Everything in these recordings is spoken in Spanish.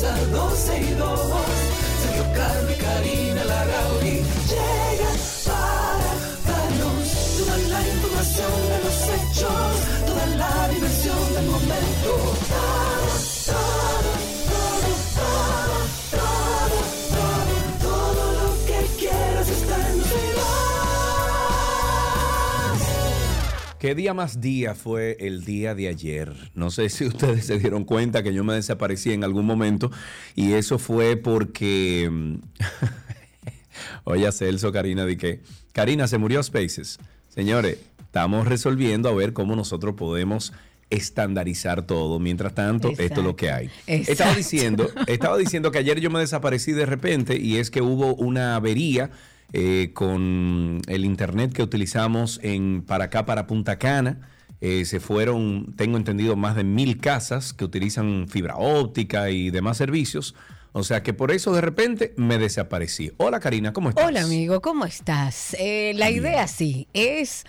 comienza 12 y 2. Sergio y Karina Larrauri llegan para darnos toda la información de los hechos, toda la diversión del momento. ¿Qué día más día fue el día de ayer? No sé si ustedes se dieron cuenta que yo me desaparecí en algún momento y eso fue porque... mm, Oye, Celso, Karina, di que... Karina, se murió Spaces. Señores, estamos resolviendo a ver cómo nosotros podemos estandarizar todo. Mientras tanto, esto es lo que hay. Exacto. Estaba diciendo, estaba diciendo que ayer yo me desaparecí de repente y es que hubo una avería eh, con el internet que utilizamos en para acá, para Punta Cana. Eh, se fueron, tengo entendido, más de mil casas que utilizan fibra óptica y demás servicios. O sea que por eso de repente me desaparecí. Hola Karina, ¿cómo estás? Hola amigo, ¿cómo estás? Eh, la idea sí es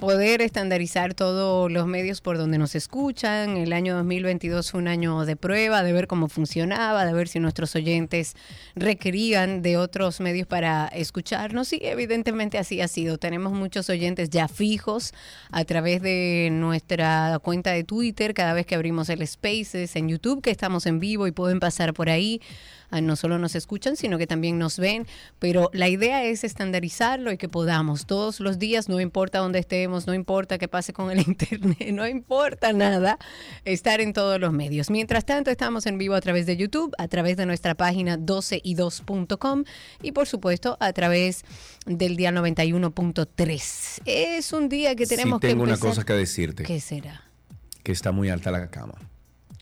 poder estandarizar todos los medios por donde nos escuchan. El año 2022 fue un año de prueba, de ver cómo funcionaba, de ver si nuestros oyentes requerían de otros medios para escucharnos. Y evidentemente así ha sido. Tenemos muchos oyentes ya fijos a través de nuestra cuenta de Twitter, cada vez que abrimos el Spaces en YouTube, que estamos en vivo y pueden pasar por ahí ah, no solo nos escuchan, sino que también nos ven. Pero la idea es estandarizarlo y que podamos todos los días, no importa dónde estemos, no importa qué pase con el Internet, no importa nada, estar en todos los medios. Mientras tanto, estamos en vivo a través de YouTube, a través de nuestra página 12y2.com y por supuesto a través del día 91.3. Es un día que tenemos sí, tengo que una cosa que decirte, ¿Qué será? que está muy alta la cama.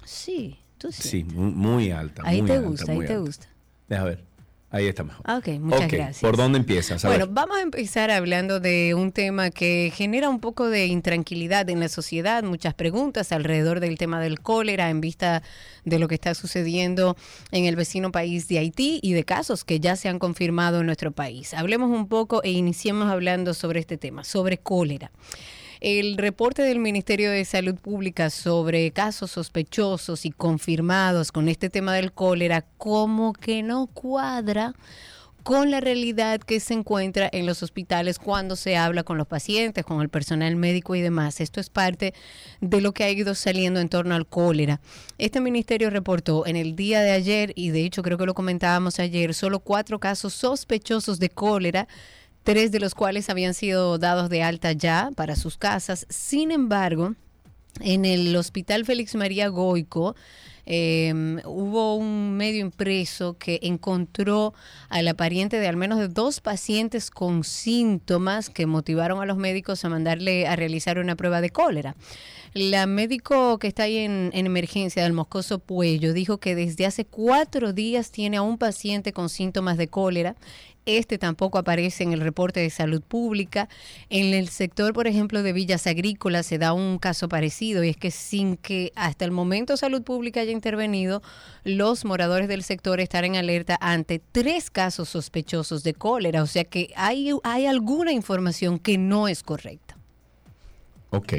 Sí, tú sí. Sí, mu- muy, alta. Ahí muy te alta, gusta, ahí te gusta. Deja ver. Ahí está mejor. Ah, Ok, muchas gracias. ¿Por dónde empiezas? A Bueno, ver. vamos a empezar hablando de un tema que genera un poco de intranquilidad en la sociedad, muchas preguntas alrededor del tema del cólera en vista de lo que está sucediendo en el vecino país de Haití y de casos que ya se han confirmado en nuestro país. Hablemos un poco e iniciemos hablando sobre este tema, sobre cólera. El reporte del Ministerio de Salud Pública sobre casos sospechosos y confirmados con este tema del cólera como que no cuadra con la realidad que se encuentra en los hospitales cuando se habla con los pacientes, con el personal médico y demás. Esto es parte de lo que ha ido saliendo en torno al cólera. Este ministerio reportó en el día de ayer, y de hecho creo que lo comentábamos ayer, solo cuatro casos sospechosos de cólera tres de los cuales habían sido dados de alta ya para sus casas. Sin embargo, en el Hospital Félix María Goico eh, hubo un medio impreso que encontró a la pariente de al menos de dos pacientes con síntomas que motivaron a los médicos a mandarle a realizar una prueba de cólera. La médico que está ahí en, en emergencia del Moscoso Puello dijo que desde hace cuatro días tiene a un paciente con síntomas de cólera. Este tampoco aparece en el reporte de salud pública. En el sector, por ejemplo, de Villas Agrícolas se da un caso parecido y es que sin que hasta el momento salud pública haya intervenido, los moradores del sector están en alerta ante tres casos sospechosos de cólera. O sea que hay, hay alguna información que no es correcta. Ok.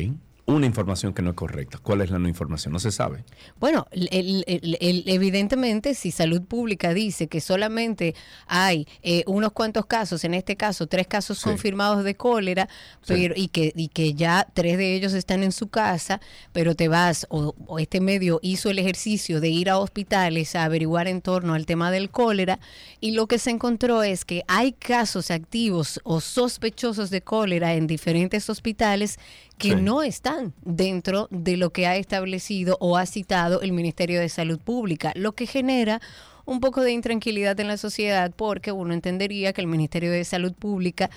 Una información que no es correcta. ¿Cuál es la no información? No se sabe. Bueno, el- el- el- el- evidentemente, si salud pública dice que solamente hay eh, unos cuantos casos, en este caso tres casos Sí. confirmados de cólera, Sí. pero y que y que ya tres de ellos están en su casa, pero te vas o, o este medio hizo el ejercicio de ir a hospitales a averiguar en torno al tema del cólera y lo que se encontró es que hay casos activos o sospechosos de cólera en diferentes hospitales que Sí. no están dentro de lo que ha establecido o ha citado el Ministerio de Salud Pública, lo que genera un poco de intranquilidad en la sociedad porque uno entendería que el Ministerio de Salud Pública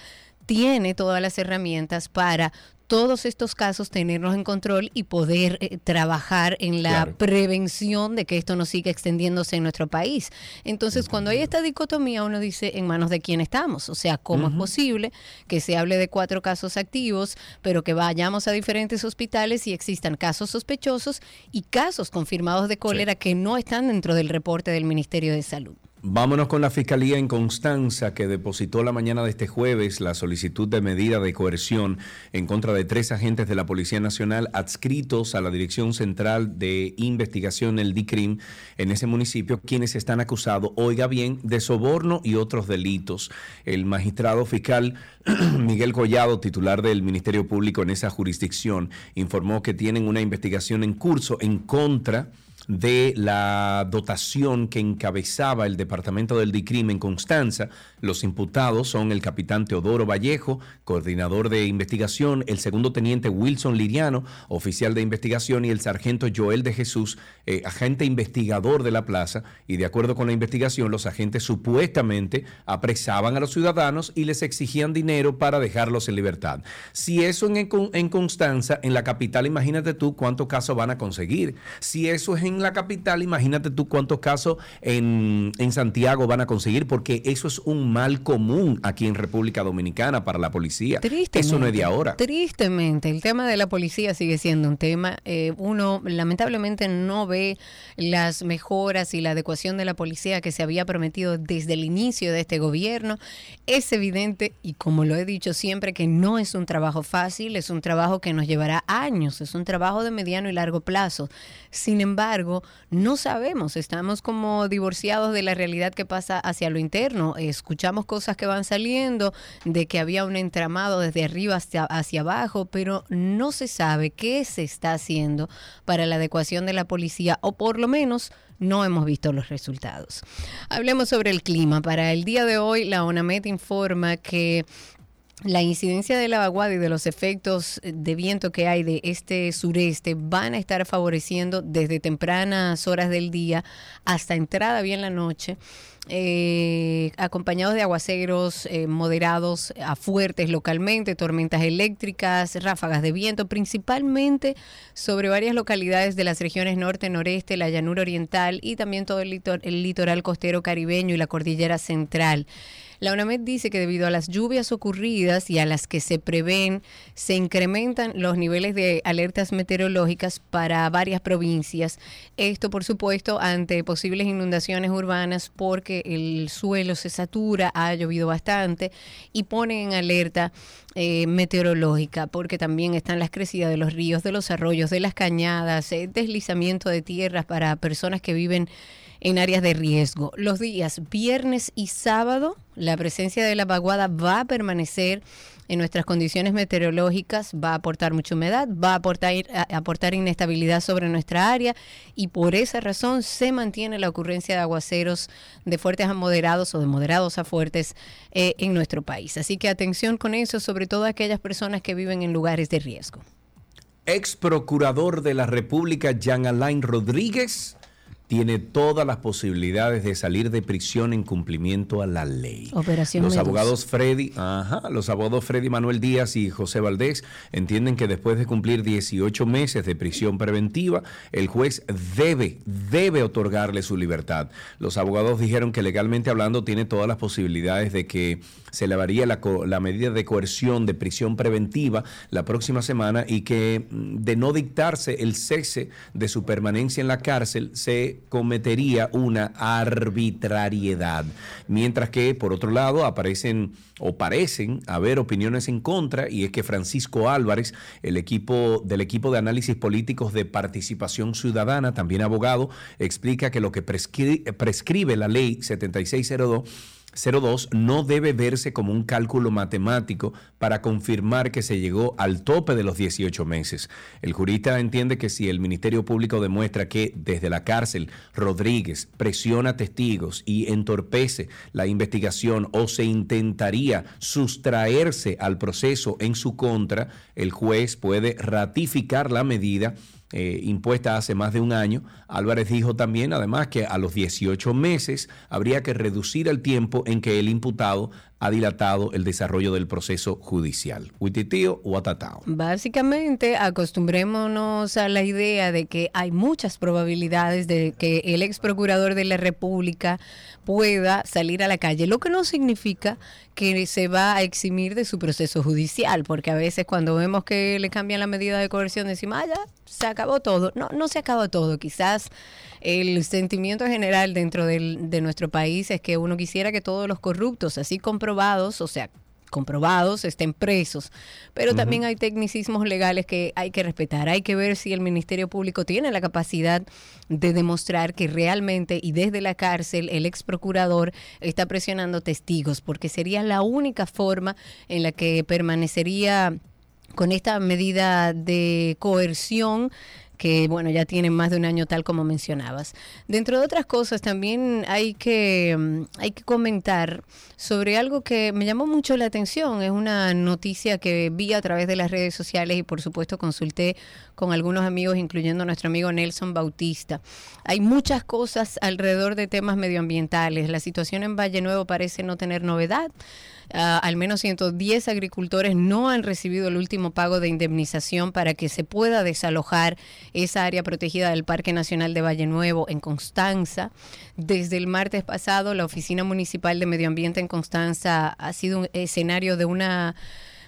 tiene todas las herramientas para todos estos casos tenerlos en control y poder eh, trabajar en la prevención de que esto no siga extendiéndose en nuestro país. Entonces, cuando hay esta dicotomía, uno dice en manos de quién estamos. O sea, ¿cómo es posible que se hable de cuatro casos activos, pero que vayamos a diferentes hospitales y existan casos sospechosos y casos confirmados de cólera que no están dentro del reporte del Ministerio de Salud? Vámonos con la Fiscalía en Constanza, que depositó la mañana de este jueves la solicitud de medida de coerción en contra de tres agentes de la Policía Nacional adscritos a la Dirección Central de Investigación, el DICRIM, en ese municipio, quienes están acusados, oiga bien, de soborno y otros delitos. El magistrado fiscal Miguel Collado, titular del Ministerio Público en esa jurisdicción, informó que tienen una investigación en curso en contra de la dotación que encabezaba el Departamento del DICRIM en Constanza. Los imputados son el capitán Teodoro Vallejo, coordinador de investigación, el segundo teniente Wilson Liriano, oficial de investigación, y el sargento Joel de Jesús, eh, agente investigador de la plaza. Y de acuerdo con la investigación, los agentes supuestamente apresaban a los ciudadanos y les exigían dinero para dejarlos en libertad. Si eso en, en Constanza, en la capital, imagínate tú cuántos casos van a conseguir. Si eso es en la capital, imagínate tú cuántos casos en, Santiago van a conseguir, porque eso es un mal común aquí en República Dominicana para la policía. Eso no es de ahora. Tristemente, el tema de la policía sigue siendo un tema. Eh, uno lamentablemente no ve las mejoras y la adecuación de la policía que se había prometido desde el inicio de este gobierno. Es evidente, y como lo he dicho siempre, que no es un trabajo fácil, es un trabajo que nos llevará años, es un trabajo de mediano y largo plazo. Sin embargo, no sabemos, estamos como divorciados de la realidad que pasa hacia lo interno. Escuchamos cosas que van saliendo de que había un entramado desde arriba hacia, hacia abajo, pero no se sabe qué se está haciendo para la adecuación de la policía o por lo menos no hemos visto los resultados. Hablemos sobre el clima. Para el día de hoy, la ONAMET informa que la incidencia de la vaguada y de los efectos de viento que hay de este sureste van a estar favoreciendo desde tempranas horas del día hasta entrada bien la noche. Eh, acompañados de aguaceros eh, moderados a fuertes localmente, tormentas eléctricas, ráfagas de viento, principalmente sobre varias localidades de las regiones norte, noreste, la llanura oriental y también todo el, el litoral costero caribeño y la cordillera central. La UNAMED dice que debido a las lluvias ocurridas y a las que se prevén, se incrementan los niveles de alertas meteorológicas para varias provincias. Esto, por supuesto, ante posibles inundaciones urbanas porque el suelo se satura, ha llovido bastante y pone en alerta eh, meteorológica porque también están las crecidas de los ríos, de los arroyos, de las cañadas, eh, deslizamiento de tierras para personas que viven en áreas de riesgo. Los días viernes y sábado, la presencia de la vaguada va a permanecer en nuestras condiciones meteorológicas, va a aportar mucha humedad, va a aportar, a aportar inestabilidad sobre nuestra área y por esa razón se mantiene la ocurrencia de aguaceros de fuertes a moderados o de moderados a fuertes eh, en nuestro país. Así que atención con eso, sobre todo aquellas personas que viven en lugares de riesgo. Ex procurador de la República, Jean Alain Rodríguez tiene todas las posibilidades de salir de prisión en cumplimiento a la ley. Operación los abogados Freddy, ajá, los abogados Freddy Manuel Díaz y José Valdés entienden que después de cumplir 18 meses de prisión preventiva, el juez debe debe otorgarle su libertad. Los abogados dijeron que legalmente hablando tiene todas las posibilidades de que se elevaría la, la medida de coerción de prisión preventiva la próxima semana y que mm, de no dictarse el cese de su permanencia en la cárcel se cometería una arbitrariedad. Mientras que, por otro lado, aparecen o parecen haber opiniones en contra, y es que Francisco Álvarez, el equipo del equipo de análisis políticos de participación ciudadana, también abogado, explica que lo que prescribe la ley 7602 02 no debe verse como un cálculo matemático para confirmar que se llegó al tope de los 18 meses. El jurista entiende que si el Ministerio Público demuestra que desde la cárcel Rodríguez presiona testigos y entorpece la investigación o se intentaría sustraerse al proceso en su contra, el juez puede ratificar la medida eh, impuesta hace más de un año. Álvarez dijo también, además, que a los 18 meses habría que reducir el tiempo en que el imputado ha dilatado el desarrollo del proceso judicial. Huititío o atatao. Básicamente, acostumbrémonos a la idea de que hay muchas probabilidades de que el ex procurador de la República pueda salir a la calle, lo que no significa que se va a eximir de su proceso judicial, porque a veces cuando vemos que le cambian la medida de coerción decimos, ah, se acabó todo. No, no se acabó todo. Quizás el sentimiento general dentro del, de nuestro país es que uno quisiera que todos los corruptos, así comprobados, o sea, comprobados, estén presos. Pero también hay tecnicismos legales que hay que respetar. Hay que ver si el Ministerio Público tiene la capacidad de demostrar que realmente y desde la cárcel el ex procurador está presionando testigos, porque sería la única forma en la que permanecería con esta medida de coerción que bueno, ya tienen más de un año tal como mencionabas. Dentro de otras cosas también hay que, mm, hay que comentar sobre algo que me llamó mucho la atención. Es una noticia que vi a través de las redes sociales y por supuesto consulté con algunos amigos, incluyendo nuestro amigo Nelson Bautista. Hay muchas cosas alrededor de temas medioambientales. La situación en Valle Nuevo parece no tener novedad. Ah, al menos 110 agricultores no han recibido el último pago de indemnización para que se pueda desalojar esa área protegida del Parque Nacional de Valle Nuevo en Constanza. Desde el martes pasado, la Oficina Municipal de Medio Ambiente en Constanza ha sido un escenario de una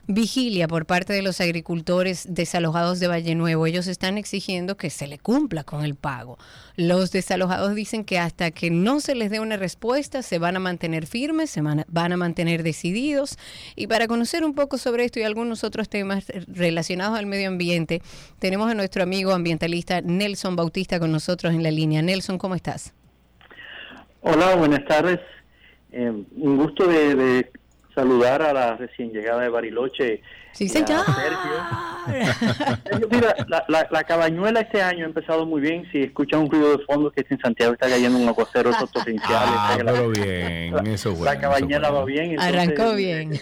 vigilia por parte de los agricultores desalojados de Valle Nuevo. Ellos están exigiendo que se le cumpla con el pago. Los desalojados dicen que hasta que no se les dé una respuesta se van a mantener firmes, se van a, mantener decididos. Y para conocer un poco sobre esto y algunos otros temas relacionados al medio ambiente, tenemos a nuestro amigo ambientalista Nelson Bautista con nosotros en la línea. Nelson, ¿cómo estás? Hola, buenas tardes. Eh, un gusto de saludar a la recién llegada de Bariloche. Sí, señor. Mira, la, la, cabañuela este año ha empezado muy bien. Si escuchan un ruido de fondo, que es en Santiago está cayendo un aguacero torrencial. Ah, pero bien, eso bueno, La cabañuela va bien. Arrancó bien.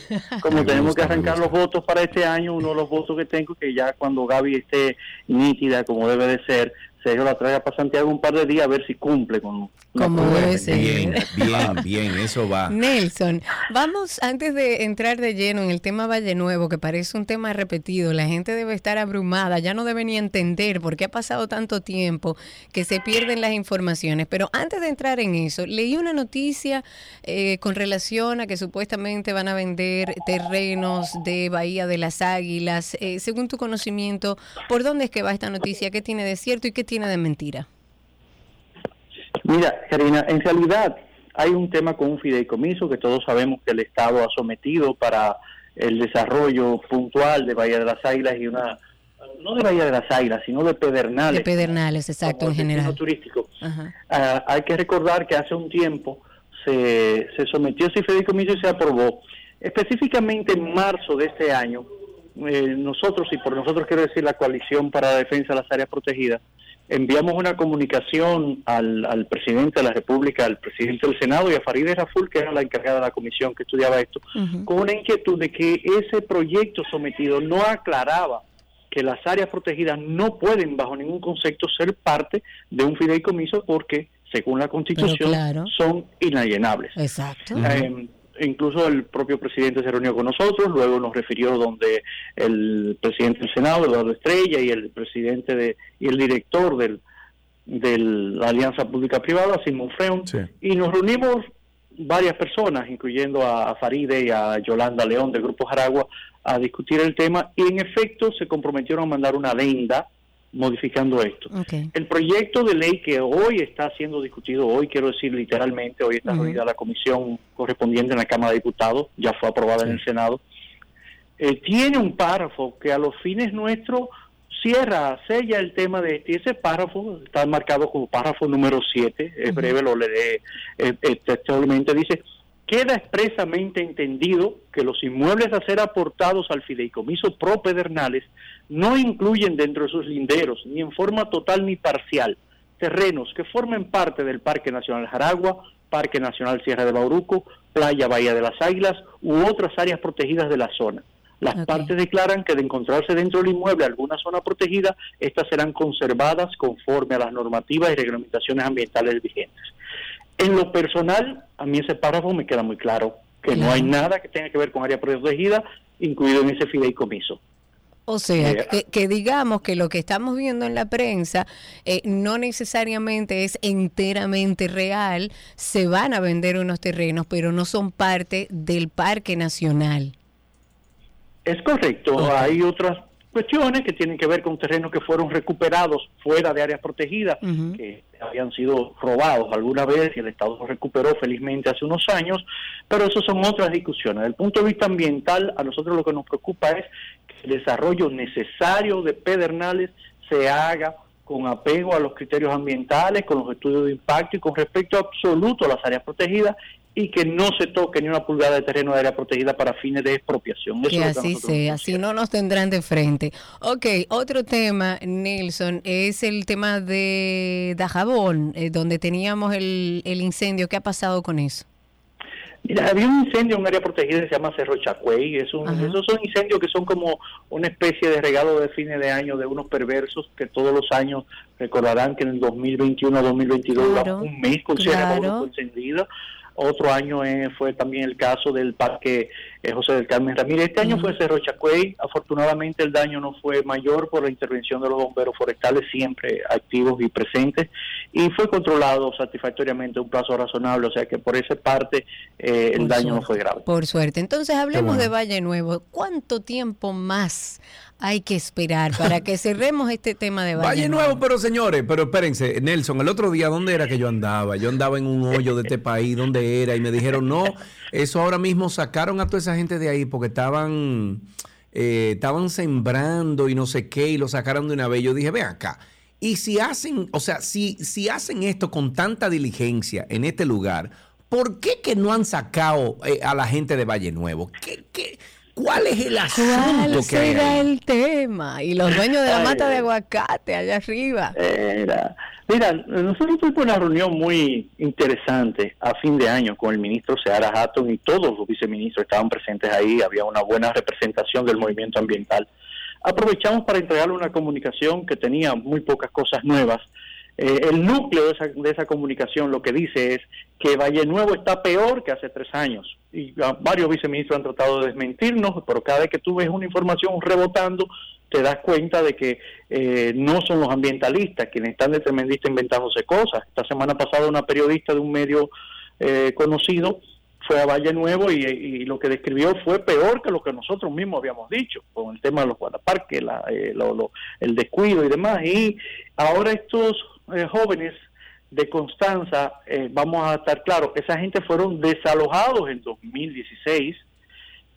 Como tenemos que arrancar los votos para este año, uno de los votos que tengo, que ya cuando Gaby esté nítida, como debe de ser, Sergio la traiga para Santiago un par de días a ver si cumple con... Como debe ser. Bien, bien, bien, eso va. Nelson, vamos antes de entrar de lleno en el tema Valle Nuevo, que parece un tema repetido, la gente debe estar abrumada, ya no debe ni entender por qué ha pasado tanto tiempo que se pierden las informaciones. Pero antes de entrar en eso, leí una noticia eh, con relación a que supuestamente van a vender terrenos de Bahía de las Águilas. Eh, según tu conocimiento, ¿por dónde es que va esta noticia? ¿Qué tiene de cierto y qué tiene de mentira? Mira, Karina, en realidad hay un tema con un fideicomiso que todos sabemos que el Estado ha sometido para el desarrollo puntual de Bahía de las Águilas y una no de Bahía de las Águilas, sino de Pedernales. De Pedernales, exacto, en general. turístico. Ah, hay que recordar que hace un tiempo se, se sometió ese fideicomiso y se aprobó. Específicamente en marzo de este año, eh, nosotros, y por nosotros quiero decir la Coalición para la Defensa de las Áreas Protegidas, enviamos una comunicación al, al, presidente de la República, al presidente del Senado y a Farideh Raful, que era la encargada de la comisión que estudiaba esto, con una inquietud de que ese proyecto sometido no aclaraba que las áreas protegidas no pueden bajo ningún concepto ser parte de un fideicomiso porque, según la Constitución, son inalienables. Exacto. Eh, incluso el propio presidente se reunió con nosotros, luego nos refirió donde el presidente del Senado, Eduardo Estrella, y el presidente de, y el director del, de la Alianza Pública Privada, Simón Freun, y nos reunimos varias personas, incluyendo a Faride y a Yolanda León del Grupo Jaragua, a discutir el tema y en efecto se comprometieron a mandar una adenda modificando esto. El proyecto de ley que hoy está siendo discutido, hoy quiero decir literalmente, hoy está reunida la comisión correspondiente en la Cámara de Diputados, ya fue aprobada en el Senado, eh, tiene un párrafo que a los fines nuestros cierra, sella el tema de este. Ese párrafo está marcado como párrafo número 7, es breve, lo leeré eh, eh, textualmente, dice, queda expresamente entendido que los inmuebles a ser aportados al fideicomiso pro Pedernales no incluyen dentro de sus linderos, ni en forma total ni parcial, terrenos que formen parte del Parque Nacional Jaragua, Parque Nacional Sierra de Bauruco, Playa Bahía de las Águilas u otras áreas protegidas de la zona, Las partes declaran que de encontrarse dentro del inmueble alguna zona protegida, estas serán conservadas conforme a las normativas y reglamentaciones ambientales vigentes. En lo personal, a mí ese párrafo me queda muy claro, que no hay nada que tenga que ver con área protegida, incluido en ese fideicomiso. O sea, eh, que, digamos que lo que estamos viendo en la prensa eh, no necesariamente es enteramente real, se van a vender unos terrenos, pero no son parte del Parque Nacional. Es correcto, hay otras cuestiones que tienen que ver con terrenos que fueron recuperados fuera de áreas protegidas, que habían sido robados alguna vez y el Estado los recuperó felizmente hace unos años, pero eso son otras discusiones. Desde el punto de vista ambiental, a nosotros lo que nos preocupa es que el desarrollo necesario de pedernales se haga con apego a los criterios ambientales, con los estudios de impacto y con respecto absoluto a las áreas protegidas y que no se toque ni una pulgada de terreno de área protegida para fines de expropiación. que así sea, si no nos tendrán de frente. Ok, otro tema, Nelson, es el tema de Dajabón, eh, donde teníamos el, el incendio. ¿Qué ha pasado con eso? Mira, había un incendio en un área protegida que se llama Cerro Chacuey. Es un, esos son incendios que son como una especie de regalo de fines de año de unos perversos que todos los años recordarán que en el 2021 2022 un mes con claro. encendido. Otro año eh, fue también el caso del Parque José del Carmen Ramírez. Este año fue Cerro Chacuey. Afortunadamente el daño no fue mayor por la intervención de los bomberos forestales, siempre activos y presentes, y fue controlado satisfactoriamente un plazo razonable, o sea que por esa parte eh, el daño no fue grave. Por suerte. Entonces hablemos de Valle Nuevo. ¿Cuánto tiempo más hay que esperar para que cerremos este tema de Valle, Valle Nuevo. Pero señores, pero espérense, Nelson, el otro día, ¿dónde era que yo andaba? Yo andaba en un hoyo de este país, ¿dónde era? Y me dijeron, no, eso ahora mismo sacaron a toda esa gente de ahí porque estaban, eh, estaban sembrando y no sé qué, y lo sacaron de una vez. Yo dije, ve acá. Y si hacen, o sea, si, si hacen esto con tanta diligencia en este lugar, ¿por qué que no han sacado eh, a la gente de Valle Nuevo? ¿Qué, qué? ¿Cuál es el asunto ¿Cuál será el tema? Y los dueños de la mata de aguacate allá arriba. mira, nosotros tuvimos una reunión muy interesante a fin de año con el ministro Seara Hatton y todos los viceministros estaban presentes ahí. Había una buena representación del movimiento ambiental. Aprovechamos para entregarle una comunicación que tenía muy pocas cosas nuevas eh, el núcleo de esa, de esa, comunicación lo que dice es que Valle Nuevo está peor que hace tres años. Y varios viceministros han tratado de desmentirnos, pero cada vez que tú ves una información rebotando, te das cuenta de que eh, no son los ambientalistas quienes están de tremendista inventándose cosas. Esta semana pasada una periodista de un medio eh, conocido fue a Valle Nuevo y, lo que describió fue peor que lo que nosotros mismos habíamos dicho, con el tema de los guardaparques, el descuido y demás. Y ahora estos eh, jóvenes de Constanza, eh, vamos a estar claros, esa gente fueron desalojados en 2016.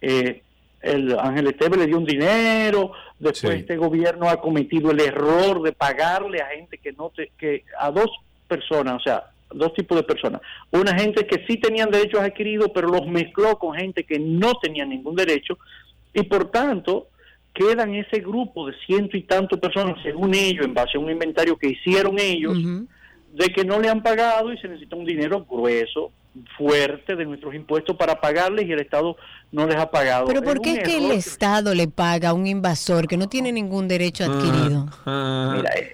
Eh, el Ángel Esteve le dio un dinero, después este gobierno ha cometido el error de pagarle a gente que no te, que a dos personas, o sea, dos tipos de personas. Una gente que sí tenían derechos adquiridos, pero los mezcló con gente que no tenía ningún derecho y por tanto quedan ese grupo de ciento y tanto personas, según ellos, en base a un inventario que hicieron ellos, de que no le han pagado y se necesita un dinero grueso, fuerte de nuestros impuestos para pagarles y el Estado no les ha pagado. Pero ¿por qué es, que el Estado le paga a un invasor que no tiene ningún derecho adquirido?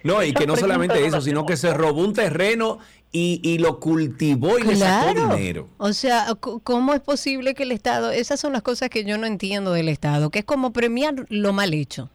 no, y que no solamente eso, sino que se robó un terreno y, lo cultivó y le sacó dinero. O sea, ¿cómo es posible que el Estado, esas son las cosas que yo no entiendo del Estado, que es como premiar lo mal hecho?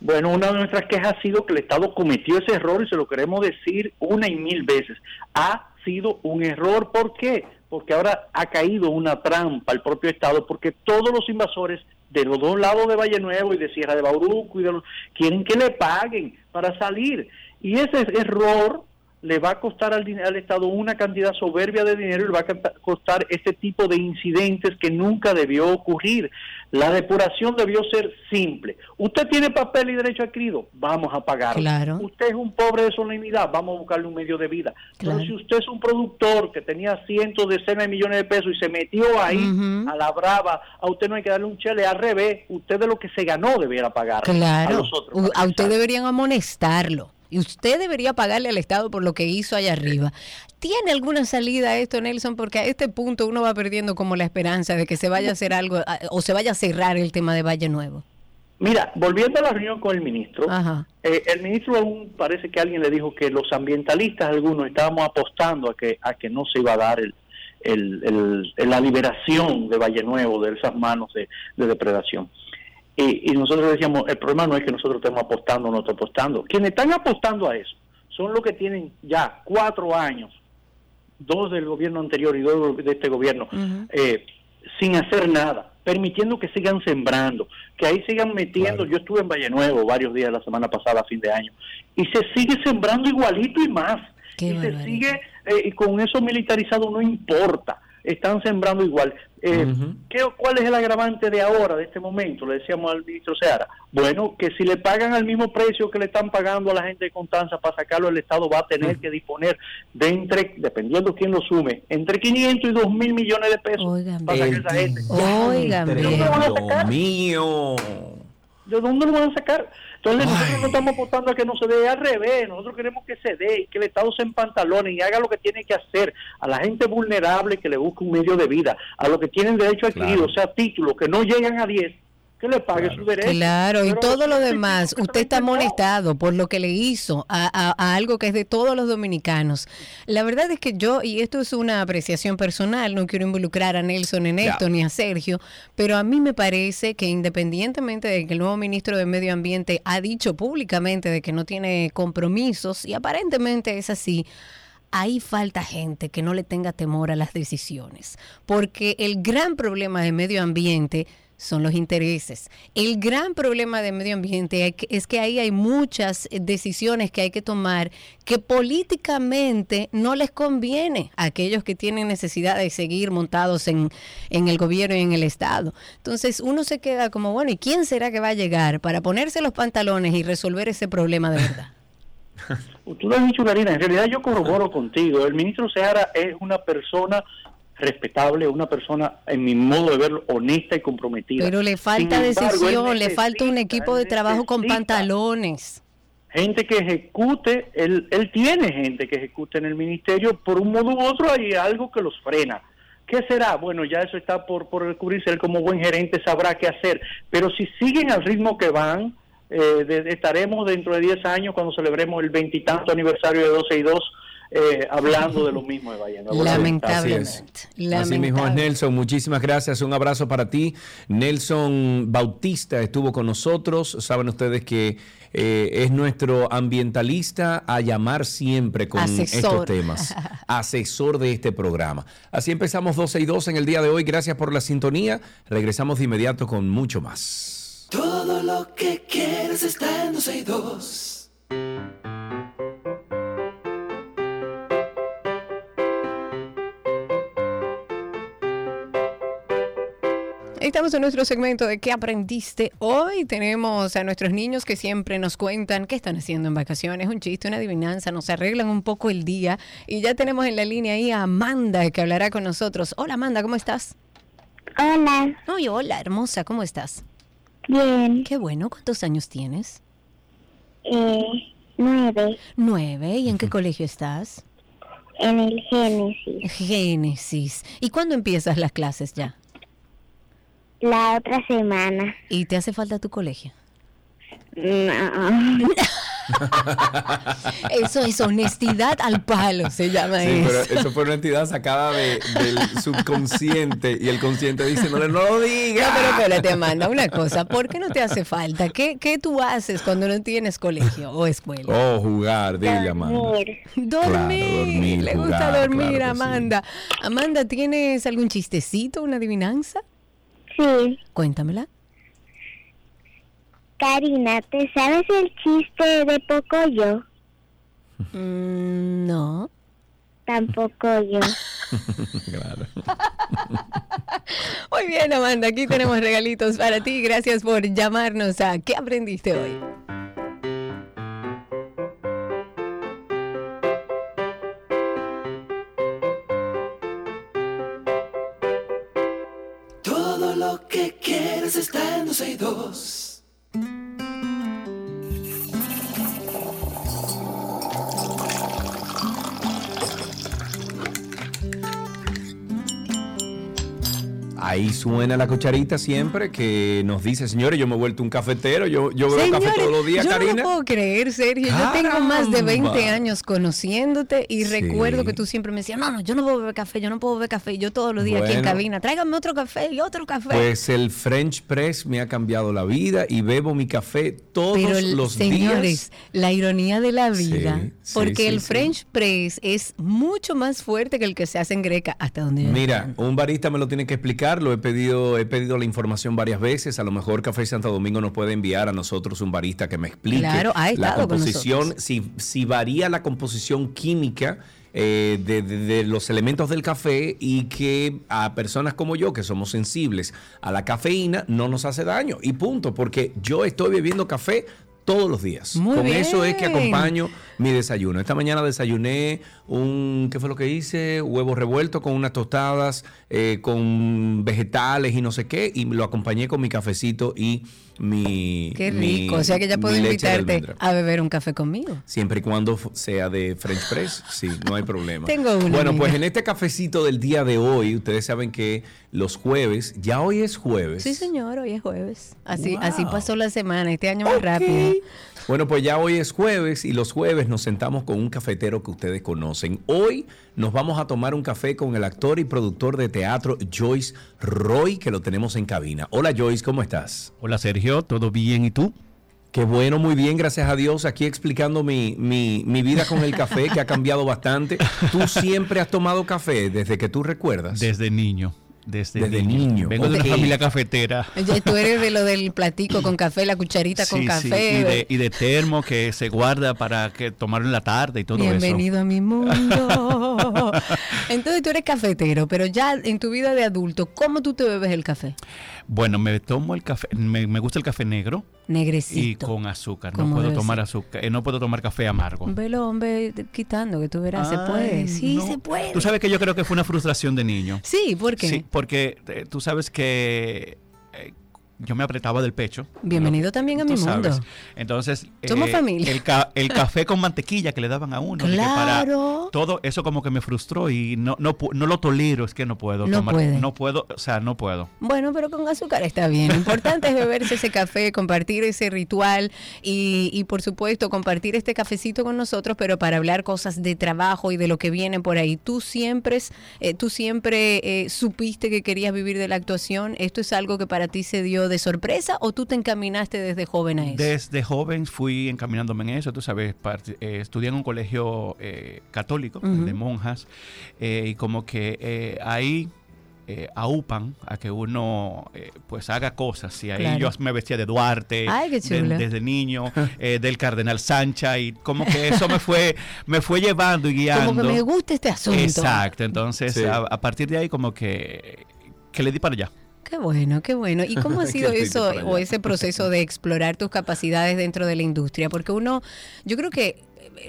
Bueno, una de nuestras quejas ha sido que el Estado cometió ese error y se lo queremos decir una y mil veces. Ha sido un error, ¿por qué? Porque ahora ha caído una trampa al propio Estado, porque todos los invasores de los dos lados de Valle Nuevo y de Sierra de Bauruco y de los, quieren que le paguen para salir. Y ese error le va a costar al, al, Estado una cantidad soberbia de dinero y le va a costar este tipo de incidentes que nunca debió ocurrir. La depuración debió ser simple. Usted tiene papel y derecho adquirido, vamos a pagarlo. Claro. Usted es un pobre de solemnidad, vamos a buscarle un medio de vida. Pero si usted es un productor que tenía cientos, decenas de millones de pesos y se metió ahí a la brava, a usted no hay que darle un chele, al revés, usted de lo que se ganó debiera pagar claro. a los otros. A usted deberían amonestarlo. Y usted debería pagarle al Estado por lo que hizo allá arriba. ¿Tiene alguna salida esto, Nelson? Porque a este punto uno va perdiendo como la esperanza de que se vaya a hacer algo o se vaya a cerrar el tema de Valle Nuevo. Mira, volviendo a la reunión con el ministro, eh, el ministro aún parece que alguien le dijo que los ambientalistas algunos estábamos apostando a que a que no se iba a dar el, el, la liberación de Valle Nuevo de esas manos de, depredación. Y, y, nosotros decíamos, el problema no es que nosotros estemos apostando o no estamos apostando. Quienes están apostando a eso son los que tienen ya cuatro años, dos del gobierno anterior y dos de este gobierno, eh, sin hacer nada permitiendo que sigan sembrando, que ahí sigan metiendo. Yo estuve en Valle Nuevo varios días la semana pasada, a fin de año, y se sigue sembrando igualito y más. y se sigue, eh, y con eso militarizado no importa están sembrando igual. Eh, ¿qué, ¿Cuál es el agravante de ahora, de este momento? Le decíamos al ministro Seara. Bueno, que si le pagan al mismo precio que le están pagando a la gente de Constanza para sacarlo, el Estado va a tener que disponer de entre, dependiendo quién lo sume, entre 500 y 2 mil millones de pesos para sacar esa gente. Oigan, Dios mío. ¿De dónde lo van a sacar? Entonces nosotros no estamos apostando a que no se dé al revés, nosotros queremos que se dé y que el Estado se empantalone y haga lo que tiene que hacer a la gente vulnerable que le busque un medio de vida, a los que tienen derecho adquirido, o sea, títulos que no llegan a 10, que le pague su derecho. Claro, y todo lo demás, usted está molestado por lo que le hizo a, algo que es de todos los dominicanos. La verdad es que yo, y esto es una apreciación personal, no quiero involucrar a Nelson en esto ni a Sergio, pero a mí me parece que independientemente de que el nuevo ministro de Medio Ambiente ha dicho públicamente de que no tiene compromisos, y aparentemente es así, ahí falta gente que no le tenga temor a las decisiones, porque el gran problema de medio ambiente son los intereses. El gran problema de medio ambiente es que ahí hay muchas decisiones que hay que tomar que políticamente no les conviene a aquellos que tienen necesidad de seguir montados en, en el gobierno y en el Estado. Entonces uno se queda como, bueno, ¿y quién será que va a llegar para ponerse los pantalones y resolver ese problema de verdad? Tú lo has dicho, Karina, en realidad yo corroboro contigo. El ministro Seara es una persona respetable, una persona, en mi modo de verlo, honesta y comprometida. Pero le falta decisión, le falta un equipo de trabajo con pantalones. Gente que ejecute, él, él tiene gente que ejecute en el ministerio, por un modo u otro hay algo que los frena. ¿Qué será? Bueno, ya eso está por, por descubrirse, él como buen gerente sabrá qué hacer, pero si siguen al ritmo que van, eh, estaremos dentro de 10 años cuando celebremos el veintitanto aniversario de 12 y 2 eh, hablando de lo mismo de Valle Lamentablemente. Así, mismo es Nelson, muchísimas gracias, un abrazo para ti. Nelson Bautista estuvo con nosotros, saben ustedes que eh, es nuestro ambientalista a llamar siempre con estos temas, asesor de este programa. Así empezamos 12 y 2 en el día de hoy, gracias por la sintonía, regresamos de inmediato con mucho más. Todo lo que quieres está en 12 y 2. Estamos en nuestro segmento de ¿Qué aprendiste hoy? Tenemos a nuestros niños que siempre nos cuentan qué están haciendo en vacaciones, un chiste, una adivinanza, nos arreglan un poco el día. Y ya tenemos en la línea ahí a Amanda que hablará con nosotros. Hola Amanda, ¿cómo estás? Hola. Oye, hola, hermosa, ¿cómo estás? Bien. Qué bueno, ¿cuántos años tienes? Eh, nueve. Nueve, ¿y en qué colegio estás? En el Génesis. Génesis. ¿Y cuándo empiezas las clases ya? La otra semana. ¿Y te hace falta tu colegio? No. eso es honestidad al palo, se llama sí, eso. Pero eso fue una entidad sacada de, del subconsciente y el consciente dice, no, no lo digas. No, pero espérate, Amanda, una cosa, ¿por qué no te hace falta? ¿Qué, ¿Qué tú haces cuando no tienes colegio o escuela? Oh, jugar, dile, Amanda. Dormir. Dormir. Le gusta dormir, Amanda. Amanda, ¿tienes algún chistecito, una adivinanza? Sí. Cuéntamela. Karina, ¿te sabes el chiste de Pocoyo? Mm, no. Tampoco yo. claro. Muy bien, Amanda, aquí tenemos regalitos para ti. Gracias por llamarnos a ¿Qué aprendiste hoy? Ahí suena la cucharita siempre que nos dice, señores, yo me he vuelto un cafetero, yo, yo bebo café Señores, todos los días, yo no Karina. lo puedo creer, Sergio. Yo tengo más de 20 Caramba. años conociéndote y Sí. recuerdo que tú siempre me decías, no, no, yo no puedo beber café, yo no puedo beber café. Yo todos los días aquí en cabina, tráigame otro café y otro café. Pues el French Press me ha cambiado la vida y bebo mi café todos Pero los señores, días. la ironía de la vida, Sí, sí, porque el. French press es mucho más fuerte que el que se hace en Greca, hasta donde yo Mira, un barista me lo tiene que explicar, lo he pedido, he pedido la información varias veces, a lo mejor Café Santo Domingo nos puede enviar a nosotros un barista que me explique Claro, la con composición, si, si varía la composición química eh, de, de- de los elementos del café y que a personas como yo, que somos sensibles a la cafeína, no nos hace daño. Y punto, porque yo estoy bebiendo café todos los días. Muy Con eso es que acompaño mi desayuno. Esta mañana desayuné un, ¿qué fue lo que hice? Huevo revuelto con unas tostadas, eh, con vegetales y no sé qué, y lo acompañé con mi cafecito y mi... Qué mi- rico, o sea que ya mi puedo invitarte a beber un café conmigo. Siempre y cuando sea de French Press, sí, no hay problema. Tengo una, Bueno, pues en este cafecito del día de hoy, ustedes saben que los jueves, ya hoy es jueves. Sí, señor, hoy es jueves. Así, Wow. así pasó la semana, este año más rápido. Bueno, pues ya hoy es jueves y los jueves nos sentamos con un cafetero que ustedes conocen. Hoy nos vamos a tomar un café con el actor y productor de teatro Joyce Roy, que lo tenemos en cabina. Hola Joyce, ¿cómo estás? Hola Sergio, ¿todo bien? ¿Y tú? Qué bueno, muy bien, gracias a Dios. Aquí explicando mi, mi- mi vida con el café, que ha cambiado bastante. Tú siempre has tomado café desde que tú recuerdas. Desde niño. Desde, Desde niño, Vengo de una familia cafetera. Ya tú eres de lo del platico con café, la cucharita con Sí, sí, café. Y, de, y de termo que se guarda para que tomarlo en la tarde y todo Bienvenido a mi mundo. Entonces tú eres cafetero, pero ya en tu vida de adulto, ¿cómo tú te bebes el café? Bueno, me tomo el café, me, me gusta el café negro y Negrecito. con azúcar. No puedo tomar azúcar, eh, no puedo tomar café amargo. Velo, hombre, quitando, que tú verás, se puede. Sí, no. se puede. Tú sabes que yo creo que fue una frustración de niño. Sí, ¿por qué? Sí, porque eh, tú sabes que yo me apretaba del pecho. Bienvenido también a mi mundo. Entonces, eh, Somos familia. El, ca- el café con mantequilla que le daban a uno. para- Claro. todo eso como que me frustró y no, no, no lo tolero, es que no puedo No tomar. puede. No puedo, o sea, no puedo. Bueno, pero con azúcar está bien. Lo importante es beberse ese café, compartir ese ritual y, y, por supuesto compartir este cafecito con nosotros, pero para hablar cosas de trabajo y de lo que viene por ahí. Tú siempre, eh, tú siempre eh, supiste que querías vivir de la actuación. ¿Esto es algo que para ti se dio de sorpresa o tú te encaminaste desde joven a eso? Desde joven fui encaminándome en eso, tú sabes, part- eh, estudié en un colegio eh, católico, el de monjas, eh, y como que eh, ahí eh, aupan a que uno eh, pues haga cosas. Y ahí Claro. yo me vestía de Duarte Ay, qué de- desde niño, eh, del Cardenal Sancha, y como que eso me fue, me fue llevando y guiando. Como que me gusta este asunto. Exacto, entonces Sí. a, a partir de ahí como que, que le di para allá. Qué bueno, qué bueno. ¿Y cómo ha sido eso o ese proceso de explorar tus capacidades dentro de la industria? Porque uno, yo creo que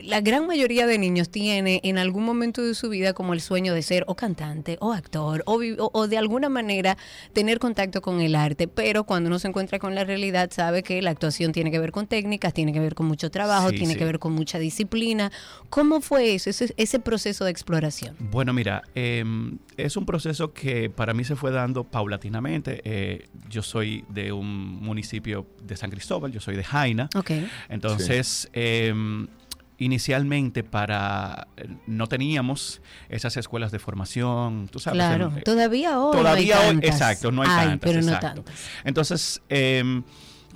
la gran mayoría de niños tiene en algún momento de su vida como el sueño de ser o cantante o actor o, o- o de alguna manera tener contacto con el arte, pero cuando uno se encuentra con la realidad sabe que la actuación tiene que ver con técnicas, tiene que ver con mucho trabajo, Sí, tiene sí. que ver con mucha disciplina. ¿Cómo fue eso, ese, ese proceso de exploración? Bueno, mira, em, es un proceso que para mí se fue dando paulatinamente. Eh, yo soy de un municipio de San Cristóbal, yo soy de Jaina. Ok. Entonces, em, inicialmente para no teníamos esas escuelas de formación, tú sabes. Claro, em, todavía hoy. Todavía no hay hoy, tantas. exacto, no hay, tantas. pero no tantas. Entonces, em,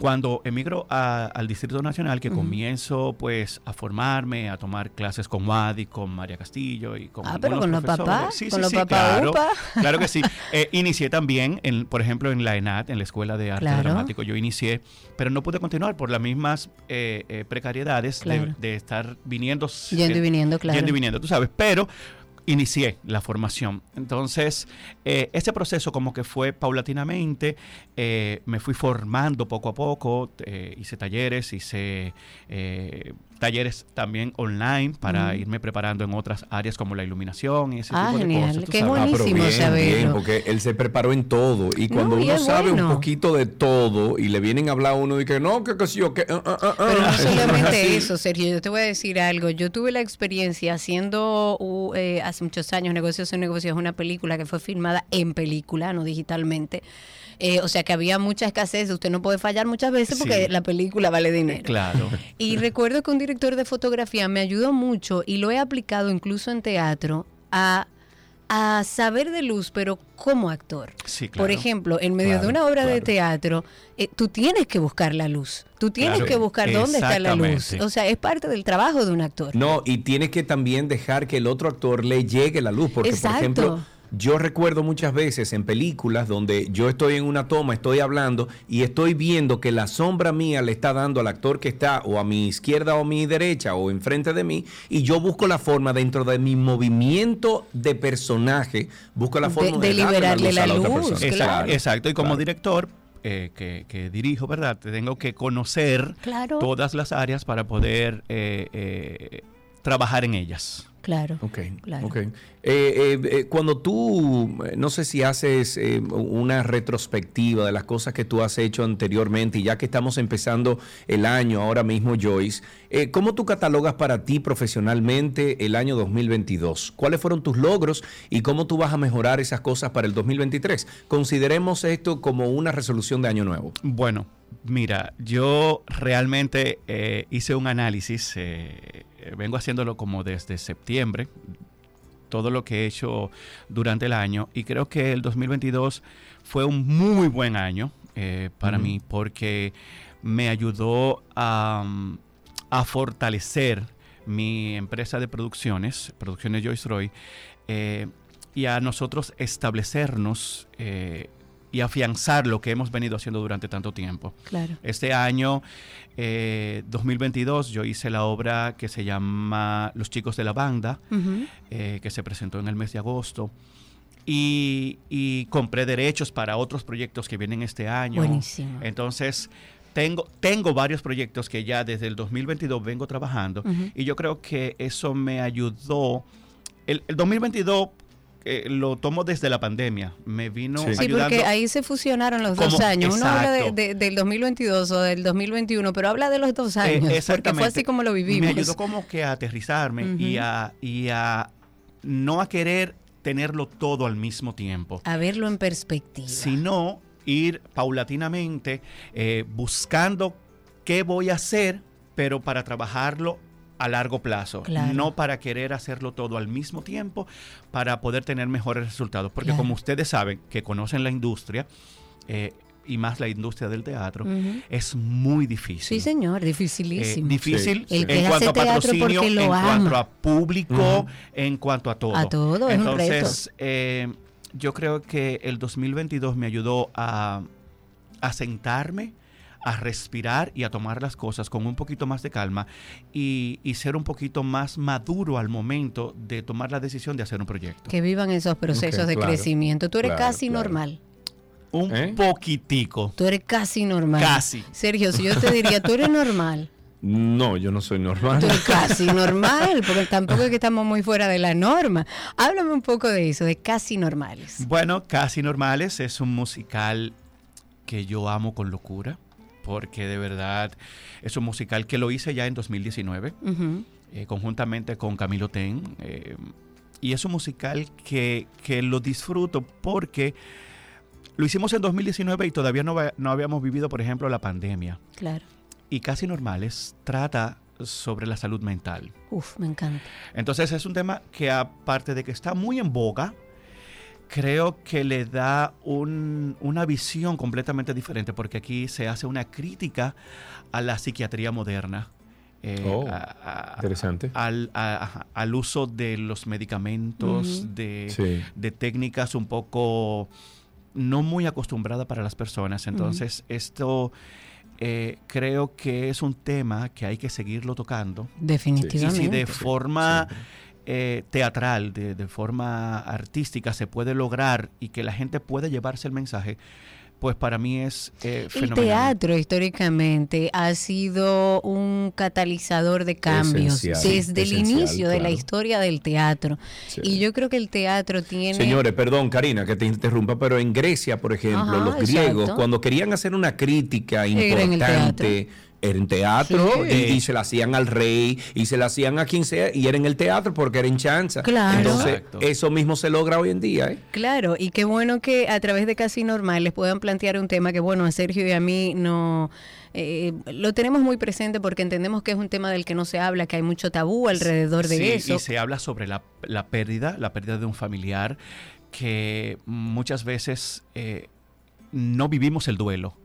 cuando emigro a- al Distrito Nacional, que comienzo pues a formarme, a tomar clases con Wadi, con María Castillo y con Ah, pero con los profesores. papás, Sí, con sí, los sí, papás claro, upa. claro que sí. Eh, inicié también, en, por ejemplo, en la ENAD, en la Escuela de Arte Claro. Dramático, yo inicié, pero no pude continuar por las mismas eh, eh, precariedades de- de, estar viniendo. Yendo y viniendo, claro. Yendo y viniendo, tú sabes, pero inicié la formación. Entonces, eh, ese proceso como que fue paulatinamente, eh, me fui formando poco a poco, eh, hice talleres, hice eh, talleres también online para irme preparando en otras áreas como la iluminación y ese Ah, tipo de genial. cosas. Qué Buenísimo bien, saberlo. bien, porque él se preparó en todo. Y cuando No, y uno sabe bueno. un poquito de todo y le vienen a hablar a uno y que no, que, que sí, o que. ah, ah, ah, Pero no ah, solamente eso, Sergio, yo te voy a decir algo. Yo tuve la experiencia haciendo, eh, hace muchos años, Negocios son Negocios es una película que fue filmada en película, no digitalmente. Eh, o sea que había mucha escasez, usted no puede fallar muchas veces porque Sí. la película vale dinero. Claro. Y recuerdo que un director de fotografía me ayudó mucho y lo he aplicado incluso en teatro a, a saber de luz, pero como actor. Sí, claro. Por ejemplo, en medio de una obra de teatro, eh, tú tienes que buscar la luz. Tú tienes Claro, que buscar dónde está la luz. O sea, es parte del trabajo de un actor. No, y tienes que también dejar que el otro actor le llegue la luz, porque Exacto. por ejemplo, yo recuerdo muchas veces en películas donde yo estoy en una toma, estoy hablando y estoy viendo que la sombra mía le está dando al actor que está o a mi izquierda o a mi derecha o enfrente de mí y yo busco la forma dentro de mi movimiento de personaje, busco la De- forma de liberarle la a otra luz, persona. claro. Exacto, exacto. Y como Claro. director eh, que, que dirijo, ¿verdad? Tengo que conocer Claro. todas las áreas para poder eh, eh, trabajar en ellas. Claro. Ok, Claro. ok. Eh, eh, eh, cuando tú, no sé si haces eh, una retrospectiva de las cosas que tú has hecho anteriormente, y ya que estamos empezando el año ahora mismo, Joyce, eh, ¿cómo tú catalogas para ti profesionalmente el año 2022? ¿Cuáles fueron tus logros y cómo tú vas a mejorar esas cosas para el 2023? Consideremos esto como una resolución de año nuevo. Bueno, mira, yo realmente eh, hice un análisis, eh, vengo haciéndolo como desde septiembre, todo lo que he hecho durante el año y creo que el 2022 fue un muy buen año eh, para mí porque me ayudó a, mm, a fortalecer mi empresa de producciones, Producciones Joyce Roy, eh, y a nosotros establecernos eh, y afianzar lo que hemos venido haciendo durante tanto tiempo. Claro. Este año, eh, 2022, yo hice la obra que se llama Los chicos de la banda, eh, que se presentó en el mes de agosto. Y, y compré derechos para otros proyectos que vienen este año. Buenísimo. Entonces, tengo, tengo varios proyectos que ya desde el 2022 vengo trabajando y yo creo que eso me ayudó. El, el 2022 eh, lo tomo desde la pandemia. Me vino Sí. Sí, ayudando. porque ahí se fusionaron los dos años. Uno habla de, exacto. de- del 2022 o del 2021, pero habla de los dos Eh, años. porque exactamente. fue así como lo vivimos. Me ayudó como que a aterrizarme y, a, y a no a querer tenerlo todo al mismo tiempo, A verlo en perspectiva. sino ir paulatinamente eh, buscando qué voy a hacer, pero para trabajarlo a largo plazo, Claro. no para querer hacerlo todo al mismo tiempo, para poder tener mejores resultados. Porque Claro. como ustedes saben, que conocen la industria, eh, y más la industria del teatro, es muy difícil. Sí, señor, Eh, dificilísimo. difícil Sí, que en cuanto a teatro patrocinio, porque lo en ama. cuanto a público, en cuanto a todo. A todo, es un reto. Entonces, eh, yo creo que el 2022 me ayudó a, a sentarme, a respirar y a tomar las cosas con un poquito más de calma y, y ser un poquito más maduro al momento de tomar la decisión de hacer un proyecto. Que vivan esos procesos de claro. crecimiento. Tú eres Claro, casi claro. normal. Un ¿Eh? poquitico. Tú eres casi normal. Casi. Sergio, si yo te diría, tú eres normal. No, yo no soy normal. Tú eres casi normal, porque tampoco es que estamos muy fuera de la norma. Háblame un poco de eso, de casi normales. Bueno, Casi Normales es un musical que yo amo con locura, porque de verdad es un musical que lo hice ya en 2019, Ujú. eh, conjuntamente con Camilo Ten. eh, y es un musical que, que lo disfruto porque lo hicimos en 2019 y todavía no, no habíamos vivido, por ejemplo, la pandemia. Claro. Y Casi Normales trata sobre la salud mental. Uf, me encanta. Entonces es un tema que aparte de que está muy en boga, creo que le da un- una visión completamente diferente porque aquí se hace una crítica a la psiquiatría moderna. eh, Oh, a- a- Interesante. al, a- al uso de los medicamentos, de, Sí. de técnicas un poco no muy acostumbradas para las personas. Entonces, esto eh, creo que es un tema que hay que seguirlo tocando. Y Definitivamente. si de forma siempre. Eh, teatral, de, de forma artística, se puede lograr y que la gente puede llevarse el mensaje, pues para mí es eh, El fenomenal. teatro históricamente ha sido un catalizador de cambios Esencial, desde el inicio de la historia del teatro. Sí. Y yo creo que el teatro tiene... Señores, perdón, Karina, que te interrumpa, pero en Grecia, por ejemplo, Ajá, los griegos, exacto. cuando querían hacer una crítica Era en el importante, era en teatro Sí. y, y se la hacían al rey y se la hacían a quien sea y era en el teatro porque era en chanza. Claro. Entonces, Exacto. eso mismo se logra hoy en día, ¿eh? Claro, y qué bueno que a través de Casi Normal les puedan plantear un tema que, bueno, a Sergio y a mí no eh, lo tenemos muy presente porque entendemos que es un tema del que no se habla, que hay mucho tabú alrededor de Sí, eso. Y se habla sobre la, la pérdida, la pérdida de un familiar, que muchas veces eh, no vivimos el duelo.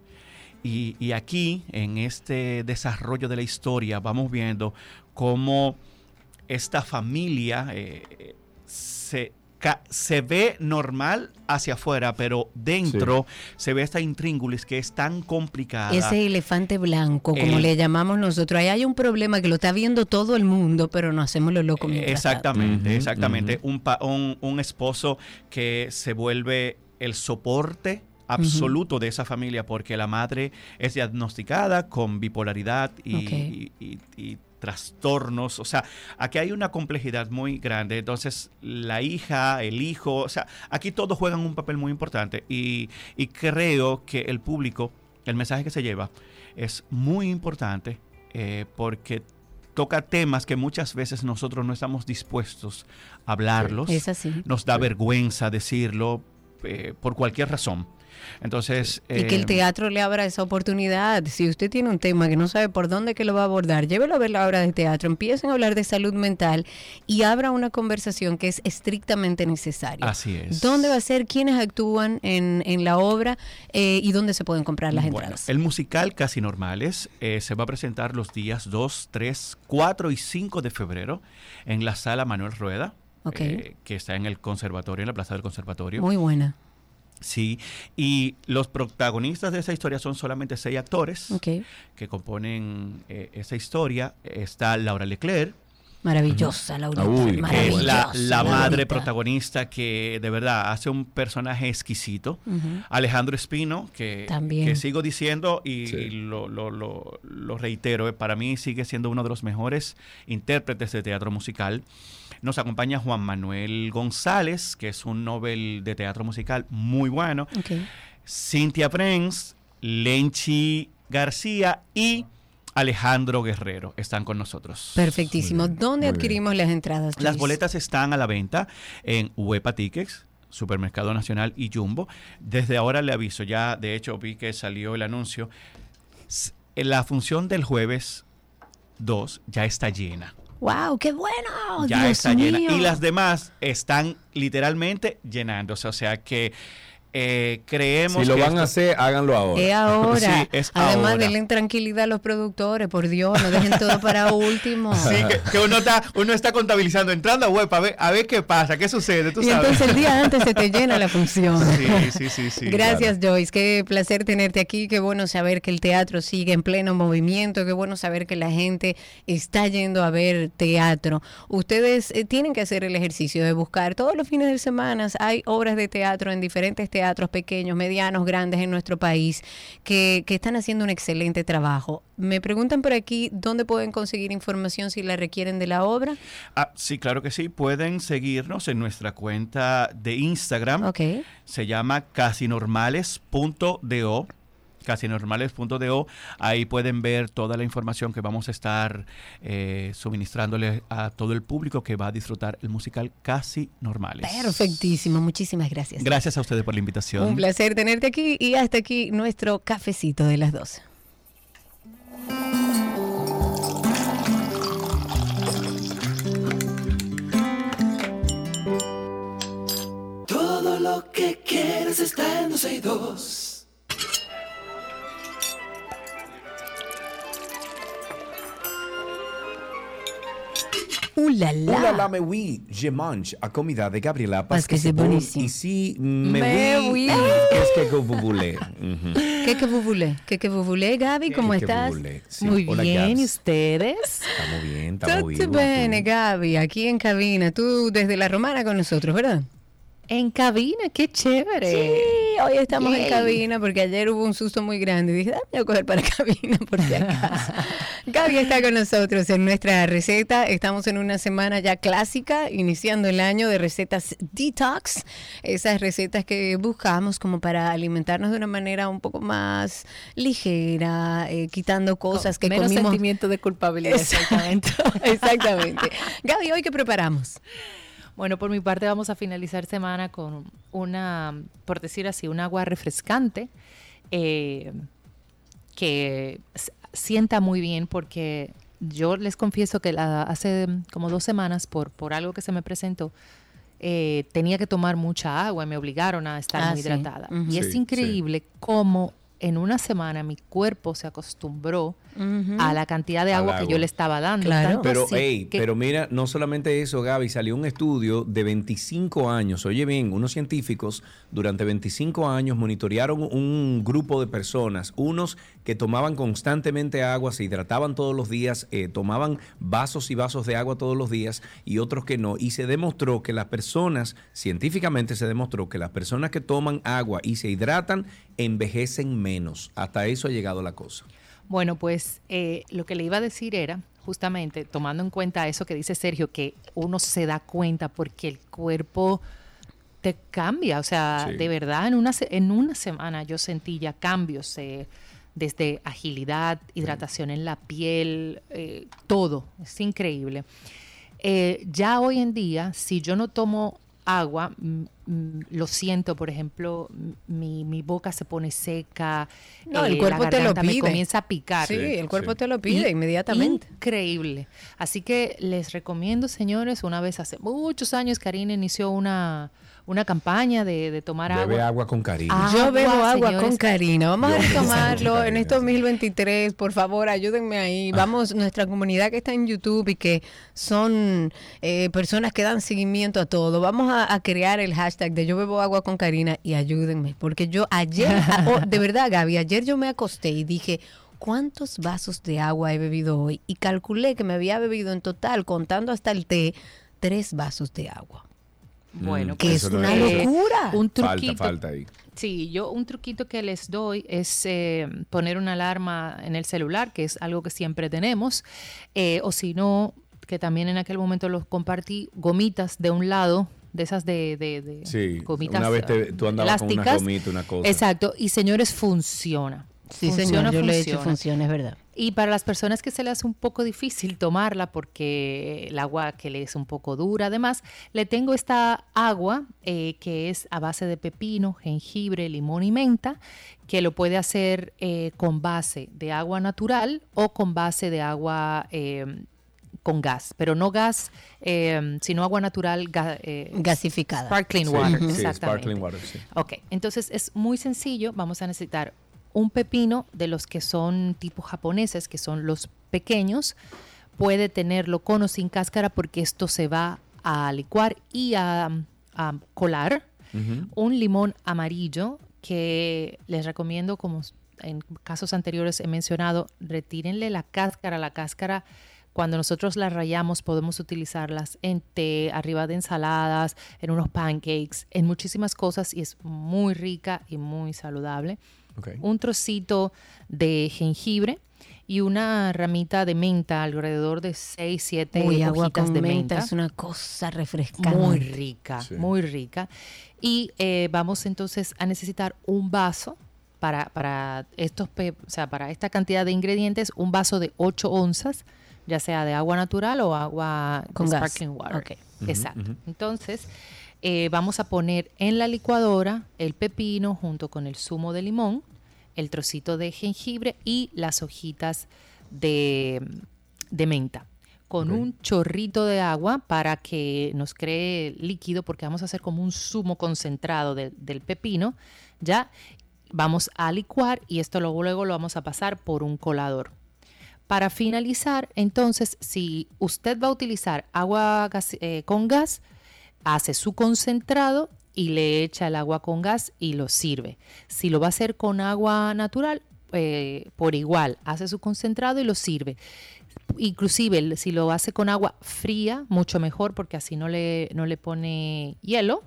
Y, y aquí, en este desarrollo de la historia, vamos viendo cómo esta familia eh, se, ca- se ve normal hacia afuera, pero dentro se ve esta intríngulis que es tan complicada. Ese elefante blanco, como El- le llamamos nosotros, ahí hay un problema que lo está viendo todo el mundo, pero no hacemos lo loco mientras tanto. Exactamente, exactamente. un, pa- un, un esposo que se vuelve el soporte absoluto de esa familia porque la madre es diagnosticada con bipolaridad y, Ok. y- y- y trastornos. O sea, aquí hay una complejidad muy grande. Entonces, la hija, el hijo, o sea, aquí todos juegan un papel muy importante y, y creo que el público, el mensaje que se lleva es muy importante eh, porque toca temas que muchas veces nosotros no estamos dispuestos a hablarlos. Es así. Nos da vergüenza decirlo eh, por cualquier razón. Entonces... Y que el eh, teatro le abra esa oportunidad. Si usted tiene un tema que no sabe por dónde que lo va a abordar, llévelo a ver la obra de teatro, empiecen a hablar de salud mental y abra una conversación que es estrictamente necesaria. Así es. ¿Dónde va a ser? ¿Quiénes actúan en, en la obra? eh, ¿Y dónde se pueden comprar las Bueno, entradas? el musical Casi Normales eh, se va a presentar los días 2, 3, 4 y 5 de febrero en la sala Manuel Rueda, Ok. eh, que está en el conservatorio, en la plaza del conservatorio. Muy buena. Sí, y los protagonistas de esa historia son solamente seis actores que componen eh, esa historia. Está Laura Leclerc, Maravillosa, Laurita. Uy, es la, la madre Laurita. protagonista que de verdad hace un personaje exquisito. Alejandro Espino, que, También. que sigo diciendo y, Sí. y lo, lo- lo- lo reitero, eh, para mí sigue siendo uno de los mejores intérpretes de teatro musical. Nos acompaña Juan Manuel González, que es un Nobel de teatro musical muy bueno. Cintia Prenz, Lenchi García y Alejandro Guerrero están con nosotros. Perfectísimo. Bien, ¿Dónde bien. adquirimos las entradas? Las boletas están a la venta en Huepa Tickets, Supermercado Nacional y Jumbo. Desde ahora le aviso, ya de hecho vi que salió el anuncio. La función del jueves 2 ya está llena. ¡Wow! ¡Qué bueno! ya Dios está llena. Y las demás están literalmente llenándose. O sea que eh, creemos Si lo que van esto- a hacer, háganlo ahora. Es ahora. Sí, es Además, ahora. denle tranquilidad a los productores, por Dios, no dejen todo para último. Sí, que, que uno está uno está contabilizando, entrando a web a ver, a ver qué pasa, qué sucede, tú y sabes. entonces el día antes se te llena la función. Sí, sí, sí, sí. Gracias, Joyce. Qué placer tenerte aquí. Qué bueno saber que el teatro sigue en pleno movimiento. Qué bueno saber que la gente está yendo a ver teatro. Ustedes eh, tienen que hacer el ejercicio de buscar todos los fines de semana. Hay obras de teatro en diferentes teatros pequeños, medianos, grandes en nuestro país que, que están haciendo un excelente trabajo. Me preguntan por aquí dónde pueden conseguir información si la requieren de la obra. Ah, sí, claro que sí. Pueden seguirnos en nuestra cuenta de Instagram. Ok. Se llama casinormales.do. Casinormales.do. Ahí pueden ver toda la información que vamos a estar eh, suministrándole a todo el público que va a disfrutar el musical Casi Normales. Perfectísimo. Muchísimas gracias. Gracias a ustedes por la invitación. Un placer tenerte aquí y hasta aquí nuestro cafecito de las 12. Todo lo que quieres está en 12 y 2. ¡Uh, la, la! Hola, la me oui, je mange a comida de Gabriela Parce que c'est bon. buenísimo. Ici, me, Mais oui, oui. qu'est-ce que vous voulez? ¿Qué que vous voulez? ¿Qué que vous voulez, Gaby? ¿Cómo ¿Qué que estás? voulez? Sí, Muy hola, bien. ¿y ustedes? Estamos bien, estamos Todo vivos. bien. Gaby, aquí en cabina. Tú desde La Romana con nosotros, ¿verdad? En cabina, qué chévere. Sí, hoy estamos en Yay. cabina porque ayer hubo un susto muy grande y dije, dame a coger para cabina por si acaso. Gaby está con nosotros en nuestra receta. Estamos en una semana ya clásica, iniciando el año de recetas detox. Esas recetas que buscamos como para alimentarnos de una manera un poco más ligera, eh, quitando cosas que Menos comimos. sentimiento de culpabilidad. Exactamente. Exactamente. Gaby, ¿hoy qué preparamos? Bueno, por mi parte vamos a finalizar semana con una, por decir así, un agua refrescante eh, que sienta muy bien porque yo les confieso que la- hace como dos semanas por, por algo que se me presentó eh, tenía que tomar mucha agua y me obligaron a estar Ah, muy sí. hidratada. Y Sí, es sí. increíble cómo en una semana mi cuerpo se acostumbró A la cantidad de agua que yo le estaba dando. Claro. Pero, hey, que- pero mira, no solamente eso, Gaby, salió un estudio de 25 años. Oye bien, unos científicos durante 25 años monitorearon un grupo de personas, unos que tomaban constantemente agua, se hidrataban todos los días, eh, tomaban vasos y vasos de agua todos los días y otros que no. Y se demostró que las personas, científicamente se demostró que las personas que toman agua y se hidratan envejecen menos. Hasta eso ha llegado la cosa. Bueno, pues eh, lo que le iba a decir era, justamente, tomando en cuenta eso que dice Sergio, que uno se da cuenta porque el cuerpo te cambia. O sea, Sí. de verdad, en una, en una semana yo sentí ya cambios, eh, desde agilidad, hidratación en la piel, eh, todo. Es increíble. Eh, ya hoy en día, si yo no tomo agua, lo siento, por ejemplo, mi, mi boca se pone seca, No, el eh, cuerpo la te lo garganta me pide. comienza a picar. Sí, el cuerpo sí. te lo pide Y- inmediatamente. Increíble. Así que les recomiendo, señores, una vez hace muchos años, Karina inició una, una campaña de, de tomar Bebe agua. agua con cariño. Ah, Yo bebo agua, agua con Karina. Vamos a Yo agua retomarlo en este sí. 2023. Por favor, ayúdenme ahí. Vamos, nuestra comunidad que está en YouTube y que son eh, personas que dan seguimiento a todo. Vamos a, a crear el hashtag de yo bebo agua con Karina y ayúdenme. Porque yo ayer, oh, de verdad, Gaby, ayer yo me acosté y dije. ¿Cuántos vasos de agua he bebido hoy? Y calculé que me había bebido en total, contando hasta el té, tres vasos de agua. Bueno, Mm, Que pues, es una eh, locura. un Falta, truquito. falta ahí. Sí, yo un truquito que les doy es eh, poner una alarma en el celular, que es algo que siempre tenemos, eh, o si no, que también en aquel momento los compartí, gomitas de un lado, de esas de, de, de Sí, gomitas una vez te- tú andabas con una gomita, una cosa. Exacto, y señores, funciona. Sí, Funciona, señor, yo lo he hecho y funciona. funciona, es verdad. Y para las personas que se les hace un poco difícil tomarla porque el agua que le es un poco dura, además, le tengo esta agua eh, que es a base de pepino, jengibre, limón y menta, que lo puede hacer eh, con base de agua natural o con base de agua eh, con gas, pero no gas, eh, sino agua natural, ga- eh, Gasificada. sparkling Sí, water. sí, exactamente. sparkling water, sí. Ok, entonces es muy sencillo. Vamos a necesitar un pepino de los que son tipo japoneses, que son los pequeños. Puede tenerlo con o sin cáscara porque esto se va a licuar y a, a colar. Un limón amarillo que les recomiendo, como en casos anteriores he mencionado, retírenle la cáscara. La cáscara, cuando nosotros la rayamos, podemos utilizarlas en té, arriba de ensaladas, en unos pancakes, en muchísimas cosas y es muy rica y muy saludable. Ok. Un trocito de jengibre y una ramita de menta, alrededor de 6, 7 Uy, agua hojitas con de menta menta. es una cosa refrescante. Muy rica, Sí. muy rica. Y eh, vamos entonces a necesitar un vaso para, para estos pe- o sea, para esta cantidad de ingredientes, un vaso de 8 onzas, ya sea de agua natural o agua Con gas. sparkling water. Ok. Exacto. Entonces, eh, vamos a poner en la licuadora el pepino junto con el zumo de limón, el trocito de jengibre y las hojitas de, de menta con un chorrito de agua para que nos cree líquido porque vamos a hacer como un zumo concentrado de- del pepino, ¿ya? Vamos a licuar y esto luego, luego lo vamos a pasar por un colador. Para finalizar, entonces, si usted va a utilizar agua gas- eh, con gas, hace su concentrado y le echa el agua con gas y lo sirve. Si lo va a hacer con agua natural, eh, por igual, hace su concentrado y lo sirve. Inclusive si lo hace con agua fría, mucho mejor porque así no le, no le pone hielo,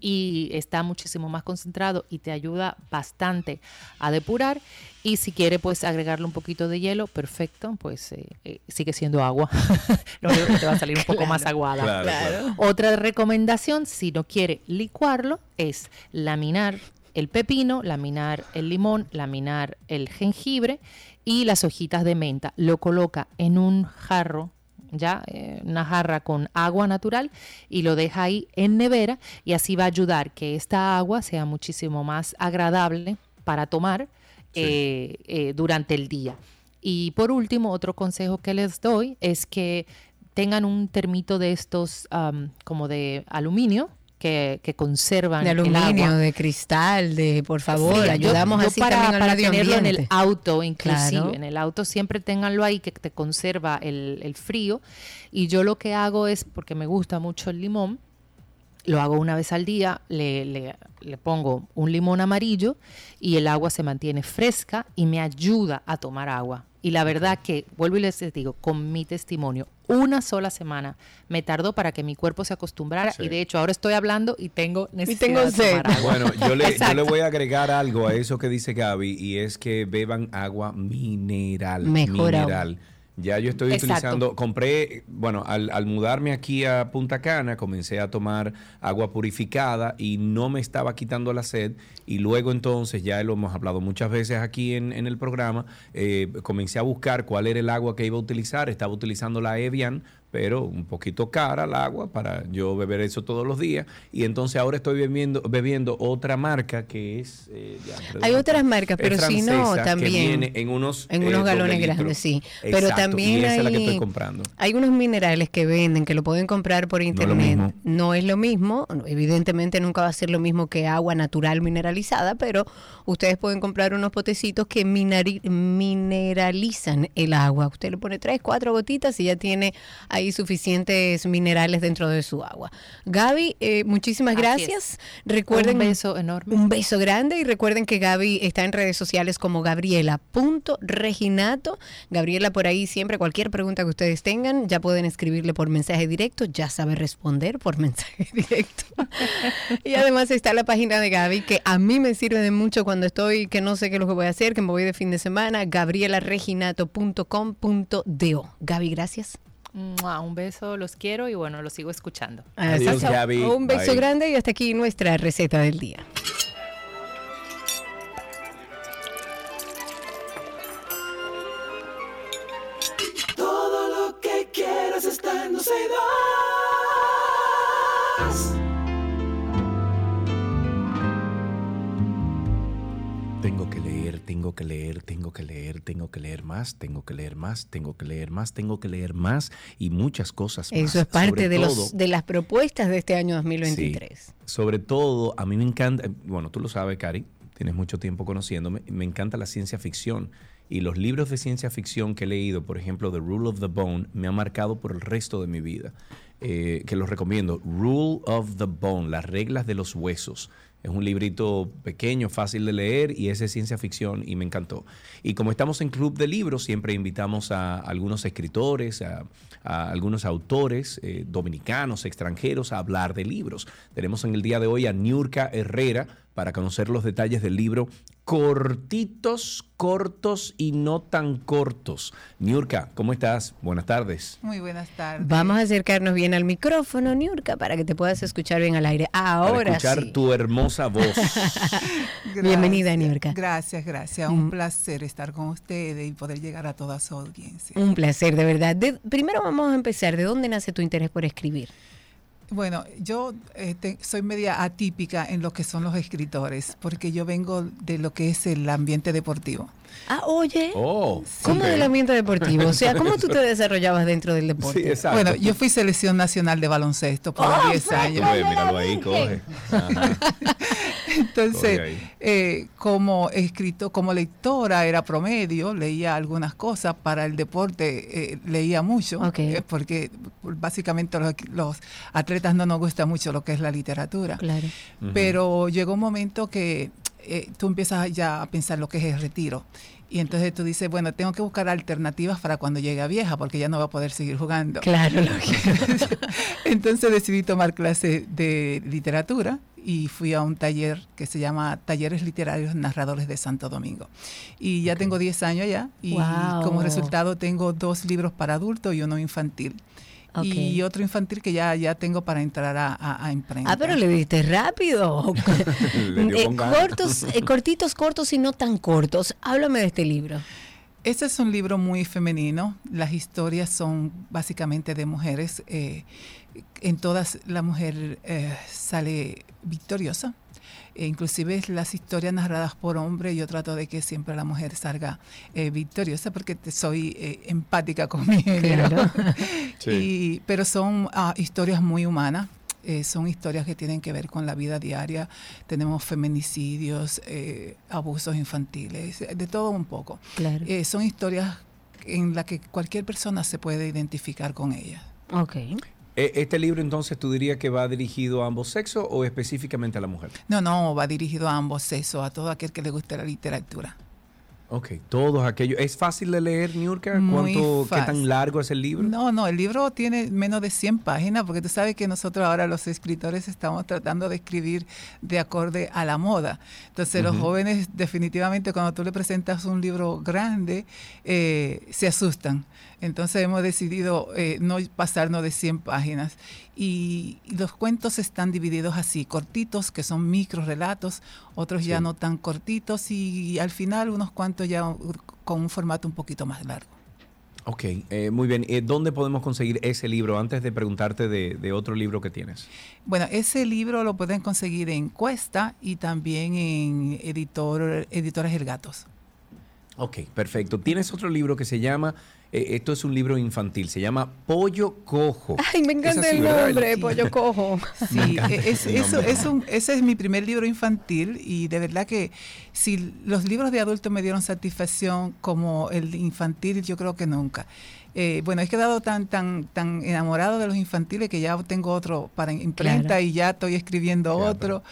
y está muchísimo más concentrado y te ayuda bastante a depurar. Y si quiere pues agregarle un poquito de hielo, perfecto, pues eh, eh, sigue siendo agua. Lo único que te va a salir un poco más aguada. Otra recomendación, si no quiere licuarlo, es laminar el pepino, laminar el limón, laminar el jengibre y las hojitas de menta. Lo coloca en un jarro ya eh, una jarra con agua natural y lo deja ahí en nevera y así va a ayudar que esta agua sea muchísimo más agradable para tomar eh, eh, durante el día. Y por último, otro consejo que les doy es que tengan un termito de estos como de aluminio, que, conservan de aluminio, de cristal, de por favor, ayudamos así para, también al tenerlo en el auto, inclusive en el auto siempre ténganlo ahí que te conserva el, el frío. Y yo lo que hago es porque me gusta mucho el limón, lo hago una vez al día, le, le, le, pongo un limón amarillo y el agua se mantiene fresca y me ayuda a tomar agua. Y la verdad que, vuelvo y les digo, con mi testimonio, una sola semana me tardó para que mi cuerpo se acostumbrara y de hecho ahora estoy hablando y tengo necesidad de tomar agua. Bueno, yo le, yo le, voy a agregar algo a eso que dice Gaby y es que beban agua mineral. Mejor mineral. Ya yo estoy utilizando, compré, bueno, al, al, mudarme aquí a Punta Cana, comencé a tomar agua purificada y no me estaba quitando la sed. Y luego entonces, ya lo hemos hablado muchas veces aquí en, en el programa, eh, comencé a buscar cuál era el agua que iba a utilizar. Estaba utilizando la Evian pero un poquito cara el agua para yo beber eso todos los días. Y entonces ahora estoy bebiendo, bebiendo otra marca que es... Eh, hay otras marcas, pero si no, también... en unos, en unos eh, galones grandes, sí. pero también hay, hay unos minerales que venden, que lo pueden comprar por internet. No, es lo mismo, evidentemente nunca va a ser lo mismo que agua natural mineralizada, pero ustedes pueden comprar unos potecitos que mineralizan el agua. Usted le pone tres, cuatro gotitas y ya tiene ahí suficientes minerales dentro de su agua. Gaby, eh, muchísimas gracias. Recuerden, un beso enorme. Un beso grande y recuerden que Gaby está en redes sociales como Gabriela.reginato. Gabriela por ahí siempre, cualquier pregunta que ustedes tengan, ya pueden escribirle por mensaje directo, ya sabe responder por mensaje directo. y además está la página de Gaby que a mí me sirve de mucho cuando estoy, que no sé qué es lo que voy a hacer, que me voy de fin de semana, gabrielareginato.com.do. Gaby, gracias. Un beso, los quiero y bueno, los sigo escuchando. Adiós, Gaby. Un beso grande y hasta aquí nuestra receta del día. Todo lo que quieras está en tengo que leer, tengo que leer, tengo que leer más, tengo que leer más, tengo que leer más, tengo que leer más y muchas cosas más. Eso es parte de, los, de las propuestas de este año 2023. sobre todo, a mí me encanta, bueno, tú lo sabes, Cari, tienes mucho tiempo conociéndome, me encanta la ciencia ficción. Y los libros de ciencia ficción que he leído, por ejemplo, The Rule of the Bone, me han marcado por el resto de mi vida. Eh, que los recomiendo. Rule of the Bone, las reglas de los huesos. Es un librito pequeño, fácil de leer y es de ciencia ficción y me encantó. Y como estamos en Club de Libros, siempre invitamos a algunos escritores, a, algunos autores eh, dominicanos, extranjeros, a hablar de libros. Tenemos en el día de hoy a Niurka Herrera para conocer los detalles del libro cortitos, cortos y no tan cortos. Niurka, ¿cómo estás? Buenas tardes. Muy buenas tardes. Vamos a acercarnos bien al micrófono, Niurka, para que te puedas escuchar bien al aire. Ahora para escuchar tu hermosa voz. Bienvenida, Niurka. Gracias, gracias. Un mm. placer estar con ustedes y poder llegar a toda su audiencia. Un placer, de verdad. primero vamos a empezar. ¿De dónde nace tu interés por escribir? Bueno, yo este, soy media atípica en lo que son los escritores, porque yo vengo de lo que es el ambiente deportivo. Ah, oye. Oh, ¿Cómo del ambiente deportivo? O sea, ¿cómo tú te desarrollabas dentro del deporte? Sí, exacto. Bueno, yo fui selección nacional de baloncesto por 10 años. míralo ahí, coge. Entonces, eh, como escrito, como lectora era promedio, leía algunas cosas. Para el deporte eh, leía mucho, eh, porque básicamente los, los, atletas no nos gusta mucho lo que es la literatura. Claro. Pero llegó un momento que eh, tú empiezas ya a pensar lo que es el retiro. Y entonces tú dices, bueno, tengo que buscar alternativas para cuando llegue a vieja, porque ya no va a poder seguir jugando. Claro, entonces decidí tomar clase de literatura y fui a un taller que se llama Talleres Literarios Narradores de Santo Domingo. Y ya tengo 10 años ya y como resultado tengo dos libros para adultos y uno infantil. Y otro infantil que ya, ya tengo para entrar a, a, Ah, pero le diste rápido. Eh, cortos, eh, cortitos, cortos y no tan cortos. Háblame de este libro. Este es un libro muy femenino. Las historias son básicamente de mujeres. Eh, en todas la mujer sale victoriosa. E inclusive las historias narradas por hombre, yo trato de que siempre la mujer salga eh, victoriosa porque soy eh, empática con mi género. pero son ah, historias muy humanas. Eh, son historias que tienen que ver con la vida diaria. Tenemos feminicidios, abusos infantiles, de todo un poco. son historias en las que cualquier persona se puede identificar con ellas. Okay. E, ¿Este libro entonces tú dirías que va dirigido a ambos sexos o específicamente a la mujer? No, no, va dirigido a ambos sexos, a todo aquel que le guste la literatura. Ok, todos aquellos. ¿Es fácil de leer, Niurka? ¿Cuánto, ¿Qué tan largo es el libro? No, no, el libro tiene menos de 100 páginas porque tú sabes que nosotros ahora los escritores estamos tratando de escribir de acorde a la moda. Entonces los jóvenes definitivamente cuando tú le presentas un libro grande eh, se asustan. Entonces hemos decidido eh, no pasarnos de 100 páginas. Y, los cuentos están divididos así, cortitos, que son micro relatos, otros ya no tan cortitos y, al final unos cuantos ya con un formato un poquito más largo. Ok, eh, muy bien. Eh, ¿Dónde podemos conseguir ese libro antes de preguntarte de, de, otro libro que tienes? Bueno, ese libro lo pueden conseguir en Cuesta y también en editor, Editores El Gatos. Ok, perfecto. Tienes otro libro que se llama eh, esto es un libro infantil, se llama Pollo Cojo. Ay, me encanta el nombre, Pollo Cojo. Sí, es, eso, es un, ese es mi primer libro infantil y de verdad que si los libros de adultos me dieron satisfacción como el infantil, yo creo que nunca. Eh, bueno, he quedado tan, tan, tan enamorado de los infantiles que ya tengo otro para imprenta y ya estoy escribiendo otro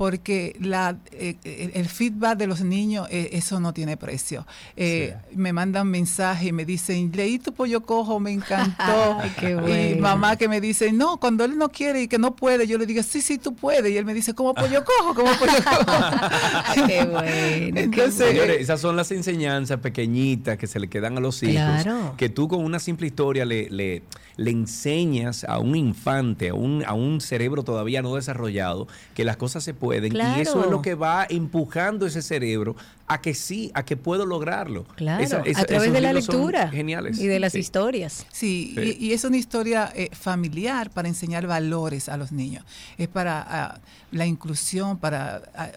porque la, eh, el feedback de los niños, eh, eso no tiene precio. Eh, me mandan mensajes y me dicen, leí tu pollo cojo, me encantó. Y mamá que me dice, no, cuando él no quiere y que no puede, yo le digo, sí, sí, tú puedes. Y él me dice, ¿cómo pollo cojo? ¿Cómo pollo cojo? qué bueno. Entonces, Señores, esas son las enseñanzas pequeñitas que se le quedan a los hijos. Que tú con una simple historia le, le, le enseñas a un infante, a un, a un cerebro todavía no desarrollado, que las cosas se pueden y eso es lo que va empujando ese cerebro a que sí, a que puedo lograrlo. Claro, a través de la lectura. Geniales. Y de las historias. Sí, Y, es una historia eh, familiar para enseñar valores a los niños. Es para ah, la inclusión, para... Ah,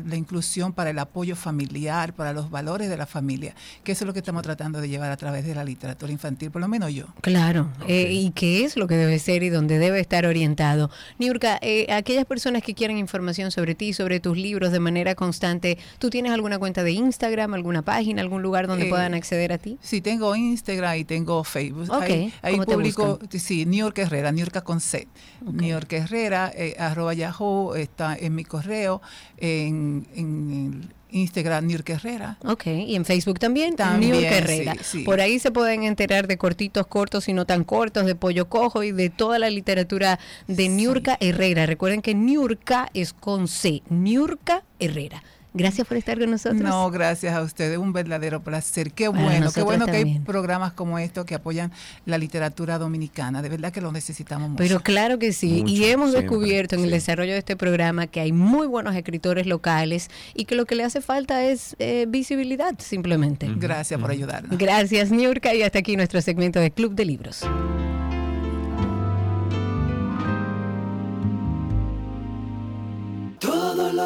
la inclusión, para el apoyo familiar, para los valores de la familia, que eso es lo que estamos tratando de llevar a través de la literatura infantil, por lo menos yo. Claro, eh, y qué es lo que debe ser y dónde debe estar orientado. Niurka, eh, aquellas personas que quieran información sobre ti, sobre tus libros de manera constante, ¿tú tienes alguna cuenta de Instagram, alguna página, algún lugar donde eh, puedan acceder a ti? Sí, tengo Instagram y tengo Facebook. Okay. Ahí, publico, sí, New York Herrera, New York con C. New York Herrera, arroba Yahoo, está en mi correo, en en, Instagram New Herrera. Ok, y en Facebook también, también Herrera. Por ahí se pueden enterar de cortitos cortos y no tan cortos, de Pollo Cojo y de toda la literatura de Niurka Herrera. Recuerden que Niurka es con C, Niurka Herrera. Gracias por estar con nosotros. No, gracias a ustedes, un verdadero placer. Qué bueno, qué bueno que hay programas como estos que apoyan la literatura dominicana. De verdad que lo necesitamos mucho. Pero claro que sí, y hemos descubierto en el desarrollo de este programa que hay muy buenos escritores locales y que lo que le hace falta es eh, visibilidad simplemente. Gracias por ayudarnos. Gracias, Niurka, y hasta aquí nuestro segmento de Club de Libros.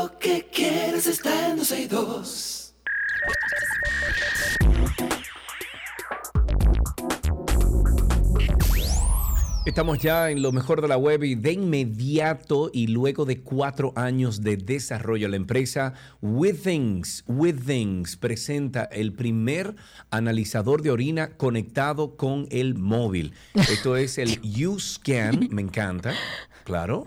Lo que quieres está en Estamos ya en lo mejor de la web y de inmediato y luego de cuatro años de desarrollo, la empresa Withings, Withings presenta el primer analizador de orina conectado con el móvil. Esto es el U-Scan, me encanta, claro.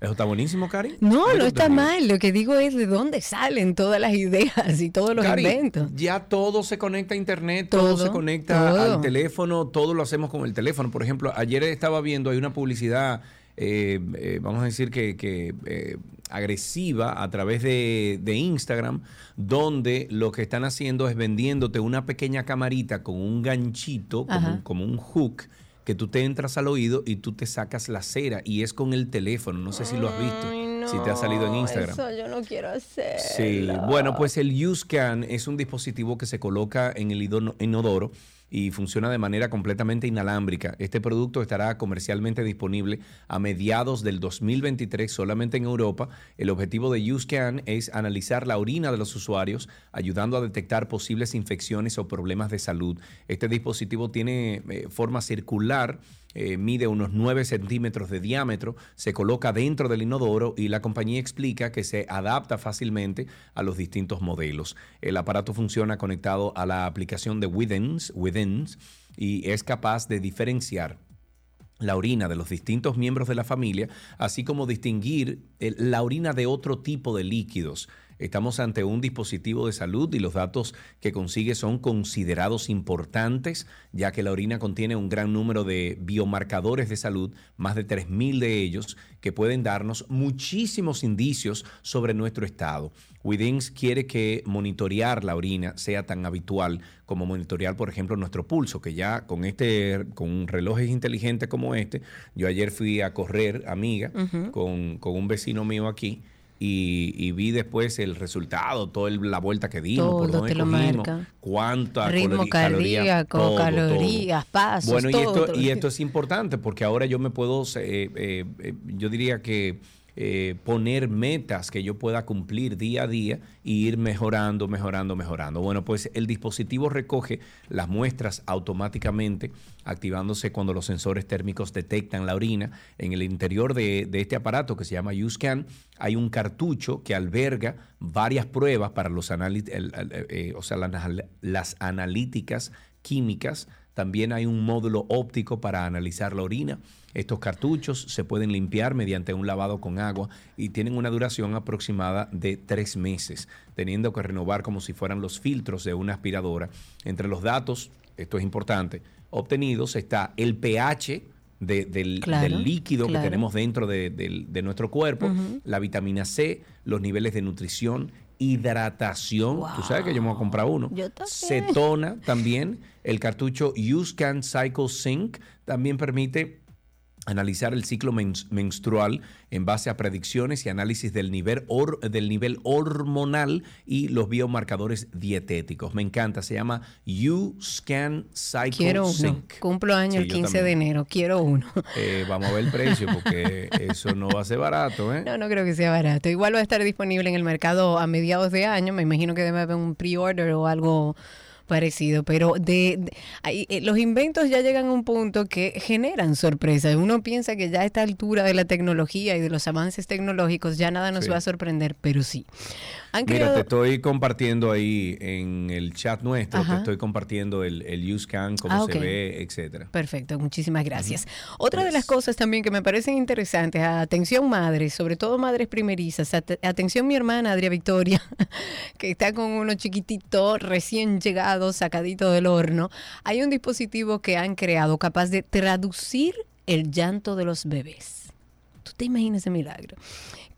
Eso está buenísimo, Cari. No, ¿De no está mal. Lo que digo es de dónde salen todas las ideas y todos los Cari, inventos. Ya todo se conecta a internet, todo, Todo, se conecta todo. al teléfono, todo lo hacemos con el teléfono. Por ejemplo, ayer estaba viendo, hay una publicidad, eh, eh, vamos a decir que, que, eh, agresiva a través de, de Instagram, donde lo que están haciendo es vendiéndote una pequeña camarita con un ganchito, como, Ajá. un- como un hook, que tú te entras al oído y tú te sacas la cera y es con el teléfono. No sé si lo has visto, si te ha salido en Instagram. Eso yo no quiero hacer. Sí, bueno, pues el USCAN es un dispositivo que se coloca en el inodoro y funciona de manera completamente inalámbrica. Este producto estará comercialmente disponible a mediados del 2023 solamente en Europa. El objetivo de USCAN es analizar la orina de los usuarios, ayudando a detectar posibles infecciones o problemas de salud. Este dispositivo tiene eh, forma circular eh, mide unos 9 centímetros de diámetro, se coloca dentro del inodoro y la compañía explica que se adapta fácilmente a los distintos modelos. El aparato funciona conectado a la aplicación de Withens, Withens y es capaz de diferenciar la orina de los distintos miembros de la familia, así como distinguir el- la orina de otro tipo de líquidos. Estamos ante un dispositivo de salud y los datos que consigue son considerados importantes, ya que la orina contiene un gran número de biomarcadores de salud, más de 3.000 de ellos, que pueden darnos muchísimos indicios sobre nuestro estado. Withings quiere que monitorear la orina sea tan habitual como monitorear, por ejemplo, nuestro pulso, que ya con este, con relojes inteligentes como este, yo ayer fui a correr, amiga, con, con un vecino mío aquí. Y, y vi después el resultado, toda el- la vuelta que dimos, por Todo dónde te lo cogimos, marca. cuánta Ritmo cardíaco, todo, todo. calorías, pasos, Bueno, y esto, y esto es importante porque ahora yo me puedo, eh, eh, eh, yo diría que eh, poner metas que yo pueda cumplir día a día y ir mejorando, mejorando, mejorando. Bueno, pues el dispositivo recoge las muestras automáticamente, activándose cuando los sensores térmicos detectan la orina. En el interior de, este aparato que se llama USCAN hay un cartucho que alberga varias pruebas para los análisis, o sea, las, las analíticas químicas. También hay un módulo óptico para analizar la orina. Estos cartuchos se pueden limpiar mediante un lavado con agua y tienen una duración aproximada de tres meses, teniendo que renovar como si fueran los filtros de una aspiradora. Entre los datos, esto es importante, obtenidos está el pH de- del, Claro, del líquido claro. que tenemos dentro de, nuestro cuerpo, la vitamina C, los niveles de nutrición, hidratación. Tú sabes que yo me voy a comprar uno. Yo también. Cetona también. El cartucho USCAN Cycle Sync también permite analizar el ciclo mens- menstrual en base a predicciones y análisis del nivel, hor- del nivel hormonal y los biomarcadores dietéticos. Me encanta, se llama U-Scan Cycle Quiero uno. Sync. Cumplo año Sí, el yo 15 de también. enero. Quiero uno. Eh, vamos a ver el precio porque eso no va a ser barato, ¿eh? No, no creo que sea barato. Igual va a estar disponible en el mercado a mediados de año. Me imagino que debe haber un pre-order o algo parecido, pero de, de- eh, los inventos ya llegan a un punto que generan sorpresas. Uno piensa que ya a esta altura de la tecnología y de los avances tecnológicos ya nada nos Sí. va a sorprender, pero sí. Mira, creado- te estoy compartiendo ahí en el chat nuestro, Ajá. te estoy compartiendo el, el USCAN, cómo Ah, se ve, etcétera. Perfecto, muchísimas gracias. Otra de las cosas también que me parecen interesantes, atención madres, sobre todo madres primerizas, at- atención mi hermana Adria Victoria, que está con uno chiquitito recién llegado, sacadito del horno. Hay un dispositivo que han creado capaz de traducir el llanto de los bebés. ¿Tú te imaginas ese milagro?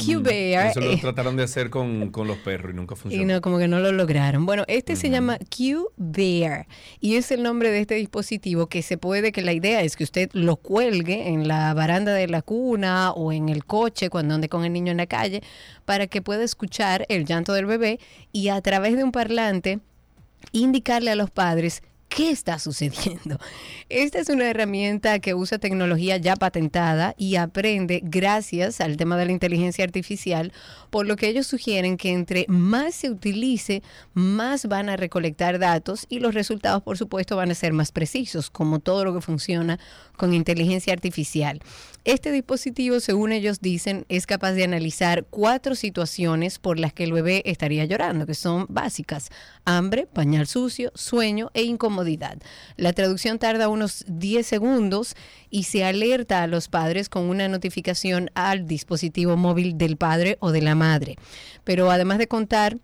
Q-Bear. Eso lo eh, trataron de hacer con, con los perros y nunca y funcionó. no, como que no lo lograron. Bueno, este se llama Q-Bear y es el nombre de este dispositivo que se puede, que la idea es que usted lo cuelgue en la baranda de la cuna o en el coche cuando ande con el niño en la calle para que pueda escuchar el llanto del bebé y a través de un parlante indicarle a los padres qué está sucediendo. Esta es una herramienta que usa tecnología ya patentada y aprende gracias al tema de la inteligencia artificial, por lo que ellos sugieren que entre más se utilice, más van a recolectar datos y los resultados, por supuesto, van a ser más precisos, como todo lo que funciona con inteligencia artificial. Este dispositivo, según ellos dicen, es capaz de analizar cuatro situaciones por las que el bebé estaría llorando, que son básicas. Hambre, pañal sucio, sueño e incomodidad. La traducción tarda unos 10 segundos y se alerta a los padres con una notificación al dispositivo móvil del padre o de la madre. Pero además de contar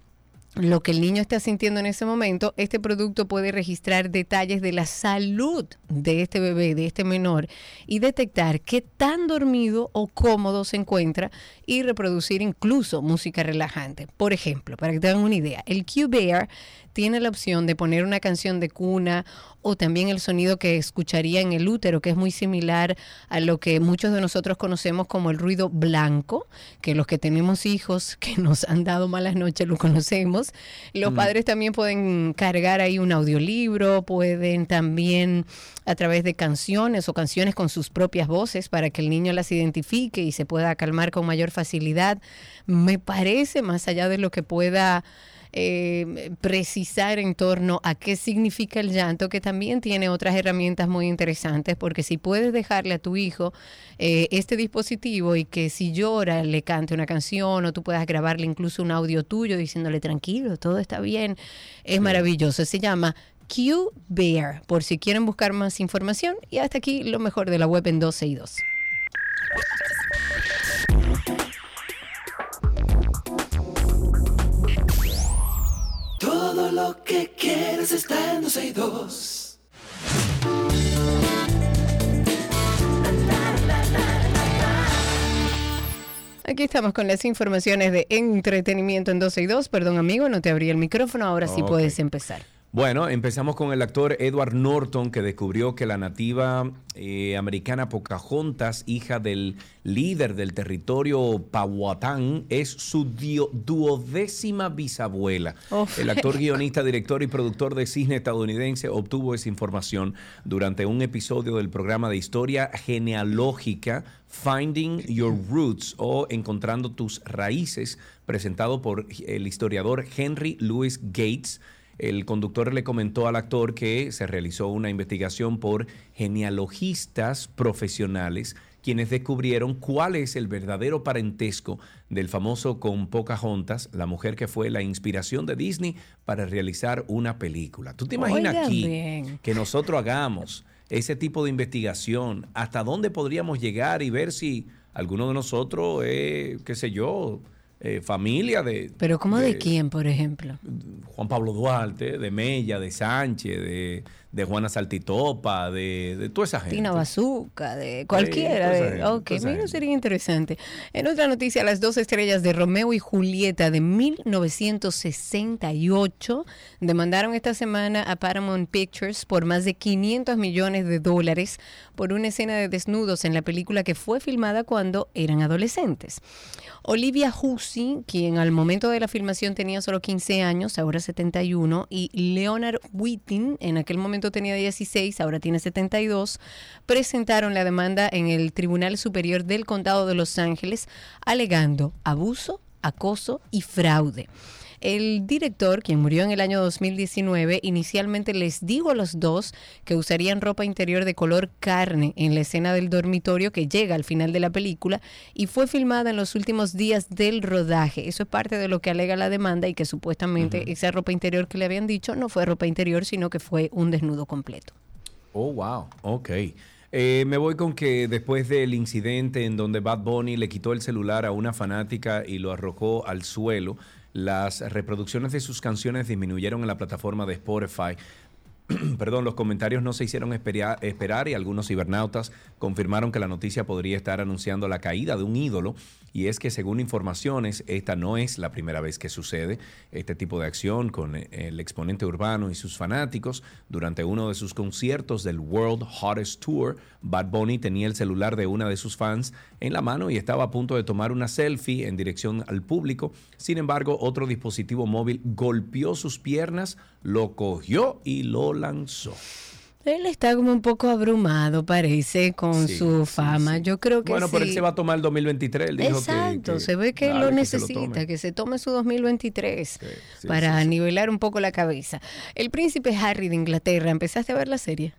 lo que el niño está sintiendo en ese momento, este producto puede registrar detalles de la salud de este bebé, de este menor, y detectar qué tan dormido o cómodo se encuentra y reproducir incluso música relajante. Por ejemplo, para que tengan una idea, el Q-Bear tiene la opción de poner una canción de cuna o también el sonido que escucharía en el útero, que es muy similar a lo que muchos de nosotros conocemos como el ruido blanco, que los que tenemos hijos que nos han dado malas noches lo conocemos. Los mm. padres también pueden cargar ahí un audiolibro, pueden también a través de canciones o canciones con sus propias voces para que el niño las identifique y se pueda calmar con mayor facilidad. Me parece, más allá de lo que pueda eh, precisar en torno a qué significa el llanto, que también tiene otras herramientas muy interesantes, porque si puedes dejarle a tu hijo eh, este dispositivo y que si llora le cante una canción o tú puedas grabarle incluso un audio tuyo diciéndole tranquilo, todo está bien, es maravilloso. Se llama Q Bear, por si quieren buscar más información. Y hasta aquí lo mejor de la web en 12 y 2. Todo lo que quieres está en Aquí estamos con las informaciones de entretenimiento en 12 y 2. Perdón, amigo, no te abrí el micrófono. Ahora sí puedes empezar. Bueno, empezamos con el actor Edward Norton, que descubrió que la nativa eh, americana Pocahontas, hija del líder del territorio Powhatan, es su duodécima bisabuela. El actor, guionista, director y productor de cine estadounidense obtuvo esa información durante un episodio del programa de historia genealógica Finding Your Roots o Encontrando tus Raíces, presentado por el historiador Henry Louis Gates el conductor le comentó al actor que se realizó una investigación por genealogistas profesionales quienes descubrieron cuál es el verdadero parentesco del famoso con Pocahontas, la mujer que fue la inspiración de Disney para realizar una película. ¿Tú te imaginas aquí que nosotros hagamos ese tipo de investigación? ¿Hasta dónde podríamos llegar y ver si alguno de nosotros, es, qué sé yo, eh, familia de... ¿Pero cómo de, quién, por ejemplo? Juan Pablo Duarte, de Mella, de Sánchez, de, de Juana Saltitopa, de, de, toda esa gente. Tina Bazuca, de cualquiera. ok, mira, sería interesante. En otra noticia, las dos estrellas de Romeo y Julieta de 1968 demandaron esta semana a Paramount Pictures por más de 500 millones de dólares por una escena de desnudos en la película que fue filmada cuando eran adolescentes. Olivia Hussey, quien al momento de la filmación tenía solo 15 años, ahora 71, y Leonard Whiting, en aquel momento tenía 16, ahora tiene 72, presentaron la demanda en el Tribunal Superior del Condado de Los Ángeles alegando abuso, acoso y fraude. El director, quien murió en el año 2019, inicialmente les dijo a los dos que usarían ropa interior de color carne en la escena del dormitorio que llega al final de la película y fue filmada en los últimos días del rodaje. Eso es parte de lo que alega la demanda y que supuestamente esa ropa interior que le habían dicho no fue ropa interior, sino que fue un desnudo completo. Oh, wow. Ok. Eh, me voy con que después del incidente en donde Bad Bunny le quitó el celular a una fanática y lo arrojó al suelo, las reproducciones de sus canciones disminuyeron en la plataforma de Spotify. Perdón, los comentarios no se hicieron esperar y algunos cibernautas confirmaron que la noticia podría estar anunciando la caída de un ídolo y es que según informaciones, esta no es la primera vez que sucede este tipo de acción con eh, el exponente urbano y sus fanáticos. Durante uno de sus conciertos del World Hottest Tour, Bad Bunny tenía el celular de una de sus fans en la mano y estaba a punto de tomar una selfie en dirección al público. Sin embargo, otro dispositivo móvil golpeó sus piernas, lo cogió y lo lanzó. Él está como un poco abrumado, parece, con su fama. Yo creo que Bueno, pero él se va a tomar el 2023. Exacto, se ve que lo necesita, que se, tome su 2023 para nivelar un poco la cabeza. El príncipe Harry de Inglaterra, ¿empezaste a ver la serie?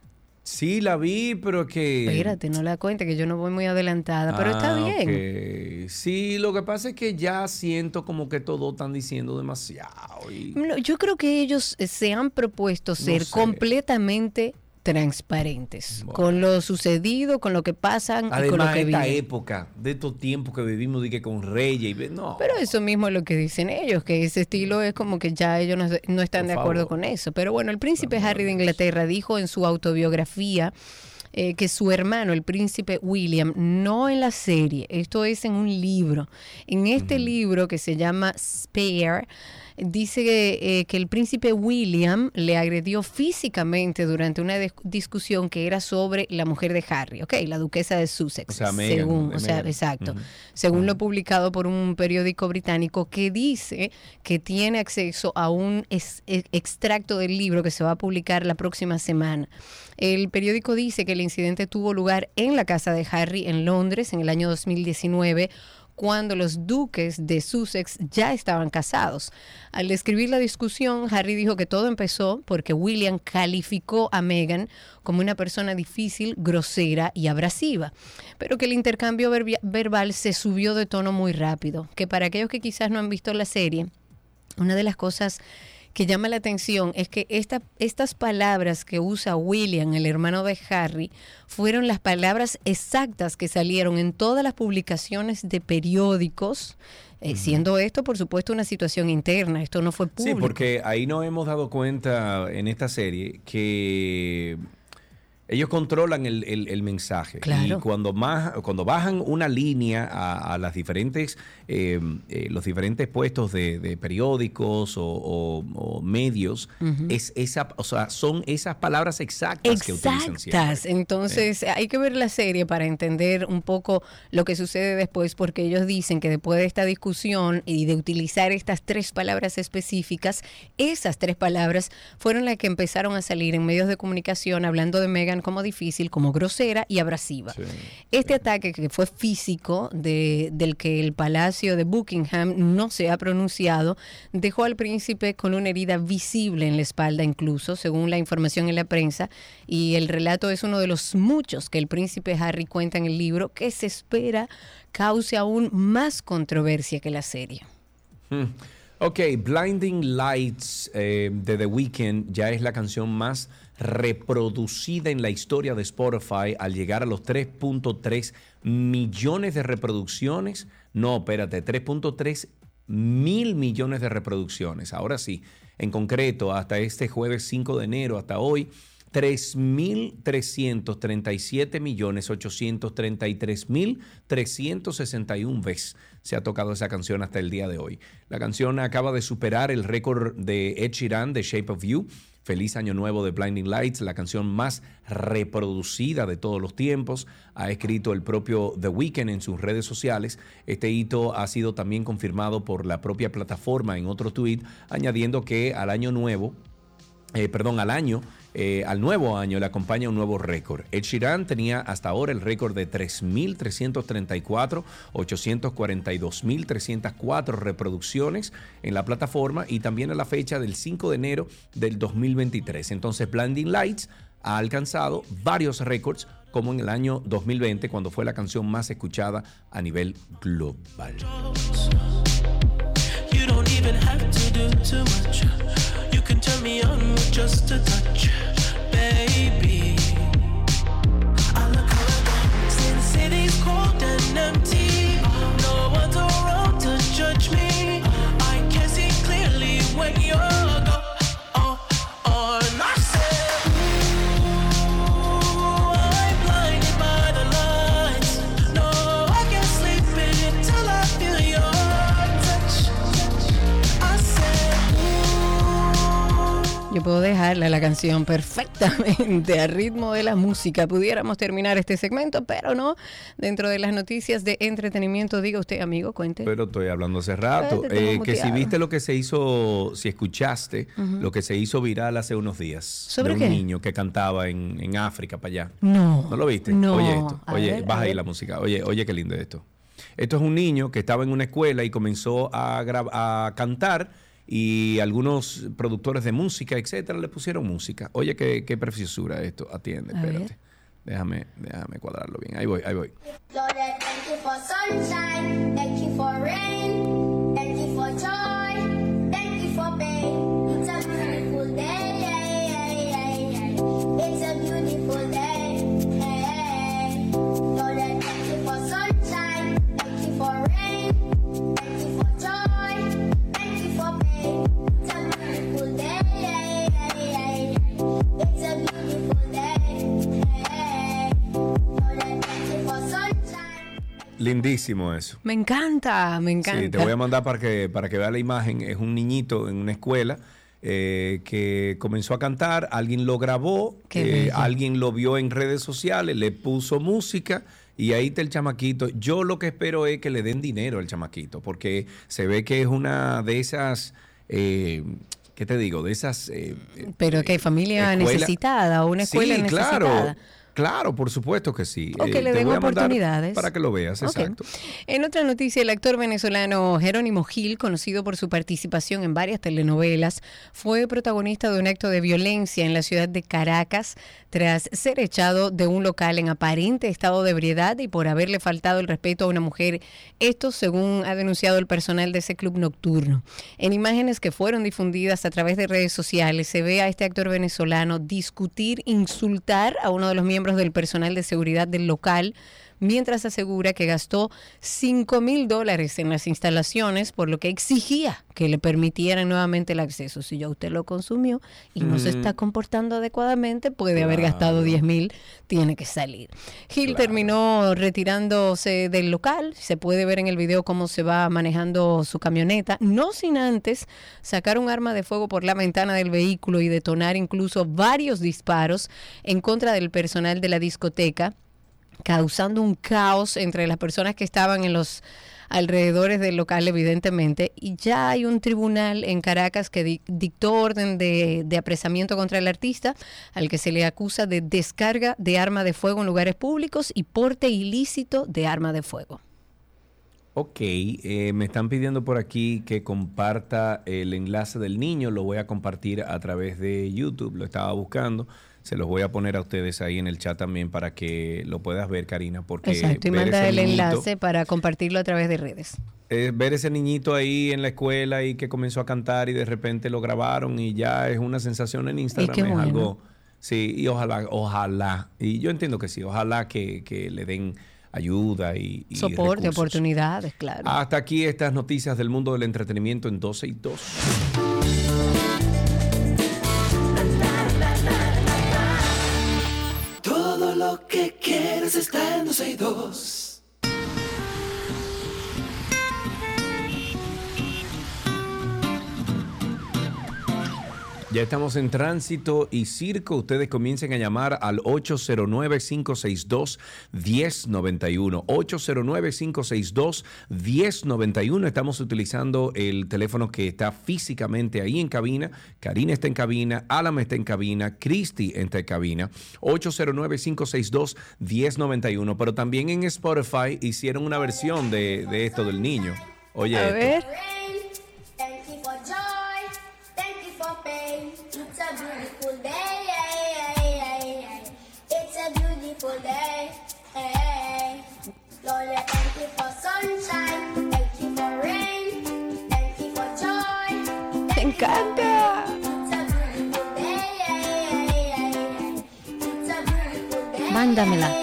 Sí, la vi, pero que... Espérate, no la cuente, que yo no voy muy adelantada, pero está Ah, bien. Sí, lo que pasa es que ya siento como que todo están diciendo demasiado. y- No, Yo creo que ellos eh, se han propuesto ser sé. completamente transparentes con lo sucedido, con lo que pasan y con lo que esta viven. época, de estos tiempos que vivimos, de que con reyes y... No. Pero eso mismo es lo que dicen ellos, que ese estilo es como que ya ellos no, no están Por de acuerdo favor. con eso. Pero bueno, el príncipe Harry de Inglaterra dijo en su autobiografía eh, que su hermano, el príncipe William, no en la serie, esto es en un libro. En este libro que se llama Spare, dice que, eh, que el príncipe William le agredió físicamente durante una dis- discusión que era sobre la mujer de Harry, ¿ok? La duquesa de Sussex. O sea, Meghan, según, o sea, exacto. Según lo publicado por un periódico británico que dice que tiene acceso a un es- e- extracto del libro que se va a publicar la próxima semana. El periódico dice que el incidente tuvo lugar en la casa de Harry en Londres en el año 2019 cuando los duques de Sussex ya estaban casados. Al describir la discusión, Harry dijo que todo empezó porque William calificó a Meghan como una persona difícil, grosera y abrasiva, pero que el intercambio verbal se subió de tono muy rápido, que para aquellos que quizás no han visto la serie, una de las cosas que llama la atención es que esta, estas palabras que usa William, el hermano de Harry, fueron las palabras exactas que salieron en todas las publicaciones de periódicos, eh, siendo esto, por supuesto, una situación interna, esto no fue Sí, público. porque ahí nos hemos dado cuenta en esta serie que ellos controlan el, el- el mensaje. Claro. Y cuando, más, cuando bajan una línea a, a las diferentes, eh, eh, los diferentes puestos de, de periódicos o, o- o medios, es esa, o sea, son esas palabras exactas que utilizan. Exactas. Entonces, hay que ver la serie para entender un poco lo que sucede después, porque ellos dicen que después de esta discusión y de utilizar estas tres palabras específicas, esas tres palabras fueron las que empezaron a salir en medios de comunicación hablando de Como difícil, como grosera y abrasiva. Este ataque que fue físico, de, del que el Palacio de Buckingham no se ha pronunciado, dejó al príncipe con una herida visible en la espalda incluso, según la información en la prensa, y el relato es uno de los muchos que el príncipe Harry cuenta en el libro que se espera cause aún más controversia que la serie. Hmm. Ok, Blinding Lights eh, de The Weeknd ya es la canción más reproducida en la historia de Spotify al llegar a los 3.3 millones de reproducciones. No, espérate, 3.3 mil millones de reproducciones. Ahora sí, en concreto, hasta este jueves 5 de enero, hasta hoy, 3.337 millones 833 mil 361 veces se ha tocado esa canción hasta el día de hoy. La canción acaba de superar el récord de Ed Sheeran de Shape of You. Feliz Año Nuevo de Blinding Lights, la canción más reproducida de todos los tiempos. Ha escrito el propio The Weeknd en sus redes sociales. Este hito ha sido también confirmado por la propia plataforma en otro tweet, añadiendo que al año nuevo, eh, perdón, al año, eh, al nuevo año le acompaña un nuevo récord. Ed Sheeran tenía hasta ahora el récord de 3.334, 842.304 reproducciones en la plataforma y también a la fecha del 5 de enero del 2023. Entonces, Blinding Lights ha alcanzado varios récords como en el año 2020 cuando fue la canción más escuchada a nivel global. Me on with just a touch, baby. I look around, see the city's cold and empty. No one's around to judge me. I can see clearly when you're Yo puedo dejarla la canción perfectamente a ritmo de la música. Pudiéramos terminar este segmento, pero no. Dentro de las noticias de entretenimiento, diga usted, amigo, cuente. Pero estoy hablando hace rato. Eh, Eh, que si viste lo que se hizo, si escuchaste lo que se hizo viral hace unos días. ¿Sobre de un qué? niño que cantaba en, en África para allá. No. ¿No lo viste? No. Oye esto. Oye, ver, baja ahí la música. Oye, oye qué lindo esto. Esto es un niño que estaba en una escuela y comenzó a, a cantar y algunos productores de música, etcétera, le pusieron música. Oye, qué, qué preciosura esto. Atiende, A ver. espérate. Déjame, déjame cuadrarlo bien. Ahí voy, ahí voy. Lord, I thank you for sunshine, thank you for rain, thank you for joy, thank you for pain. It's a beautiful day. It's a beautiful day. Lindísimo eso. Me encanta, me encanta. Sí, te voy a mandar para que, para que vea la imagen. Es un niñito en una escuela eh, que comenzó a cantar, alguien lo grabó, eh, alguien lo vio en redes sociales, le puso música y ahí está el chamaquito. Yo lo que espero es que le den dinero al chamaquito, porque se ve que es una de esas... eh, ¿Qué te digo? De esas... eh, Pero que hay familia escuela- necesitada una escuela sí, necesitada. claro. Claro, por supuesto que sí. O que Eh, le den oportunidades. Para que lo veas, exacto. En otra noticia, el actor venezolano Jerónimo Gil, conocido por su participación en varias telenovelas, fue protagonista de un acto de violencia en la ciudad de Caracas tras ser echado de un local en aparente estado de ebriedad y por haberle faltado el respeto a una mujer. Esto según ha denunciado el personal de ese club nocturno. En imágenes que fueron difundidas a través de redes sociales se ve a este actor venezolano discutir, insultar a uno de los miembros del personal de seguridad del local mientras asegura que gastó 5 mil dólares en las instalaciones, por lo que exigía que le permitieran nuevamente el acceso. Si ya usted lo consumió y no se Mm. está comportando adecuadamente, puede haber gastado Claro. 10 mil, tiene que salir. Gil Claro. terminó retirándose del local, se puede ver en el video cómo se va manejando su camioneta, no sin antes sacar un arma de fuego por la ventana del vehículo y detonar incluso varios disparos en contra del personal de la discoteca causando un caos entre las personas que estaban en los alrededores del local, evidentemente, y ya hay un tribunal en Caracas que di- dictó orden de, de apresamiento contra el artista, al que se le acusa de descarga de arma de fuego en lugares públicos y porte ilícito de arma de fuego. Ok, eh, me están pidiendo por aquí que comparta el enlace del niño, lo voy a compartir a través de YouTube, lo estaba buscando, se los voy a poner a ustedes ahí en el chat también para que lo puedas ver, Karina, porque Exacto, y manda el niñito- enlace para compartirlo a través de redes. eh, ver ese niñito ahí en la escuela y que comenzó a cantar y de repente lo grabaron y ya es una sensación en Instagram, es bueno. algo, sí, y ojalá, ojalá, y yo entiendo que sí, ojalá que, que le den ayuda y, y Soporte, recursos. oportunidades, claro. Hasta aquí estas noticias del mundo del entretenimiento en 12 y 2. Quieres está en 12 y 2. Ya estamos en tránsito y circo. Ustedes comiencen a llamar al 809-562-1091. 809-562-1091. Estamos utilizando el teléfono que está físicamente ahí en cabina. Karina está en cabina, Alam está en cabina, Christy está en cabina. 809-562-1091. Pero también en Spotify hicieron una versión de, de esto del niño. Oye, A esto. ver. Day. Mándamela.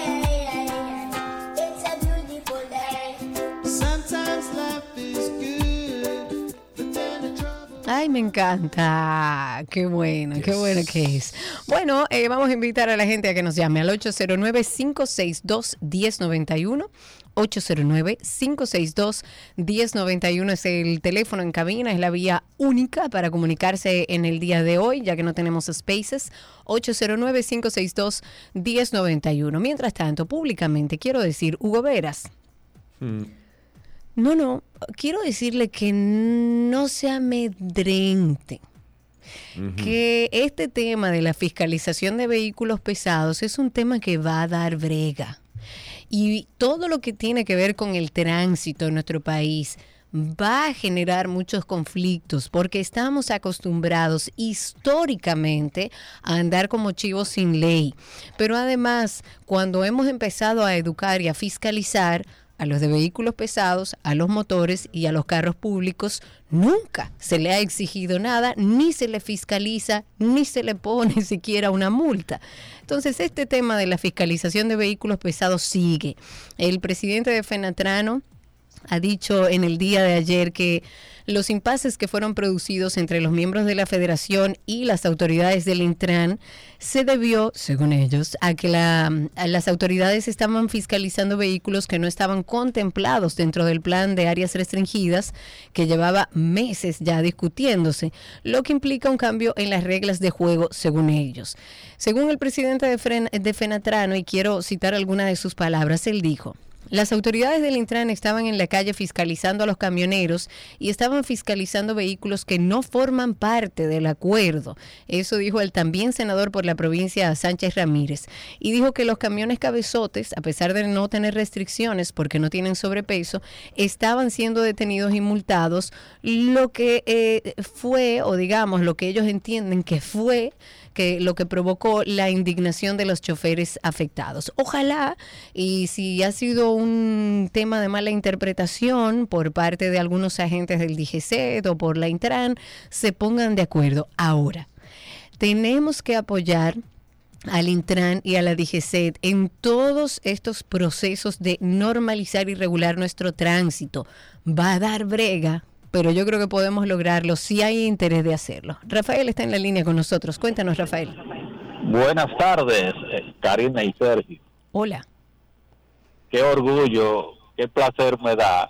Ay, me encanta. Qué bueno, qué bueno que es. Bueno, eh, vamos a invitar a la gente a que nos llame al 809-562-1091. 809-562-1091 es el teléfono en cabina, es la vía única para comunicarse en el día de hoy, ya que no tenemos spaces. 809-562-1091. Mientras tanto, públicamente quiero decir, Hugo Veras, Mm. no, no, quiero decirle que no se amedrente. Que este tema de la fiscalización de vehículos pesados es un tema que va a dar brega. Y todo lo que tiene que ver con el tránsito en nuestro país va a generar muchos conflictos porque estamos acostumbrados históricamente a andar como chivos sin ley. Pero además, cuando hemos empezado a educar y a fiscalizar, a los de vehículos pesados, a los motores y a los carros públicos, nunca se le ha exigido nada, ni se le fiscaliza, ni se le pone siquiera una multa. Entonces, este tema de la fiscalización de vehículos pesados sigue. El presidente de Fenatrano ha dicho en el día de ayer que los impases que fueron producidos entre los miembros de la federación y las autoridades del Intran se debió, según ellos, a que las autoridades estaban fiscalizando vehículos que no estaban contemplados dentro del plan de áreas restringidas que llevaba meses ya discutiéndose, lo que implica un cambio en las reglas de juego, según ellos. Según el presidente de, Fren- de Fenatrano, y quiero citar algunas de sus palabras, él dijo, las autoridades del Intran estaban en la calle fiscalizando a los camioneros y estaban fiscalizando vehículos que no forman parte del acuerdo. Eso dijo el también senador por la provincia Sánchez Ramírez. Y dijo que los camiones cabezotes, a pesar de no tener restricciones porque no tienen sobrepeso, estaban siendo detenidos y multados, lo que eh, fue, o digamos, lo que ellos entienden que fue que lo que provocó la indignación de los choferes afectados. Ojalá, y si ha sido un tema de mala interpretación por parte de algunos agentes del DGC o por la Intran, se pongan de acuerdo. Ahora, tenemos que apoyar al Intran y a la DGCET en todos estos procesos de normalizar y regular nuestro tránsito. Va a dar brega, pero yo creo que podemos lograrlo si hay interés de hacerlo. Rafael está en la línea con nosotros. Cuéntanos, Rafael. Buenas tardes, eh, Karina y Sergio. Hola. Qué orgullo, qué placer me da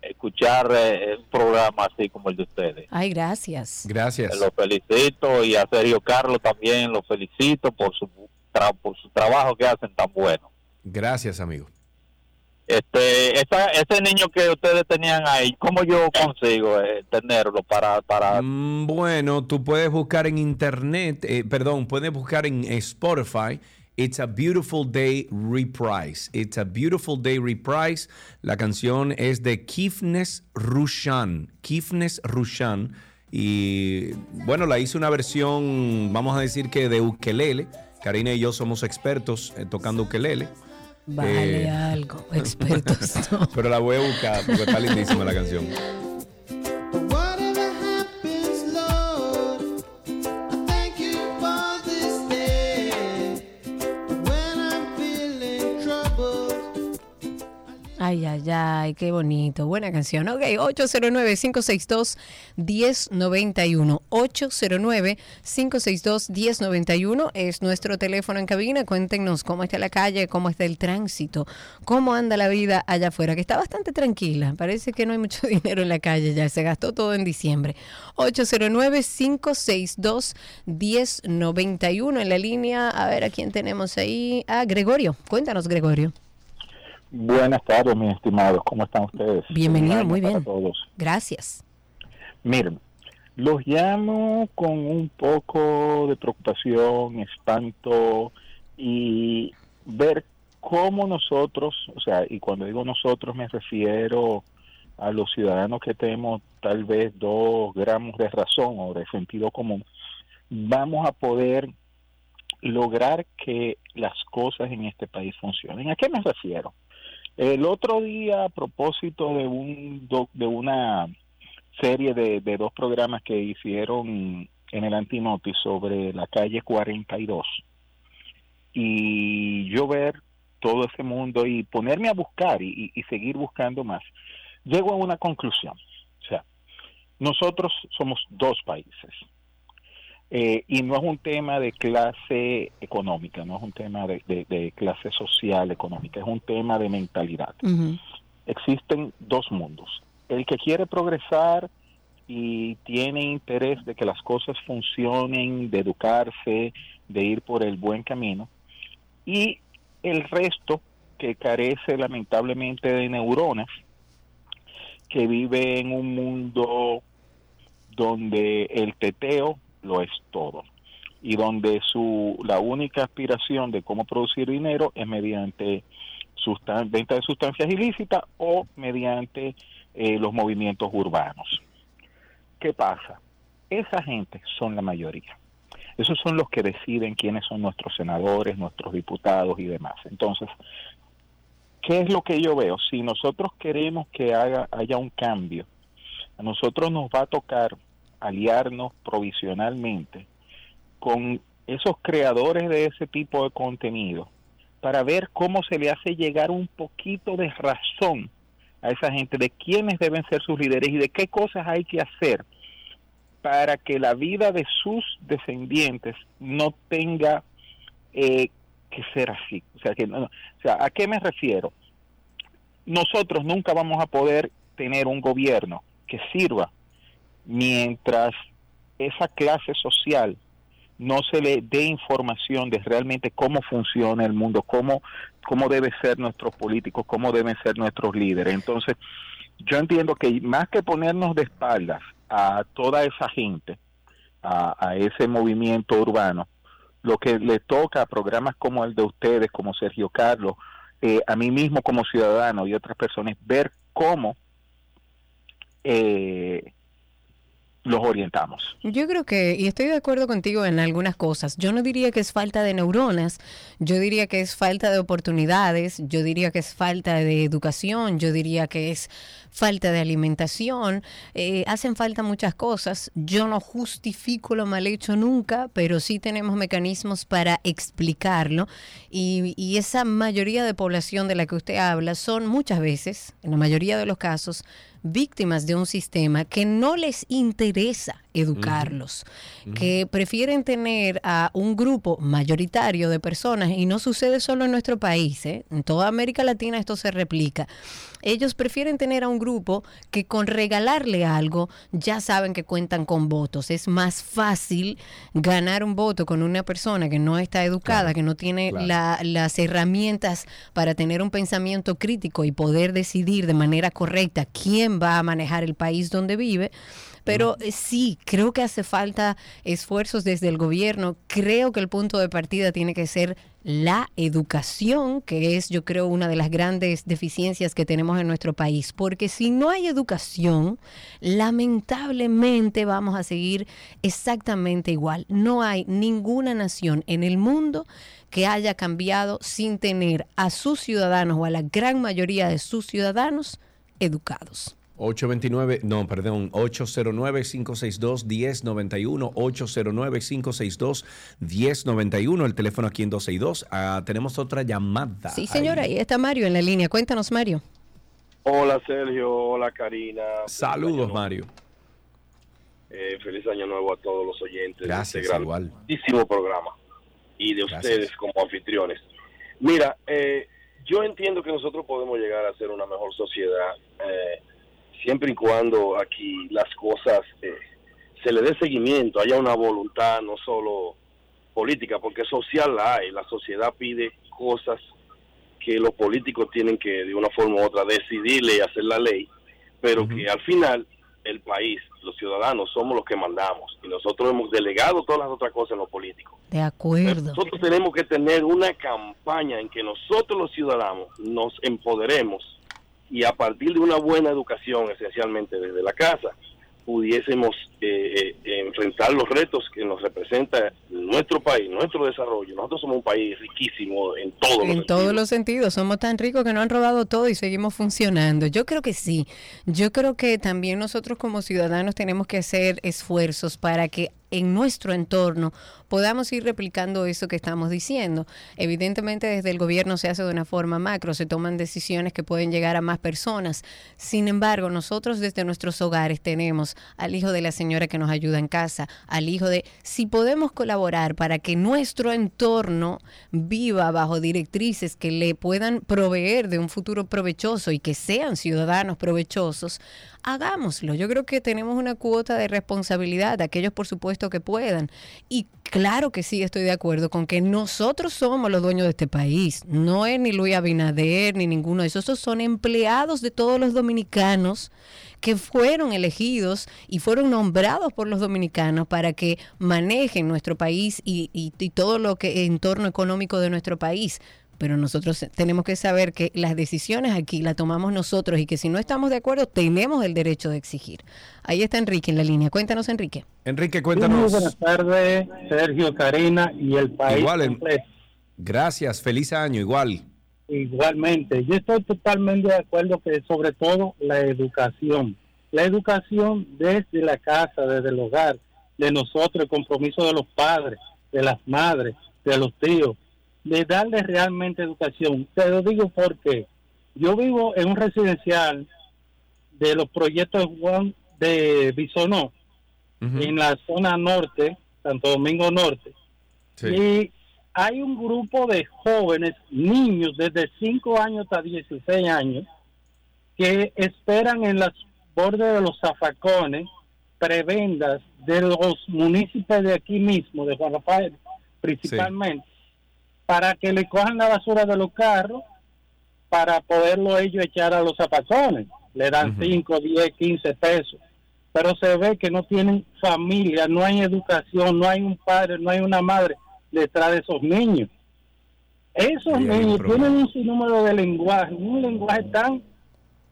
escuchar eh, un programa así como el de ustedes. Ay, gracias. Gracias. Los felicito y a Sergio Carlos también lo felicito por su, tra- por su trabajo que hacen tan bueno. Gracias, amigo. Este, esa, ese niño que ustedes tenían ahí, ¿cómo yo consigo eh, tenerlo para, para Mm, Bueno, tú puedes buscar en internet, eh, perdón, puedes buscar en Spotify. It's a Beautiful Day Reprise. It's a Beautiful Day Reprise. La canción es de Kifnes Rushan. Kifnes Rushan. Y bueno, la hice una versión, vamos a decir que de ukelele. Karina y yo somos expertos eh, tocando ukelele. Vale Eh, algo, expertos. no. Pero la voy a buscar porque está lindísima la canción. Ay, ay, ay, qué bonito. Buena canción. Ok, 809-562-1091. 809-562-1091 es nuestro teléfono en cabina. Cuéntenos cómo está la calle, cómo está el tránsito, cómo anda la vida allá afuera, que está bastante tranquila. Parece que no hay mucho dinero en la calle ya. Se gastó todo en diciembre. 809-562-1091 en la línea. A ver a quién tenemos ahí. Ah, Gregorio. Cuéntanos, Gregorio. Buenas tardes, mis estimados. ¿Cómo están ustedes? Bienvenido, muy bien. todos. Gracias. Miren, los llamo con un poco de preocupación, espanto y ver cómo nosotros, o sea, y cuando digo nosotros me refiero a los ciudadanos que tenemos tal vez dos gramos de razón o de sentido común, vamos a poder lograr que las cosas en este país funcionen. ¿A qué me refiero? El otro día, a propósito de un de una serie de, de dos programas que hicieron en el Antinoti sobre la calle 42 y yo ver todo ese mundo y ponerme a buscar y- y seguir buscando más, llego a una conclusión. O sea, nosotros somos dos países. Eh, y no es un tema de clase económica, no es un tema de, de- de clase social económica, es un tema de mentalidad existen dos mundos. El que quiere progresar y tiene interés de que las cosas funcionen, de educarse, de ir por el buen camino, y el resto que carece lamentablemente de neuronas, que vive en un mundo donde el teteo lo es todo y donde su la única aspiración de cómo producir dinero es mediante sustan- venta de sustancias ilícitas o mediante eh, los movimientos urbanos. ¿Qué pasa? Esa gente son la mayoría. Esos son los que deciden quiénes son nuestros senadores, nuestros diputados y demás. Entonces, ¿qué es lo que yo veo? Si nosotros queremos que haga, haya un cambio, a nosotros nos va a tocar aliarnos provisionalmente con esos creadores de ese tipo de contenido para ver cómo se le hace llegar un poquito de razón a esa gente de quiénes deben ser sus líderes y de qué cosas hay que hacer para que la vida de sus descendientes no tenga eh, que ser así. O sea, que, no- o sea, ¿a qué me refiero? Nosotros nunca vamos a poder tener un gobierno que sirva mientras esa clase social no se le dé información de realmente cómo funciona el mundo, cómo, cómo deben ser nuestros políticos, cómo deben ser nuestros líderes. Entonces, yo entiendo que más que ponernos de espaldas a toda esa gente, a, ese movimiento urbano, lo que le toca a programas como el de ustedes, como Sergio Carlos, eh, a mí mismo como ciudadano y otras personas, ver cómo eh, los orientamos. Yo creo que, y estoy de acuerdo contigo en algunas cosas, yo no diría que es falta de neuronas, yo diría que es falta de oportunidades, yo diría que es falta de educación, yo diría que es falta de alimentación, eh, hacen falta muchas cosas, yo no justifico lo mal hecho nunca, pero sí tenemos mecanismos para explicarlo y, y esa mayoría de población de la que usted habla son muchas veces, en la mayoría de los casos, víctimas de un sistema que no les interesa educarlos, que prefieren tener a un grupo mayoritario de personas, y no sucede solo en nuestro país, ¿eh? en toda América Latina esto se replica. Ellos prefieren tener a un grupo que con regalarle algo ya saben que cuentan con votos. Es más fácil ganar un voto con una persona que no está educada, que no tiene claro. la- las herramientas para tener un pensamiento crítico y poder decidir de manera correcta quién va a manejar el país donde vive. Pero eh, sí, creo que hace falta esfuerzos desde el gobierno. Creo que el punto de partida tiene que ser la educación, que es yo creo una de las grandes deficiencias que tenemos en nuestro país. Porque si no hay educación, lamentablemente vamos a seguir exactamente igual. No hay ninguna nación en el mundo que haya cambiado sin tener a sus ciudadanos o a la gran mayoría de sus ciudadanos educados. 829, no, perdón, 809-562-1091, 809-562-1091, el teléfono aquí en 262. Ah, tenemos otra llamada. Sí, señora, ahí. ahí está Mario en la línea. Cuéntanos, Mario. Hola Sergio, hola Karina. Saludos, Mario. Eh, feliz año nuevo a todos los oyentes Gracias, de este gran- igual. grandísimo programa y de Gracias. ustedes como anfitriones. Mira, eh, yo entiendo que nosotros podemos llegar a ser una mejor sociedad eh, siempre y cuando aquí las cosas eh, se le dé seguimiento, haya una voluntad no solo política, porque social la hay, la sociedad pide cosas que los políticos tienen que de una forma u otra decidirle y hacer la ley, pero que al final el país, los ciudadanos somos los que mandamos y nosotros hemos delegado todas las otras cosas en los políticos. De acuerdo. Nosotros tenemos que tener una campaña en que nosotros los ciudadanos nos empoderemos y a partir de una buena educación, esencialmente desde la casa, pudiésemos eh, eh, enfrentar los retos que nos representa nuestro país, nuestro desarrollo. Nosotros somos un país riquísimo en todos los En todos sentidos. los sentidos, somos tan ricos que no han robado todo y seguimos funcionando. Yo creo que sí. Yo creo que también nosotros como ciudadanos tenemos que hacer esfuerzos para que en nuestro entorno podamos ir replicando eso que estamos diciendo. Evidentemente desde el gobierno se hace de una forma macro, se toman decisiones que pueden llegar a más personas. Sin embargo, nosotros desde nuestros hogares tenemos al hijo de la señora que nos ayuda en casa, al hijo de... Si podemos colaborar para que nuestro entorno viva bajo directrices que le puedan proveer de un futuro provechoso y que sean ciudadanos provechosos, hagámoslo. Yo creo que tenemos una cuota de responsabilidad, aquellos por supuesto que puedan. Y claro que sí estoy de acuerdo con que nosotros somos los dueños de este país. No es ni Luis Abinader ni ninguno de esos. Esos son empleados de todos los dominicanos que fueron elegidos y fueron nombrados por los dominicanos para que manejen nuestro país y, todo lo que entorno económico de nuestro país. Pero nosotros tenemos que saber que las decisiones aquí las tomamos nosotros y que si no estamos de acuerdo tenemos el derecho de exigir. Ahí está Enrique en la línea. Cuéntanos, Enrique. Enrique, Muy cuéntanos. buenas tardes, Sergio, Karina y el país Igual, completo. Gracias, feliz año, igual. Igualmente, yo estoy totalmente de acuerdo que sobre todo la educación, la educación desde la casa, desde el hogar, de nosotros, el compromiso de los padres, de las madres, de los tíos, de darle realmente educación. Te lo digo porque yo vivo en un residencial de los proyectos de Juan de Bisonó, en la zona norte, Santo Domingo Norte. Y hay un grupo de jóvenes, niños desde 5 años hasta 16 años, que esperan en las bordes de los zafacones prebendas de los municipios de aquí mismo, de Juan Rafael, principalmente, para que le cojan la basura de los carros para poderlo ellos echar a los zafacones. Le dan 5, 10, 15 pesos. Pero se ve que no tienen familia, no hay educación, no hay un padre, no hay una madre detrás de esos niños. Esos niños problema. tienen un sinnúmero de lenguaje, un lenguaje tan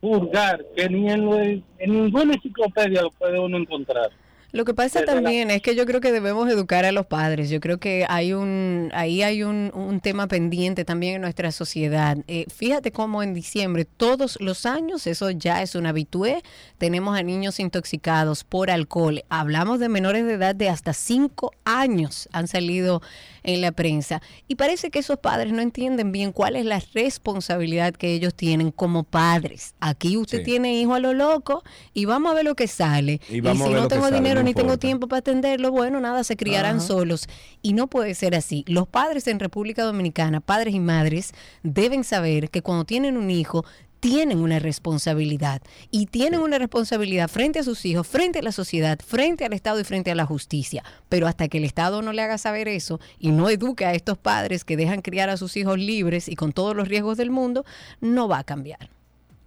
vulgar que ni en, lo- en ninguna enciclopedia lo puede uno encontrar. Lo que pasa también es que yo creo que debemos educar a los padres. Yo creo que hay un, ahí hay un, un tema pendiente también en nuestra sociedad. Eh, fíjate cómo en diciembre, todos los años, eso ya es un habitué, tenemos a niños intoxicados por alcohol. Hablamos de menores de edad de hasta 5 años, han salido en la prensa. Y parece que esos padres no entienden bien cuál es la responsabilidad que ellos tienen como padres. Aquí usted Sí. tiene hijo a lo loco y vamos a ver lo que sale. Y si no tengo sale, dinero no ni tengo tiempo para atenderlo, bueno, nada, se criarán Ajá. solos. Y no puede ser así. Los padres en República Dominicana, padres y madres, deben saber que cuando tienen un hijo, tienen una responsabilidad. Y tienen una responsabilidad frente a sus hijos, frente a la sociedad, frente al Estado y frente a la justicia. Pero hasta que el Estado no le haga saber eso y no eduque a estos padres que dejan criar a sus hijos libres y con todos los riesgos del mundo, no va a cambiar.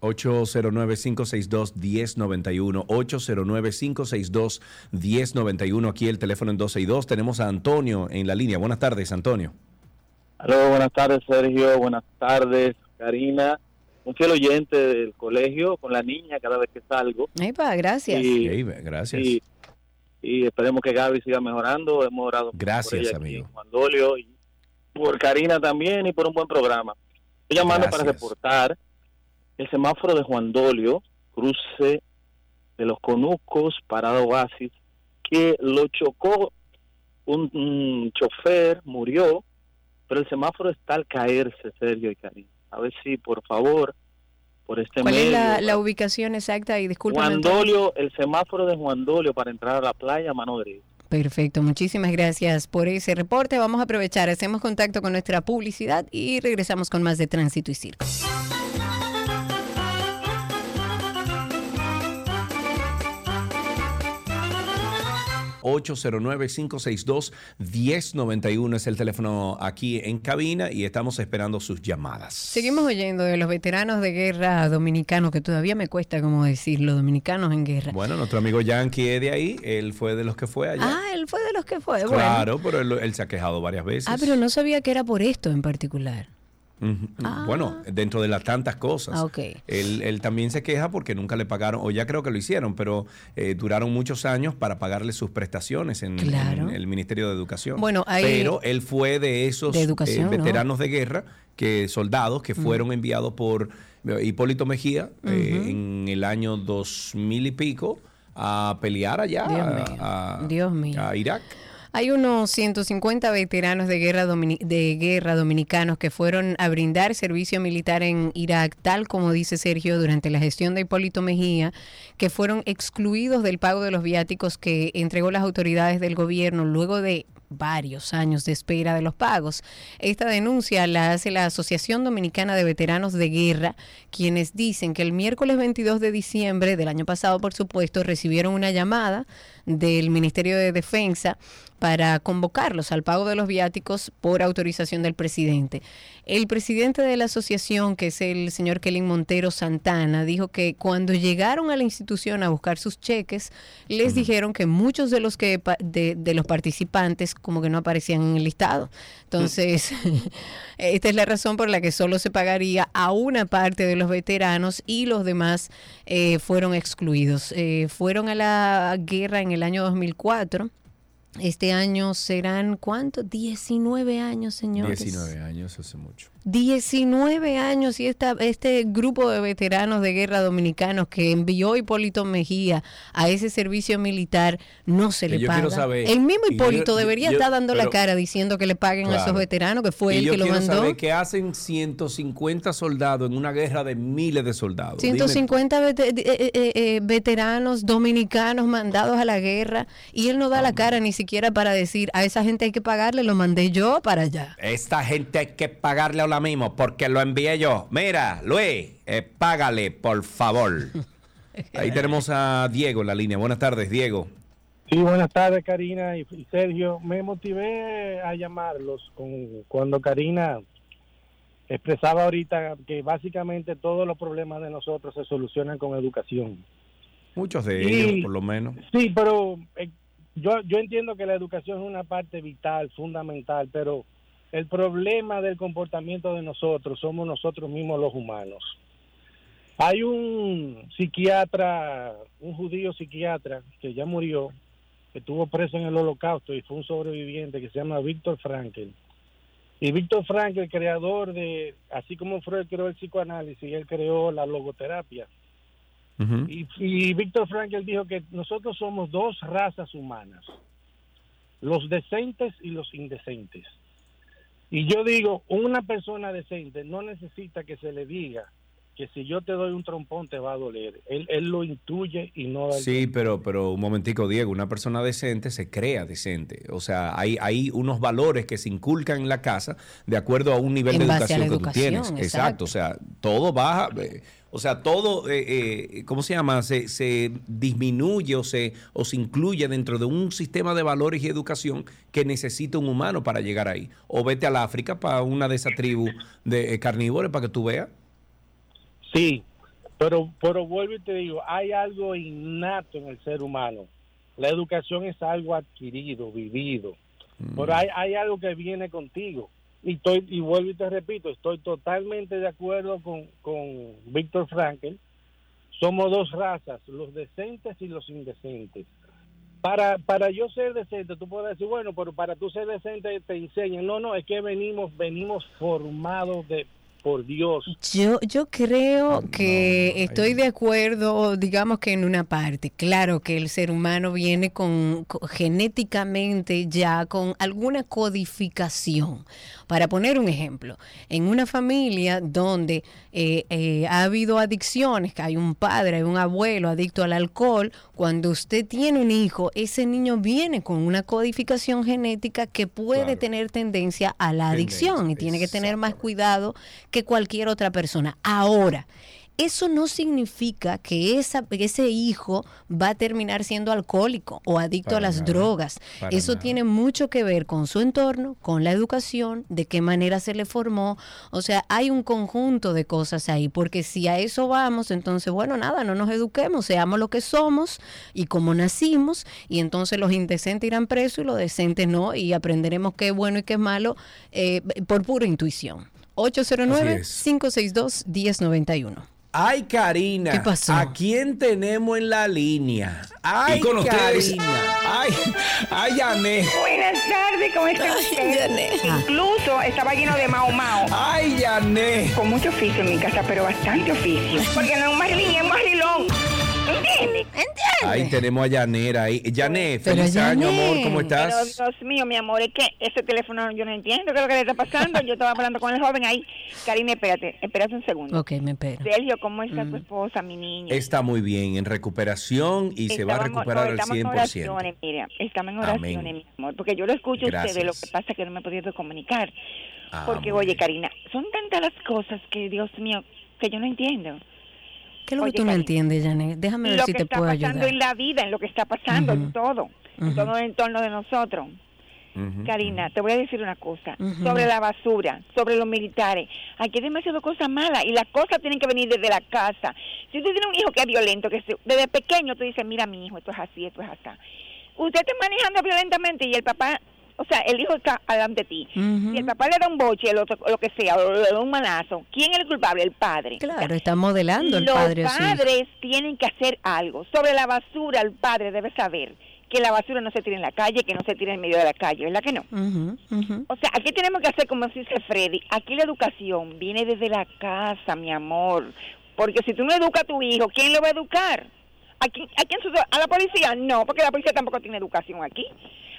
809-562-1091. 809-562-1091. Aquí el teléfono en 12 y 2. Tenemos a Antonio en la línea. Buenas tardes, Antonio. Aló, buenas tardes, Sergio. Buenas tardes, Karina. Un fiel oyente del colegio con la niña cada vez que salgo. Epa, gracias. Y- gracias. Y, y esperemos que Gaby siga mejorando. Hemos orado por Gracias, ella amigo. Juan Dolio y por Karina también y por un buen programa. Estoy llamando para reportar el semáforo de Juan Dolio, cruce de los Conucos, Parada Oasis, que lo chocó un, un chofer, murió, pero el semáforo está al caerse, Sergio y Karina. A ver si, por favor, por este ¿Cuál medio... es la, la ubicación exacta? Y discúlpame. Juan. Dolio, el semáforo de Juan Dolio para entrar a la playa mano derecha. Perfecto, muchísimas gracias por ese reporte. Vamos a aprovechar, hacemos contacto con nuestra publicidad y regresamos con más de Tránsito y Circo. 809-562-1091 es el teléfono aquí en cabina y estamos esperando sus llamadas. Seguimos oyendo de los veteranos de guerra dominicanos, que todavía me cuesta como decirlo, dominicanos en guerra. Bueno, nuestro amigo Yankee es de ahí, él fue de los que fue allá. Ah, él fue de los que fue. Bueno. claro, pero él, él se ha quejado varias veces. Ah, pero no sabía que era por esto en particular. Ujú. Bueno, dentro de las tantas cosas. Ah. Él, él también se queja porque nunca le pagaron, o ya creo que lo hicieron, pero eh, duraron muchos años para pagarle sus prestaciones en, Claro. en el Ministerio de Educación. Bueno, pero él fue de esos De eh, ¿no? veteranos de guerra, que soldados que fueron enviados por eh, Hipólito Mejía eh, en el año 2000 y pico a pelear allá Dios a- mío, a, Dios mío. a Irak. Hay unos 150 veteranos de guerra, de guerra dominicanos que fueron a brindar servicio militar en Irak, tal como dice Sergio, durante la gestión de Hipólito Mejía, que fueron excluidos del pago de los viáticos que entregó las autoridades del gobierno luego de varios años de espera de los pagos. Esta denuncia la hace la Asociación Dominicana de Veteranos de Guerra, quienes dicen que el miércoles 22 de diciembre del año pasado, por supuesto, recibieron una llamada del Ministerio de Defensa para convocarlos al pago de los viáticos por autorización del presidente. El presidente de la asociación, que es el señor Kelly Montero Santana, dijo que cuando llegaron a la institución a buscar sus cheques, les dijeron que muchos de los que de, de los participantes como que no aparecían en el listado. Entonces, esta es la razón por la que solo se pagaría a una parte de los veteranos y los demás eh, fueron excluidos. Eh, fueron a la guerra en el año 2004. Este año serán, ¿cuánto? 19 años, señores. 19 años, hace mucho. 19 años y esta, este grupo de veteranos de guerra dominicanos que envió Hipólito Mejía a ese servicio militar no se Que le paga. saber, el mismo Hipólito yo- debería yo- estar dando la cara diciendo que le paguen a esos veteranos, que fue él que lo mandó. saber qué hacen 150 soldados en una guerra de miles de soldados. Dime. 150 vete- eh, eh, eh, eh, veteranos dominicanos mandados a la guerra y él no da la cara ni siquiera para decir a esa gente hay que pagarle, lo mandé yo para allá. Esta gente hay que pagarle ahora mismo porque lo envié yo. Mira, Luis, eh, págale, por favor. Ahí tenemos a Diego en la línea. Buenas tardes, Diego. Sí, buenas tardes, Karina y, y Sergio. Me motivé a llamarlos con, cuando Karina expresaba ahorita que básicamente todos los problemas de nosotros se solucionan con educación. Muchos de Y- ellos, por lo menos. Sí, pero eh, yo, yo entiendo que la educación es una parte vital, fundamental, pero el problema del comportamiento de nosotros somos nosotros mismos los humanos. Hay un psiquiatra, un judío psiquiatra que ya murió, que estuvo preso en el holocausto y fue un sobreviviente que se llama Víctor Frankl. Y Víctor Frankl, el creador de, así como Freud creó el psicoanálisis, él creó la logoterapia. Y, y Víctor Frankl dijo que nosotros somos dos razas humanas, los decentes y los indecentes. Y yo digo, una persona decente no necesita que se le diga que si yo te doy un trompón te va a doler. Él, él lo intuye y no da Sí, pero, pero un momentico, Diego, una persona decente se crea decente. O sea, hay, hay unos valores que se inculcan en la casa de acuerdo a un nivel En de educación que tú tienes. exacto. Exacto. O sea, todo baja, eh, o sea, todo, eh, eh, ¿cómo se llama? Se, se disminuye o se, o se incluye dentro de un sistema de valores y educación que necesita un humano para llegar ahí. O vete al África para una de esas tribus de eh, carnívoros para que tú veas. Sí, pero, pero vuelvo y te digo, hay algo innato en el ser humano. La educación es algo adquirido, vivido. Pero hay, hay algo que viene contigo. Y, estoy, y vuelvo y te repito, estoy totalmente de acuerdo con, con Víctor Frankel. Somos dos razas, los decentes y los indecentes. Para, para yo ser decente, tú puedes decir, bueno, pero para tú ser decente te enseñan. No, no, es que venimos, venimos formados de por Dios. Yo, yo creo que estoy de acuerdo, digamos que en una parte. Claro que el ser humano viene con, con- genéticamente ya con alguna codificación. Para poner un ejemplo, en una familia donde eh, eh, ha habido adicciones, que hay un padre, hay un abuelo adicto al alcohol, cuando usted tiene un hijo, ese niño viene con una codificación genética que puede tener tendencia a la adicción y tiene que tener más cuidado que cualquier otra persona. Ahora, eso no significa que esa, ese hijo va a terminar siendo alcohólico o adicto Para a las nada, drogas. Eso nada. tiene mucho que ver con su entorno, con la educación, de qué manera se le formó. O sea, hay un conjunto de cosas ahí, porque si a eso vamos, entonces, bueno, nada, no nos eduquemos, seamos lo que somos y como nacimos, y entonces los indecentes irán presos y los decentes no, y aprenderemos qué es bueno y qué es malo eh, por pura intuición. 809-562-1091. Ay, Karina. ¿Qué pasó? ¿A quién tenemos en la línea? Ay, con Karina. Ay, ay, Yané. Buenas tardes, ¿cómo está usted? Incluso estaba lleno de mao mao. Ay, Yané. Con mucho oficio en mi casa, pero bastante oficio. Porque no es un marilín, es un marilón. ¿Entiendes? Ahí tenemos a Yanera ahí. Yané, Pero feliz año, Yané. amor. ¿Cómo Pero estás? Dios mío, mi amor, es que ese teléfono yo no entiendo qué es lo que le está pasando. Yo estaba hablando con el joven ahí. Karina, espérate, espérate un segundo. Ok, me espero. Sergio, ¿cómo está tu esposa, mi niño? Está muy bien, en recuperación y se va a Estamos- no, recuperar al estamos en 100%. oraciones, mira, estamos en oraciones, Amén. mi amor, porque yo lo escucho a ustedes, lo Gracias. que pasa es que no me he podido comunicar. Ah, porque, oye, Karina, son tantas las cosas que, Dios mío, que yo no entiendo. ¿Qué es lo que Oye, tú no Karina, entiendes, Janet? Déjame ver lo si que te está puedo pasando ayudar. en la vida, en lo que está pasando, en Ujú. todo, en Ujú. todo el entorno de nosotros. Ujú. Karina, te voy a decir una cosa, sobre la basura, sobre los militares. Aquí hay demasiadas cosas malas y las cosas tienen que venir desde la casa. Si usted tiene un hijo que es violento, que se- desde pequeño tú dices, mira mi hijo, esto es así, esto es así. Usted está manejando violentamente y el papá, o sea, el hijo está delante de ti. Si el papá le da un boche, el otro- lo que sea, o le da un manazo, ¿quién es el culpable? El padre. Claro, está modelando el Los padre hijo. padres tienen que hacer algo. Sobre la basura, el padre debe saber que la basura no se tira en la calle, que no se tira en medio de la calle, ¿verdad que no? O sea, aquí tenemos que hacer como dice Freddy, aquí la educación viene desde la casa, mi amor. Porque si tú no educas a tu hijo, ¿quién lo va a educar? ¿A quién, a, quién su- ¿A la policía? No, porque la policía tampoco tiene educación aquí.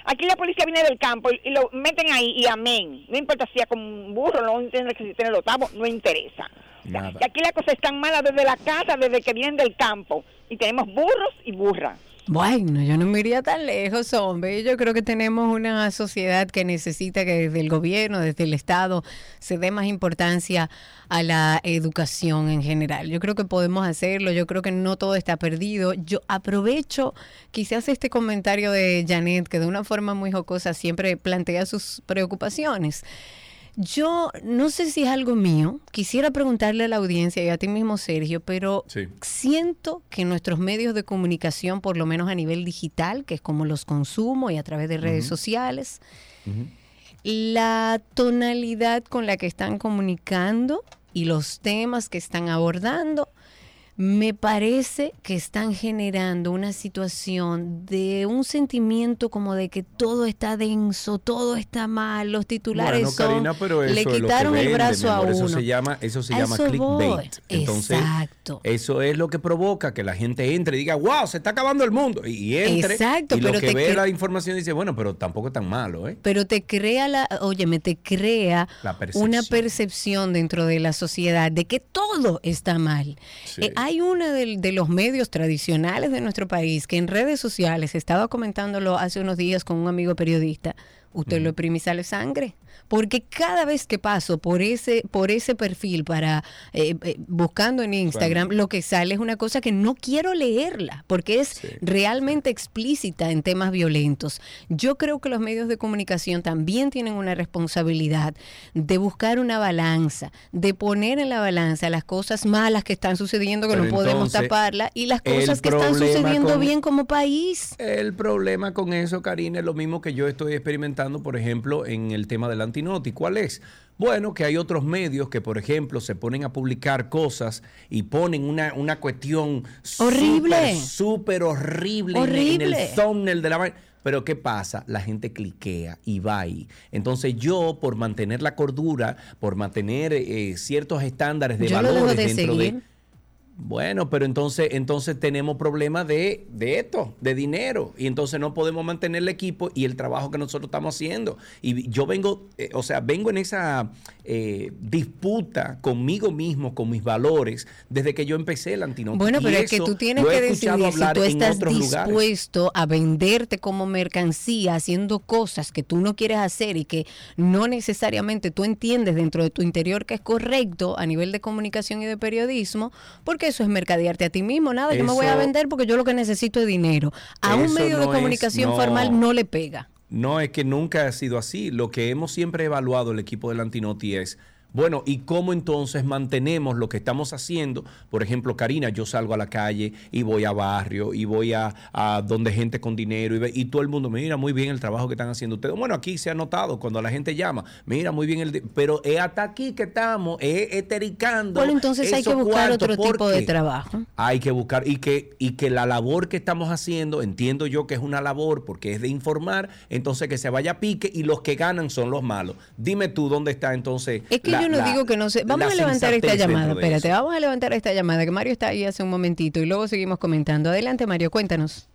Aquí la policía viene del campo y, y lo meten ahí y amén. No importa si es como un burro, no entiende que si tiene el octavo, no interesa. O sea, Nada. que aquí la cosa es tan mala desde la casa, desde que vienen del campo. Y tenemos burros y burras. Bueno, yo no me iría tan lejos, hombre. Yo creo que tenemos una sociedad que necesita que desde el gobierno, desde el Estado, se dé más importancia a la educación en general. Yo creo que podemos hacerlo, yo creo que no todo está perdido. Yo aprovecho quizás este comentario de Janet, que de una forma muy jocosa siempre plantea sus preocupaciones. Yo no sé si es algo mío, quisiera preguntarle a la audiencia y a ti mismo, Sergio, pero Sí. siento que nuestros medios de comunicación, por lo menos a nivel digital, que es como los consumo y a través de redes sociales, la tonalidad con la que están comunicando y los temas que están abordando, me parece que están generando una situación de un sentimiento como de que todo está denso, todo está mal, los titulares Bueno, son, Karina, pero eso le quitaron el brazo mi a amor. uno. Eso se llama, eso se llama eso clickbait. Entonces, Exacto. eso es lo que provoca que la gente entre y diga, wow, se está acabando el mundo. Y, entre. Exacto, y lo pero que ve la información dice, bueno, pero tampoco es tan malo, ¿eh? pero te crea la, óyeme, te crea percepción. una percepción dentro de la sociedad de que todo está mal. Sí. Eh, hay uno de, los medios tradicionales de nuestro país que en redes sociales, estaba comentándolo hace unos días con un amigo periodista, usted lo oprime y sale sangre. Porque cada vez que paso por ese, por ese perfil para eh, eh, buscando en Instagram, lo que sale es una cosa que no quiero leerla, porque es Sí. realmente explícita en temas violentos. Yo creo que los medios de comunicación también tienen una responsabilidad de buscar una balanza, de poner en la balanza las cosas malas que están sucediendo, que Pero no podemos taparlas, y las cosas que están sucediendo con- bien como país. El problema con eso, Karina, es lo mismo que yo estoy experimentando, por ejemplo, en el tema del antinoti. ¿Cuál es? Bueno, que hay otros medios que, por ejemplo, se ponen a publicar cosas y ponen una, una cuestión Horrible. súper, súper horrible, en- Horrible. el thumbnail de la. Pero ¿qué pasa? La gente cliquea y va ahí. Entonces yo, por mantener la cordura, por mantener eh, ciertos estándares de Yo valores de dentro seguir. de... Bueno, pero entonces, entonces tenemos problemas de, de esto, de dinero. Y entonces no podemos mantener el equipo y el trabajo que nosotros estamos haciendo. Y yo vengo, eh, o sea, vengo en esa eh, disputa conmigo mismo, con mis valores, desde que yo empecé el antinote. Bueno, pero es que tú tienes que decidir si tú estás lugares. dispuesto a venderte como mercancía haciendo cosas que tú no quieres hacer y que no necesariamente tú entiendes dentro de tu interior que es correcto a nivel de comunicación y de periodismo, porque eso es mercadearte a ti mismo. Nada, yo me voy a Eso- vender porque yo lo que necesito es dinero. A un Eso medio de es- comunicación no. formal no le pega. No, es que nunca ha sido así. Lo que hemos siempre evaluado el equipo del Antinoti es, bueno, ¿y cómo entonces mantenemos lo que estamos haciendo? Por ejemplo, Karina, yo salgo a la calle y voy a barrio y voy a, a donde gente con dinero y, ve- y todo el mundo, mira muy bien el trabajo que están haciendo ustedes. Bueno, aquí se ha notado cuando la gente llama, mira muy bien el... Pero es hasta aquí que estamos, es etericando. Bueno, entonces hay que buscar cuartos, otro tipo de trabajo. Hay que buscar y que, y que la labor que estamos haciendo, entiendo yo que es una labor porque es de informar, entonces que se vaya a pique y los que ganan son los malos. Dime tú dónde está entonces. Es que la- yo no la- digo que no sé. Vamos a levantar esta llamada. Espérate, vamos a levantar esta llamada, que Mario está ahí hace un momentito y luego seguimos comentando. Adelante, Mario, cuéntanos.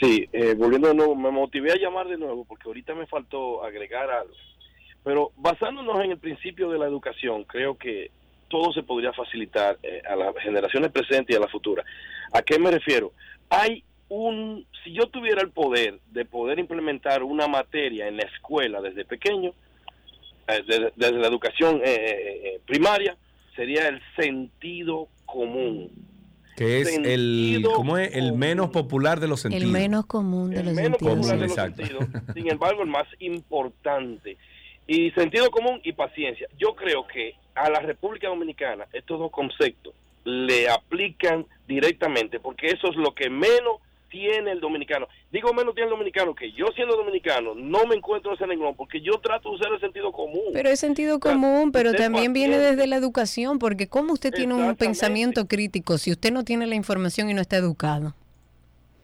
Sí, eh, volviendo de nuevo, me motivé a llamar de nuevo porque ahorita me faltó agregar algo. Pero basándonos en el principio de la educación, creo que todo se podría facilitar eh, a las generaciones presentes y a las futuras. ¿A qué me refiero? Hay un, si yo tuviera el poder de poder implementar una materia en la escuela desde pequeño, desde, desde la educación eh, eh, eh, primaria, sería el sentido común. Que es el, sentido ¿cómo es? el menos popular de los sentidos. El menos común de el los menos sentidos. popular de los Exacto. sentidos, sin embargo el más importante. Y sentido común y paciencia. Yo creo que a la República Dominicana estos dos conceptos le aplican directamente, porque eso es lo que menos tiene el dominicano. Digo menos tiene el dominicano, que yo siendo dominicano no me encuentro en ese renglón, porque yo trato de usar el sentido común. Pero es sentido común, pero también viene paciente. desde la educación, porque ¿cómo usted tiene un pensamiento crítico si usted no tiene la información y no está educado?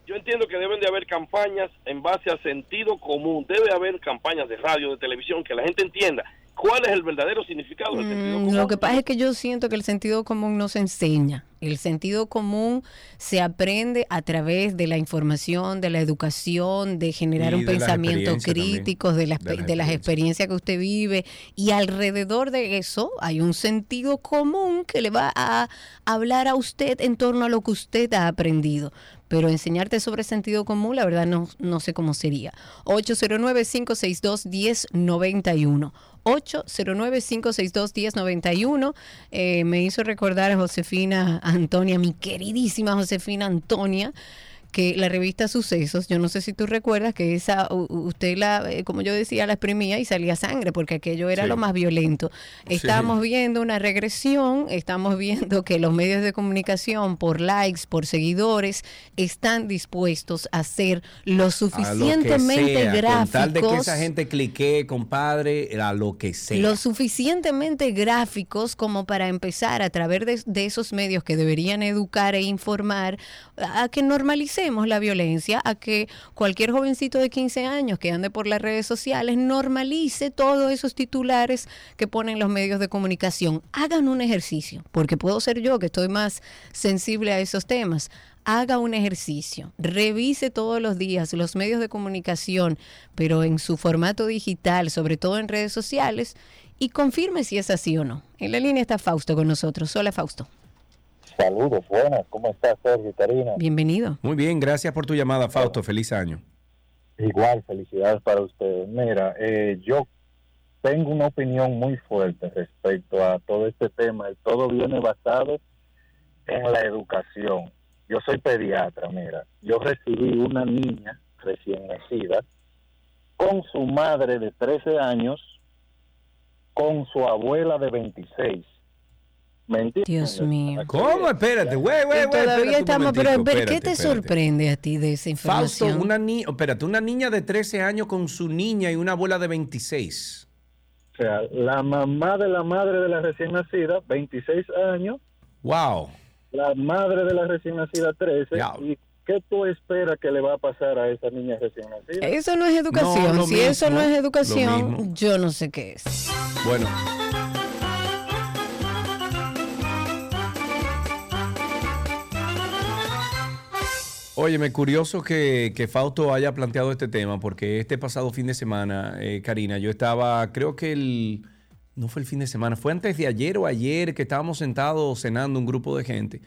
Yo entiendo que deben de haber campañas en base a sentido común. Debe haber campañas de radio, de televisión, que la gente entienda cuál es el verdadero significado del sentido Mm, común. Lo que pasa es que yo siento que el sentido común no se enseña. El sentido común se aprende a través de la información, de la educación, de generar Y un de pensamiento también. crítico, de las, De las de las experiencias que usted vive. Y alrededor de eso hay un sentido común que le va a hablar a usted en torno a lo que usted ha aprendido. Pero enseñarte sobre sentido común, la verdad no, no sé cómo sería. 809-562-1091. 809-562-1091. Eh, me hizo recordar a Josefina Antonia, mi queridísima Josefina Antonia, que la revista Sucesos, yo no sé si tú recuerdas que esa, usted la, eh, como yo decía, la exprimía y salía sangre, porque aquello era Sí. lo más violento. Sí. Estamos viendo una regresión, estamos viendo que los medios de comunicación, por likes, por seguidores, están dispuestos a ser lo suficientemente sea, gráficos. Con tal de que esa gente clique, compadre, a lo que sea. lo suficientemente gráficos como para empezar a través de, de esos medios que deberían educar e informar a que la violencia, a que cualquier jovencito de 15 años que ande por las redes sociales normalice todos esos titulares que ponen los medios de comunicación. Hagan un ejercicio, porque puedo ser yo que estoy más sensible a esos temas. Haga un ejercicio, revise todos los días los medios de comunicación, pero en su formato digital, sobre todo en redes sociales, y confirme si es así o no. En la línea está Fausto con nosotros. Hola Fausto. Saludos, buenas. ¿Cómo estás, Sergio y Karina? Bienvenido. Muy bien, gracias por tu llamada, Fausto. Feliz año. Igual, felicidades para ustedes. Mira, eh, yo tengo una opinión muy fuerte respecto a todo este tema. Todo viene basado en la educación. Yo soy pediatra, mira. Yo recibí una niña recién nacida con su madre de 13 años, con su abuela de 26. ¿Me entiendes? Dios mío. ¿Cómo? Espérate, güey, güey, güey. todavía espérate estamos, pero, pero ¿qué espérate, te espérate. sorprende a ti de esa Fausto, información? una niña, espérate, una niña de 13 años con su niña y una abuela de 26. O sea, la mamá de la madre de la recién nacida, 26 años, Wow. la madre de la recién nacida, 13. ¿Y qué tú esperas que le va a pasar a esa niña recién nacida? Eso no es educación. lo si eso no es educación, yo no sé qué es. Bueno. Óyeme, curioso que, que Fausto haya planteado este tema, porque este pasado fin de semana, eh, Karina, yo estaba, creo que el, no fue el fin de semana, fue antes de ayer o ayer que estábamos sentados cenando un grupo de gente.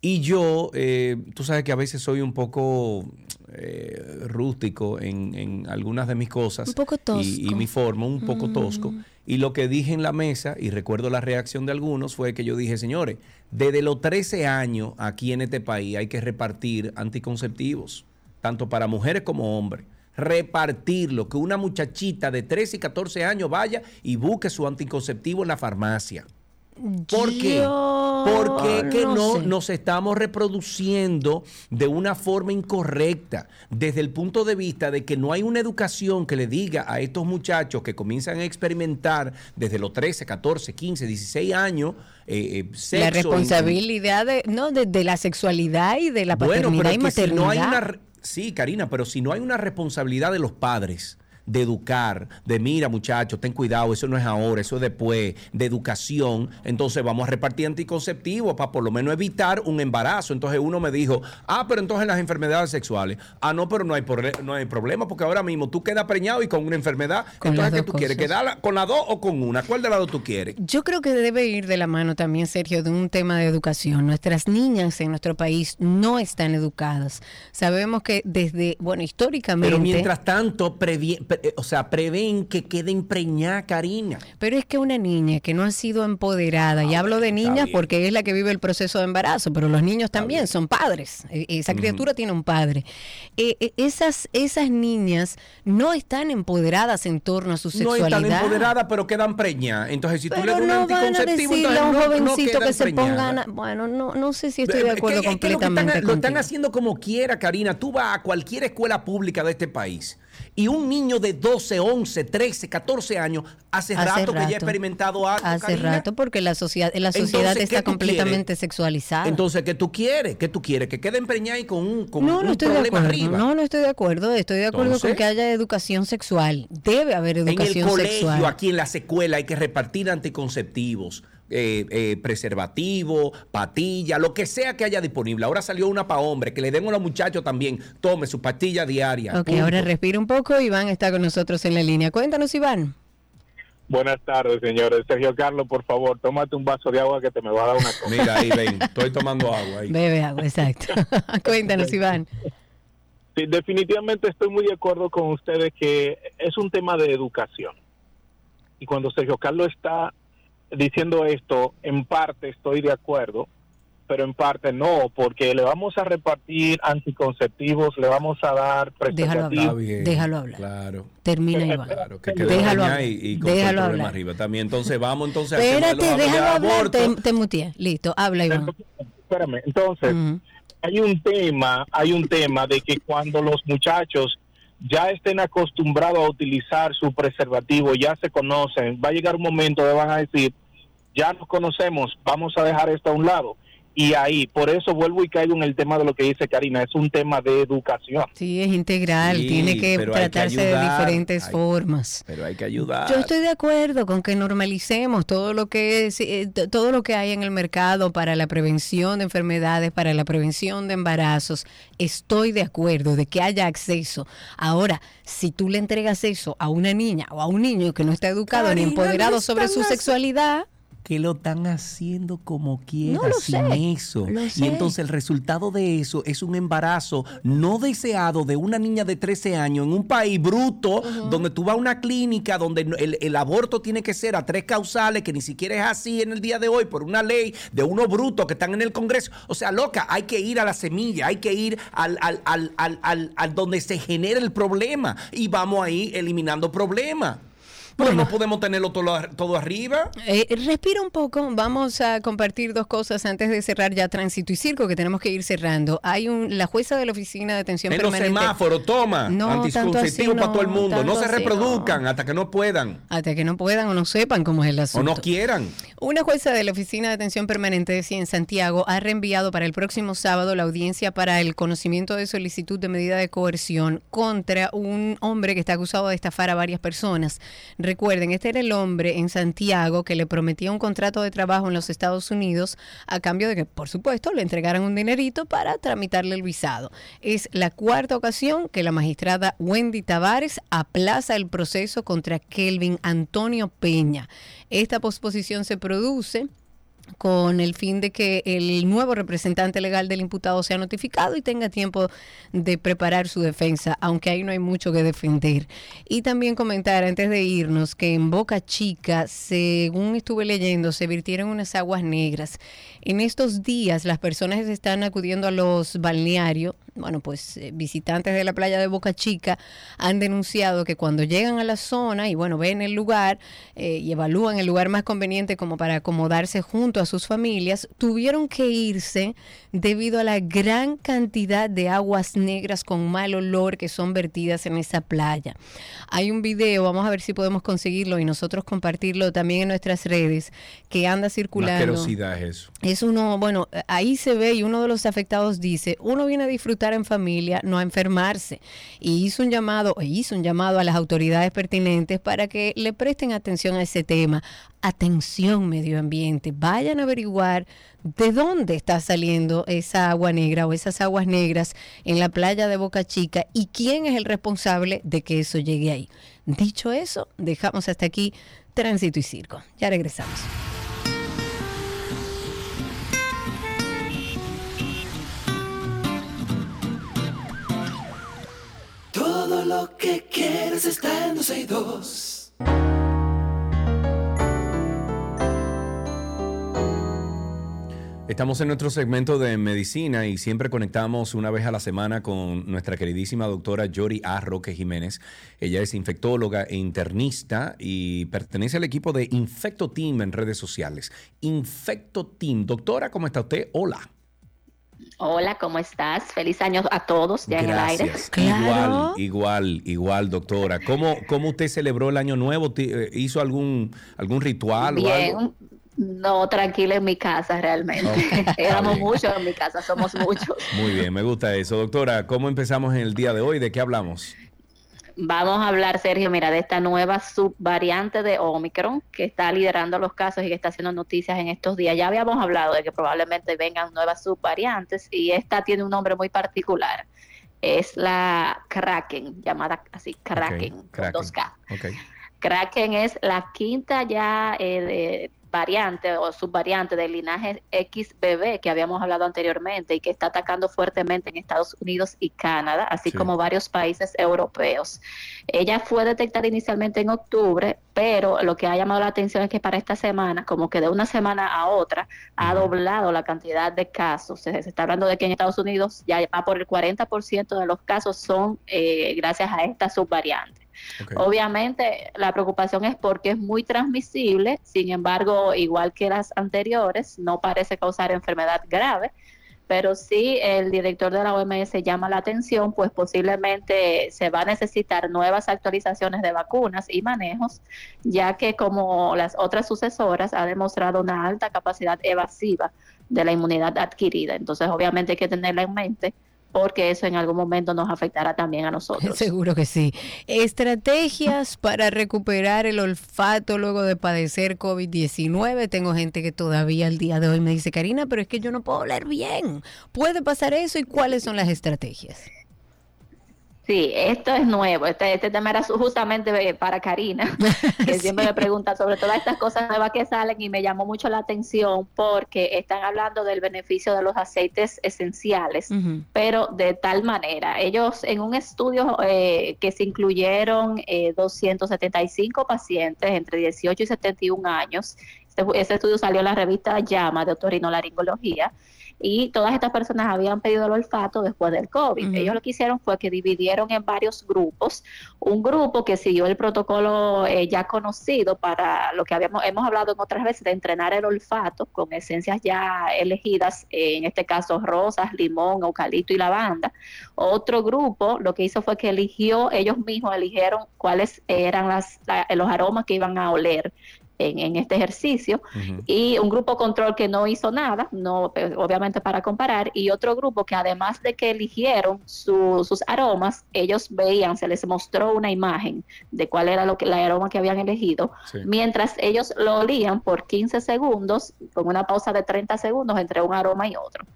Y yo, eh, tú sabes que a veces soy un poco eh, rústico en, en algunas de mis cosas. Un poco Y, y tosco. mi forma, un poco tosco. Y lo que dije en la mesa, y recuerdo la reacción de algunos, fue que yo dije, señores, desde los 13 años aquí en este país hay que repartir anticonceptivos, tanto para mujeres como hombres. Repartirlo, que una muchachita de 13 y 14 años vaya y busque su anticonceptivo en la farmacia. ¿Por qué? Yo Porque que no no, sé. nos estamos reproduciendo de una forma incorrecta, desde el punto de vista de que no hay una educación que le diga a estos muchachos que comienzan a experimentar desde los 13, 14, 15, 16 años eh, eh, sexo. la responsabilidad de, no, de, de la sexualidad y de la bueno, paternidad pero y es que si no hay una... Sí, Karina, pero si no hay una responsabilidad de los padres de educar, de mira muchachos, ten cuidado, eso no es ahora, eso es después, de educación, entonces vamos a repartir anticonceptivos para por lo menos evitar un embarazo. Entonces uno me dijo, ah, pero entonces las enfermedades sexuales, ah, no, pero no hay, no hay problema porque ahora mismo tú quedas preñado y con una enfermedad, Con entonces ¿qué tú quieres? ¿Quedarla con las dos o con una? ¿Cuál de las dos tú quieres? Yo creo que debe ir de la mano también, Sergio, de un tema de educación. Nuestras niñas en nuestro país no están educadas. Sabemos que desde, bueno, históricamente... Pero mientras tanto, previ- pre- eh, o sea, prevén que quede empreñada, Karina. Pero es que una niña que no ha sido empoderada, y hablo de niñas porque es la que vive el proceso de embarazo, pero los niños también son padres. E- Esa criatura tiene un padre. Eh, eh, esas, esas niñas no están empoderadas en torno a su No sexualidad. están empoderadas, pero quedan preñadas. Entonces, si tú le das un no van a anticonceptivo, entonces a un no- no jovencito quedan que se pongan. a- Bueno, no, no sé si estoy de Es que- acuerdo es que lo que completamente están, lo están haciendo como quiera, Karina. Tú vas a cualquier escuela pública de este país y un niño de 12, 11, 13, 14 años hace, Hace rato, que ya ha rato. experimentado algo, Hace Karina. rato porque la sociedad, la Entonces, sociedad ¿qué está completamente quieres? sexualizada. Entonces, ¿qué tú quieres? ¿Qué tú quieres? Que quede empreñada y con un, con no, un no estoy de problema acuerdo. arriba. No, no estoy de acuerdo. Estoy de acuerdo Entonces- con que haya educación sexual. Debe haber En el educación colegio, sexual. aquí en las escuelas, hay que repartir anticonceptivos, eh, eh, preservativo, patilla, lo que sea que haya disponible. Ahora salió una para hombre, que le den a los muchachos también, tome su pastilla diaria. Ok, punto. ahora respira un poco. Iván está con nosotros en la línea. Cuéntanos, Iván. Buenas tardes, señores. Sergio Carlos, por favor, tómate un vaso de agua que te me va a dar una cosa. Mira, ahí ven, estoy tomando agua ahí. Bebe agua, exacto. Cuéntanos, Iván. Sí, definitivamente estoy muy de acuerdo con ustedes que es un tema de educación. Y cuando Sergio Carlos está diciendo esto, en parte estoy de acuerdo, pero en parte no, porque le vamos a repartir anticonceptivos, le vamos a dar Déjalo hablar. Déjalo hablar. Claro. Termina, Iván. Claro, que quede Déjalo hablar. y, y el Déjalo problema hablar. arriba también. Entonces, vamos entonces Espérate, déjalo hablar. Te, te muteé. Listo, habla, Iván. Espérame, entonces, hay un tema, hay un tema de que cuando los muchachos ya estén acostumbrados a utilizar su preservativo, ya se conocen, va a llegar un momento donde van a decir, ya nos conocemos, vamos a dejar esto a un lado. Y ahí, por eso vuelvo y caigo en el tema de lo que dice Karina, es un tema de educación. Sí, es integral. Sí, Tiene que pero hay que tratarse de diferentes hay- formas. Pero hay que ayudar. Yo estoy de acuerdo con que normalicemos todo lo que es, eh, todo lo que hay en el mercado para la prevención de enfermedades, para la prevención de embarazos. Estoy de acuerdo de que haya acceso. Ahora, si tú le entregas eso a una niña o a un niño que no está educado ni empoderado no sobre su sexualidad, que lo están haciendo como quiera, No lo sin sé, eso. Y entonces el resultado de eso es un embarazo no deseado de una niña de 13 años en un país bruto, donde tú vas a una clínica donde el, el aborto tiene que ser a tres causales, que ni siquiera es así en el día de hoy por una ley de unos brutos que están en el Congreso. O sea, loca, hay que ir a la semilla, hay que ir al, al, al, al, al- al donde se genera el problema y vamos ahí eliminando problemas. Pero no podemos tenerlo todo, todo arriba. Eh, respira un poco, vamos a compartir dos cosas antes de cerrar ya tránsito y circo que tenemos que ir cerrando. Hay un la jueza de la oficina de atención En los permanente. semáforos, toma. No, tanto así anticonceptivos para no, todo el mundo. No se reproduzcan hasta que no puedan. Hasta que no puedan o no sepan cómo es el O asunto. no quieran. Una jueza de la Oficina de Atención Permanente en Santiago ha reenviado para el próximo sábado la audiencia para el conocimiento de solicitud de medida de coerción contra un hombre que está acusado de estafar a varias personas. Recuerden, este era el hombre en Santiago que le prometía un contrato de trabajo en los Estados Unidos a cambio de que, por supuesto, le entregaran un dinerito para tramitarle el visado. Es la cuarta ocasión que la magistrada Wendy Tavares aplaza el proceso contra Kelvin Antonio Peña. Esta posposición se produce con el fin de que el nuevo representante legal del imputado sea notificado y tenga tiempo de preparar su defensa, aunque ahí no hay mucho que defender. Y también comentar antes de irnos que en Boca Chica, según estuve leyendo, se virtieron unas aguas negras. En estos días las personas están acudiendo a los balnearios, bueno, pues eh, visitantes de la playa de Boca Chica han denunciado que cuando llegan a la zona y bueno, ven el lugar eh, y evalúan el lugar más conveniente como para acomodarse junto a sus familias, tuvieron que irse debido a la gran cantidad de aguas negras con mal olor que son vertidas en esa playa. Hay un video, vamos a ver si podemos conseguirlo y nosotros compartirlo también en nuestras redes, que anda Una circulando. asquerosidad es eso. Es uno, bueno, ahí se ve y uno de los afectados dice, uno viene a disfrutar en familia, no a enfermarse. Y hizo un llamado, e hizo un llamado a las autoridades pertinentes para que le presten atención a ese tema. Atención medio ambiente, vayan a averiguar de dónde está saliendo esa agua negra o esas aguas negras en la playa de Boca Chica y quién es el responsable de que eso llegue ahí. Dicho eso, dejamos hasta aquí tránsito y circo. Ya regresamos. Lo que quieres está en 12 y 2. Estamos en nuestro segmento de medicina y siempre conectamos una vez a la semana con nuestra queridísima doctora Yori A. Roque Jiménez. Ella es infectóloga e internista y pertenece al equipo de Infecto Team en redes sociales. Infecto Team. Doctora, ¿cómo está usted? Hola. Hola, ¿cómo estás? Feliz año a todos ya en el aire. Gracias. Igual, igual, igual, doctora. ¿Cómo, cómo usted celebró el año nuevo? Eh, ¿Hizo algún, algún ritual o algo? Bien, no, tranquila en mi casa realmente. Éramos bien. muchos en mi casa, somos muchos. Muy bien, me gusta eso. Doctora, ¿cómo empezamos en el día de hoy? ¿De qué hablamos? Vamos a hablar, Sergio, mira, de esta nueva subvariante de Omicron que está liderando los casos y que está haciendo noticias en estos días. Ya habíamos hablado de que probablemente vengan nuevas subvariantes y esta tiene un nombre muy particular. Es la Kraken, llamada así, Kraken, Ok, con Kraken. dos K. Ok. Kraken es la quinta ya eh, de variante o subvariante del linaje XBB que habíamos hablado anteriormente y que está atacando fuertemente en Estados Unidos y Canadá, así Sí. como varios países europeos. Ella fue detectada inicialmente en octubre, pero lo que ha llamado la atención es que para esta semana, como que de una semana a otra, ha doblado la cantidad de casos. Se, se está hablando de que en Estados Unidos ya va por el 40% de los casos son eh, gracias a esta subvariante. Obviamente la preocupación es porque es muy transmisible, sin embargo, igual que las anteriores, no parece causar enfermedad grave, pero sí el director de la OMS llama la atención, pues posiblemente se va a necesitar nuevas actualizaciones de vacunas y manejos, ya que como las otras sucesoras ha demostrado una alta capacidad evasiva de la inmunidad adquirida. Entonces, obviamente hay que tenerla en mente porque eso en algún momento nos afectará también a nosotros. Seguro que sí. Estrategias para recuperar el olfato luego de padecer COVID-19. Tengo gente que todavía al día de hoy me dice, Karina, pero es que yo no puedo oler bien. ¿Puede pasar eso y cuáles son las estrategias? Sí, esto es nuevo. Este, este tema era justamente eh, para Karina, que siempre me pregunta sobre todas estas cosas nuevas que salen y me llamó mucho la atención porque están hablando del beneficio de los aceites esenciales, pero de tal manera. Ellos en un estudio eh, que se incluyeron eh, 275 pacientes entre 18 y 71 años, este, ese estudio salió en la revista Llama de otorrinolaringología y todas estas personas habían pedido el olfato después del COVID. Ellos lo que hicieron fue que dividieron en varios grupos. Un grupo que siguió el protocolo eh, ya conocido para lo que habíamos hemos hablado en otras veces de entrenar el olfato con esencias ya elegidas, eh, en este caso rosas, limón, eucalipto y lavanda. Otro grupo lo que hizo fue que eligió, ellos mismos eligieron cuáles eran las, la- los aromas que iban a oler. En, en este ejercicio y un grupo control que no hizo nada, no pues, obviamente para comparar, y otro grupo que además de que eligieron su- sus aromas, ellos veían, se les mostró una imagen de cuál era lo que la aroma que habían elegido, Sí. mientras ellos lo olían por 15 segundos, con una pausa de 30 segundos entre un aroma y otro.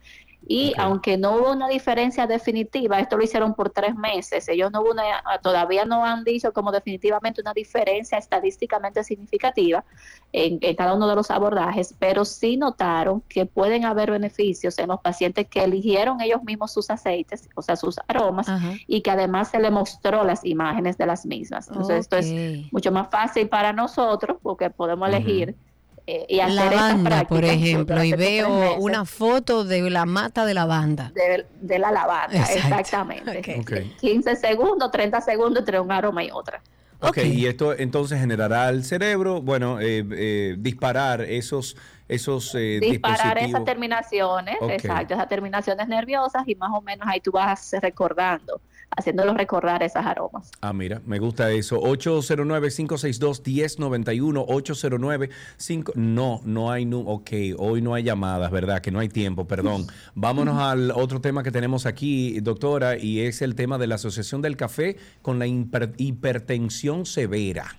Y aunque no hubo una diferencia definitiva, esto lo hicieron por tres meses, ellos no hubo una, todavía no han dicho como definitivamente una diferencia estadísticamente significativa en, en cada uno de los abordajes, pero sí notaron que pueden haber beneficios en los pacientes que eligieron ellos mismos sus aceites, o sea, sus aromas, y que además se le mostró las imágenes de las mismas. Entonces, esto es mucho más fácil para nosotros porque podemos elegir y hacer esta Lavanda, por ejemplo, y veo una foto de la mata de lavanda. de, de la lavanda, Exacto. exactamente. Ok. 15 segundos, 30 segundos entre un aroma y otra. Ok, y esto entonces generará al cerebro, bueno, eh, eh, disparar esos, esos eh, Disparar esas terminaciones, exacto, esas terminaciones nerviosas y más o menos ahí tú vas recordando, haciéndolos recordar esas aromas. Ah, mira, me gusta eso. 809-562-1091, 809-5... No, no hay... nu- Ok, hoy no hay llamadas, ¿verdad? Que no hay tiempo, perdón. Vámonos al otro tema que tenemos aquí, doctora, y es el tema de la Asociación del Café con la hiper- hipertensión severa.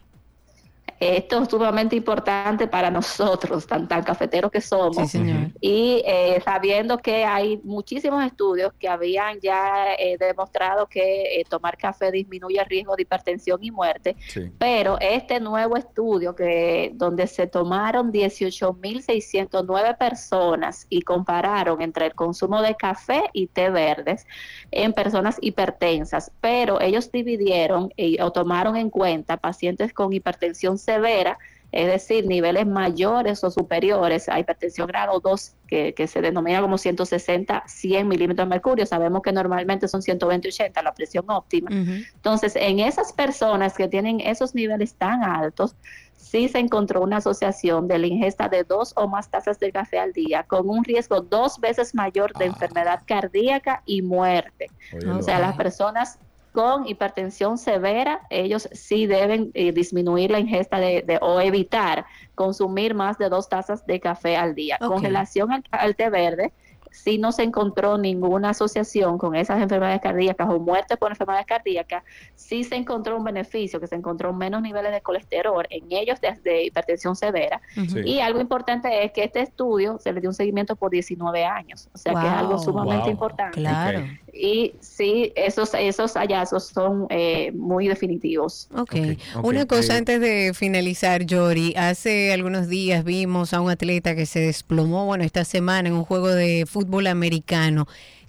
Esto es sumamente importante para nosotros, tan, tan cafeteros que somos. Sí, señor. Y eh, sabiendo que hay muchísimos estudios que habían ya eh, demostrado que eh, tomar café disminuye el riesgo de hipertensión y muerte, Sí. pero este nuevo estudio que donde se tomaron 18.609 personas y compararon entre el consumo de café y té verdes en personas hipertensas, pero ellos dividieron y, o tomaron en cuenta pacientes con hipertensión severa, es decir, niveles mayores o superiores a hipertensión grado 2, que, que se denomina como 160, 100 milímetros de mercurio. Sabemos que normalmente son 120, 80 la presión óptima. Entonces, en esas personas que tienen esos niveles tan altos, sí se encontró una asociación de la ingesta de dos o más tazas de café al día con un riesgo dos veces mayor de enfermedad cardíaca y muerte. O sea, las personas con hipertensión severa, ellos sí deben eh, disminuir la ingesta de, de- o evitar consumir más de dos tazas de café al día. Con Ok. relación al, al té verde, sí no se encontró ninguna asociación con esas enfermedades cardíacas o muerte por enfermedades cardíacas, sí se encontró un beneficio, que se encontró menos niveles de colesterol en ellos desde hipertensión severa. Y algo importante es que este estudio se le dio un seguimiento por 19 años, o sea que es algo sumamente Wow. importante. Claro. Y sí, esos, esos hallazgos son eh, muy definitivos. Ok. Ok, ok. Una cosa Eh, antes de finalizar, Yori. Hace algunos días vimos a un atleta que se desplomó, bueno, esta semana en un juego de fútbol americano.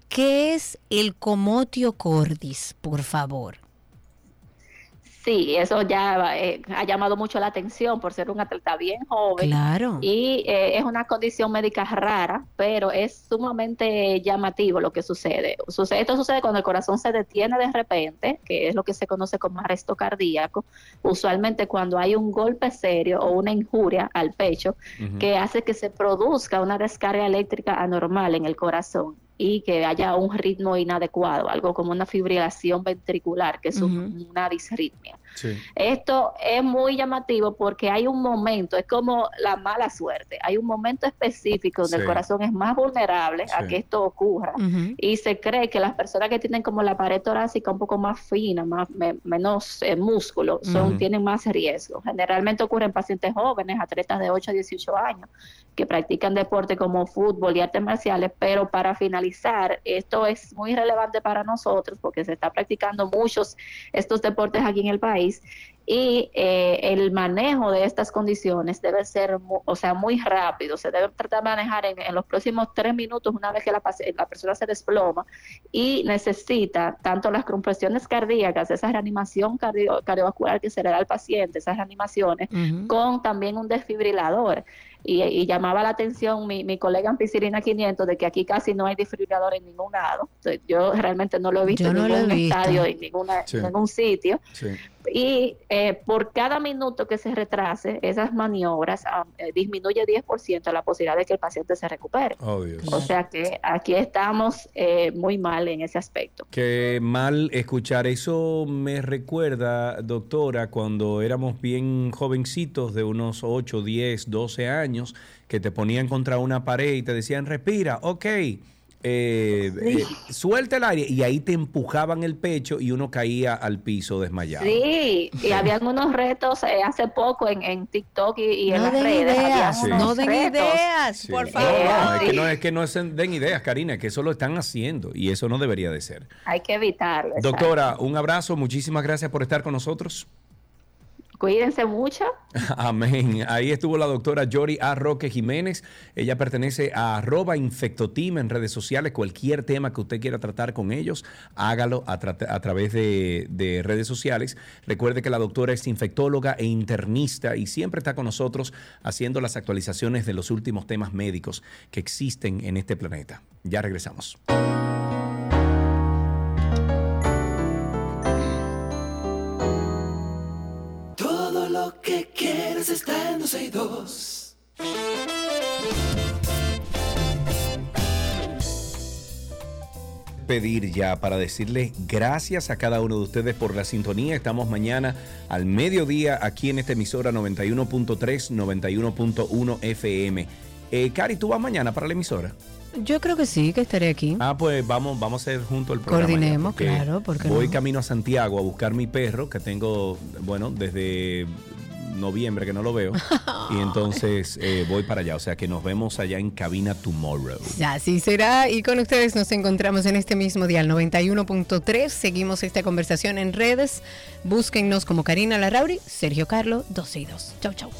¿Qué es el comotio cordis, por favor? Sí, eso ya eh, ha llamado mucho la atención por ser un atleta bien joven. Claro. Y eh, es una condición médica rara, pero es sumamente llamativo lo que sucede. Sucede- Esto sucede cuando el corazón se detiene de repente, que es lo que se conoce como arresto cardíaco, usualmente cuando hay un golpe serio o una injuria al pecho que hace que se produzca una descarga eléctrica anormal en el corazón y que haya un ritmo inadecuado, algo como una fibrilación ventricular, que es una disritmia. Sí. Esto es muy llamativo porque hay un momento, es como la mala suerte, hay un momento específico donde Sí. el corazón es más vulnerable a que esto ocurra y se cree que las personas que tienen como la pared torácica un poco más fina, más me- menos eh, músculo, son tienen más riesgo. Generalmente ocurre en pacientes jóvenes, atletas de 8 a 18 años, que practican deporte como fútbol y artes marciales, pero para finalizar, esto es muy relevante para nosotros porque se está practicando muchos estos deportes aquí en el país país y eh, el manejo de estas condiciones debe ser, mu- o sea, muy rápido. Se debe tratar de manejar en, en los próximos tres minutos una vez que la, la persona se desploma y necesita tanto las compresiones cardíacas, esa reanimación cardio- cardiovascular que se le da al paciente, esas reanimaciones, con también un desfibrilador. Y, y llamaba la atención mi, mi colega Ampicilina 500 de que aquí casi no hay desfibrilador en ningún lado. Entonces, yo realmente no lo he visto en ningún visto. estadio, en, ninguna, Sí. en ningún sitio. Sí. Y eh, por cada minuto que se retrase esas maniobras, ah, eh, disminuye 10% la posibilidad de que el paciente se recupere. Oh. O sea que aquí estamos eh, muy mal en ese aspecto. Qué mal escuchar. Eso me recuerda, doctora, cuando éramos bien jovencitos, de unos 8, 10, 12 años, que te ponían contra una pared y te decían, respira, ok, eh, eh, suelta el aire. Y ahí te empujaban el pecho y uno caía al piso desmayado. Sí, y habían unos retos eh, hace poco en, en TikTok y, y en las den redes. ideas, no den retos. ideas, Sí. por favor. no, es que no es que no se den ideas, Karina, que eso lo están haciendo y eso no debería de ser. Hay que evitarlo. Doctora, un abrazo, muchísimas gracias por estar con nosotros. Cuídense mucho. Amén. Ahí estuvo la doctora Yori A. Roque Jiménez. Ella pertenece a arroba infectoteam en redes sociales. Cualquier tema que usted quiera tratar con ellos, hágalo a través de, de redes sociales. Recuerde que la doctora es infectóloga e internista y siempre está con nosotros haciendo las actualizaciones de los últimos temas médicos que existen en este planeta. Ya regresamos. En 12 y 2. pedir ya para decirles gracias a cada uno de ustedes por la sintonía. Estamos mañana al mediodía aquí en esta emisora 91.3, 91.1 FM. Eh, Cari, ¿tú vas mañana para la emisora? Yo creo que sí, que estaré aquí. Ah, pues vamos, vamos a hacer junto el programa. Coordinemos, porque claro, ¿por qué Voy no? camino a Santiago a buscar mi perro que tengo, bueno, desde noviembre que no lo veo. y entonces eh, voy para allá. O sea que nos vemos allá en cabina tomorrow. Así será. Y con ustedes nos encontramos en este mismo día, el 91.3. Seguimos esta conversación en redes. Búsquennos como Karina Larrauri, Sergio Carlo, 12 y 2. Chau, chau.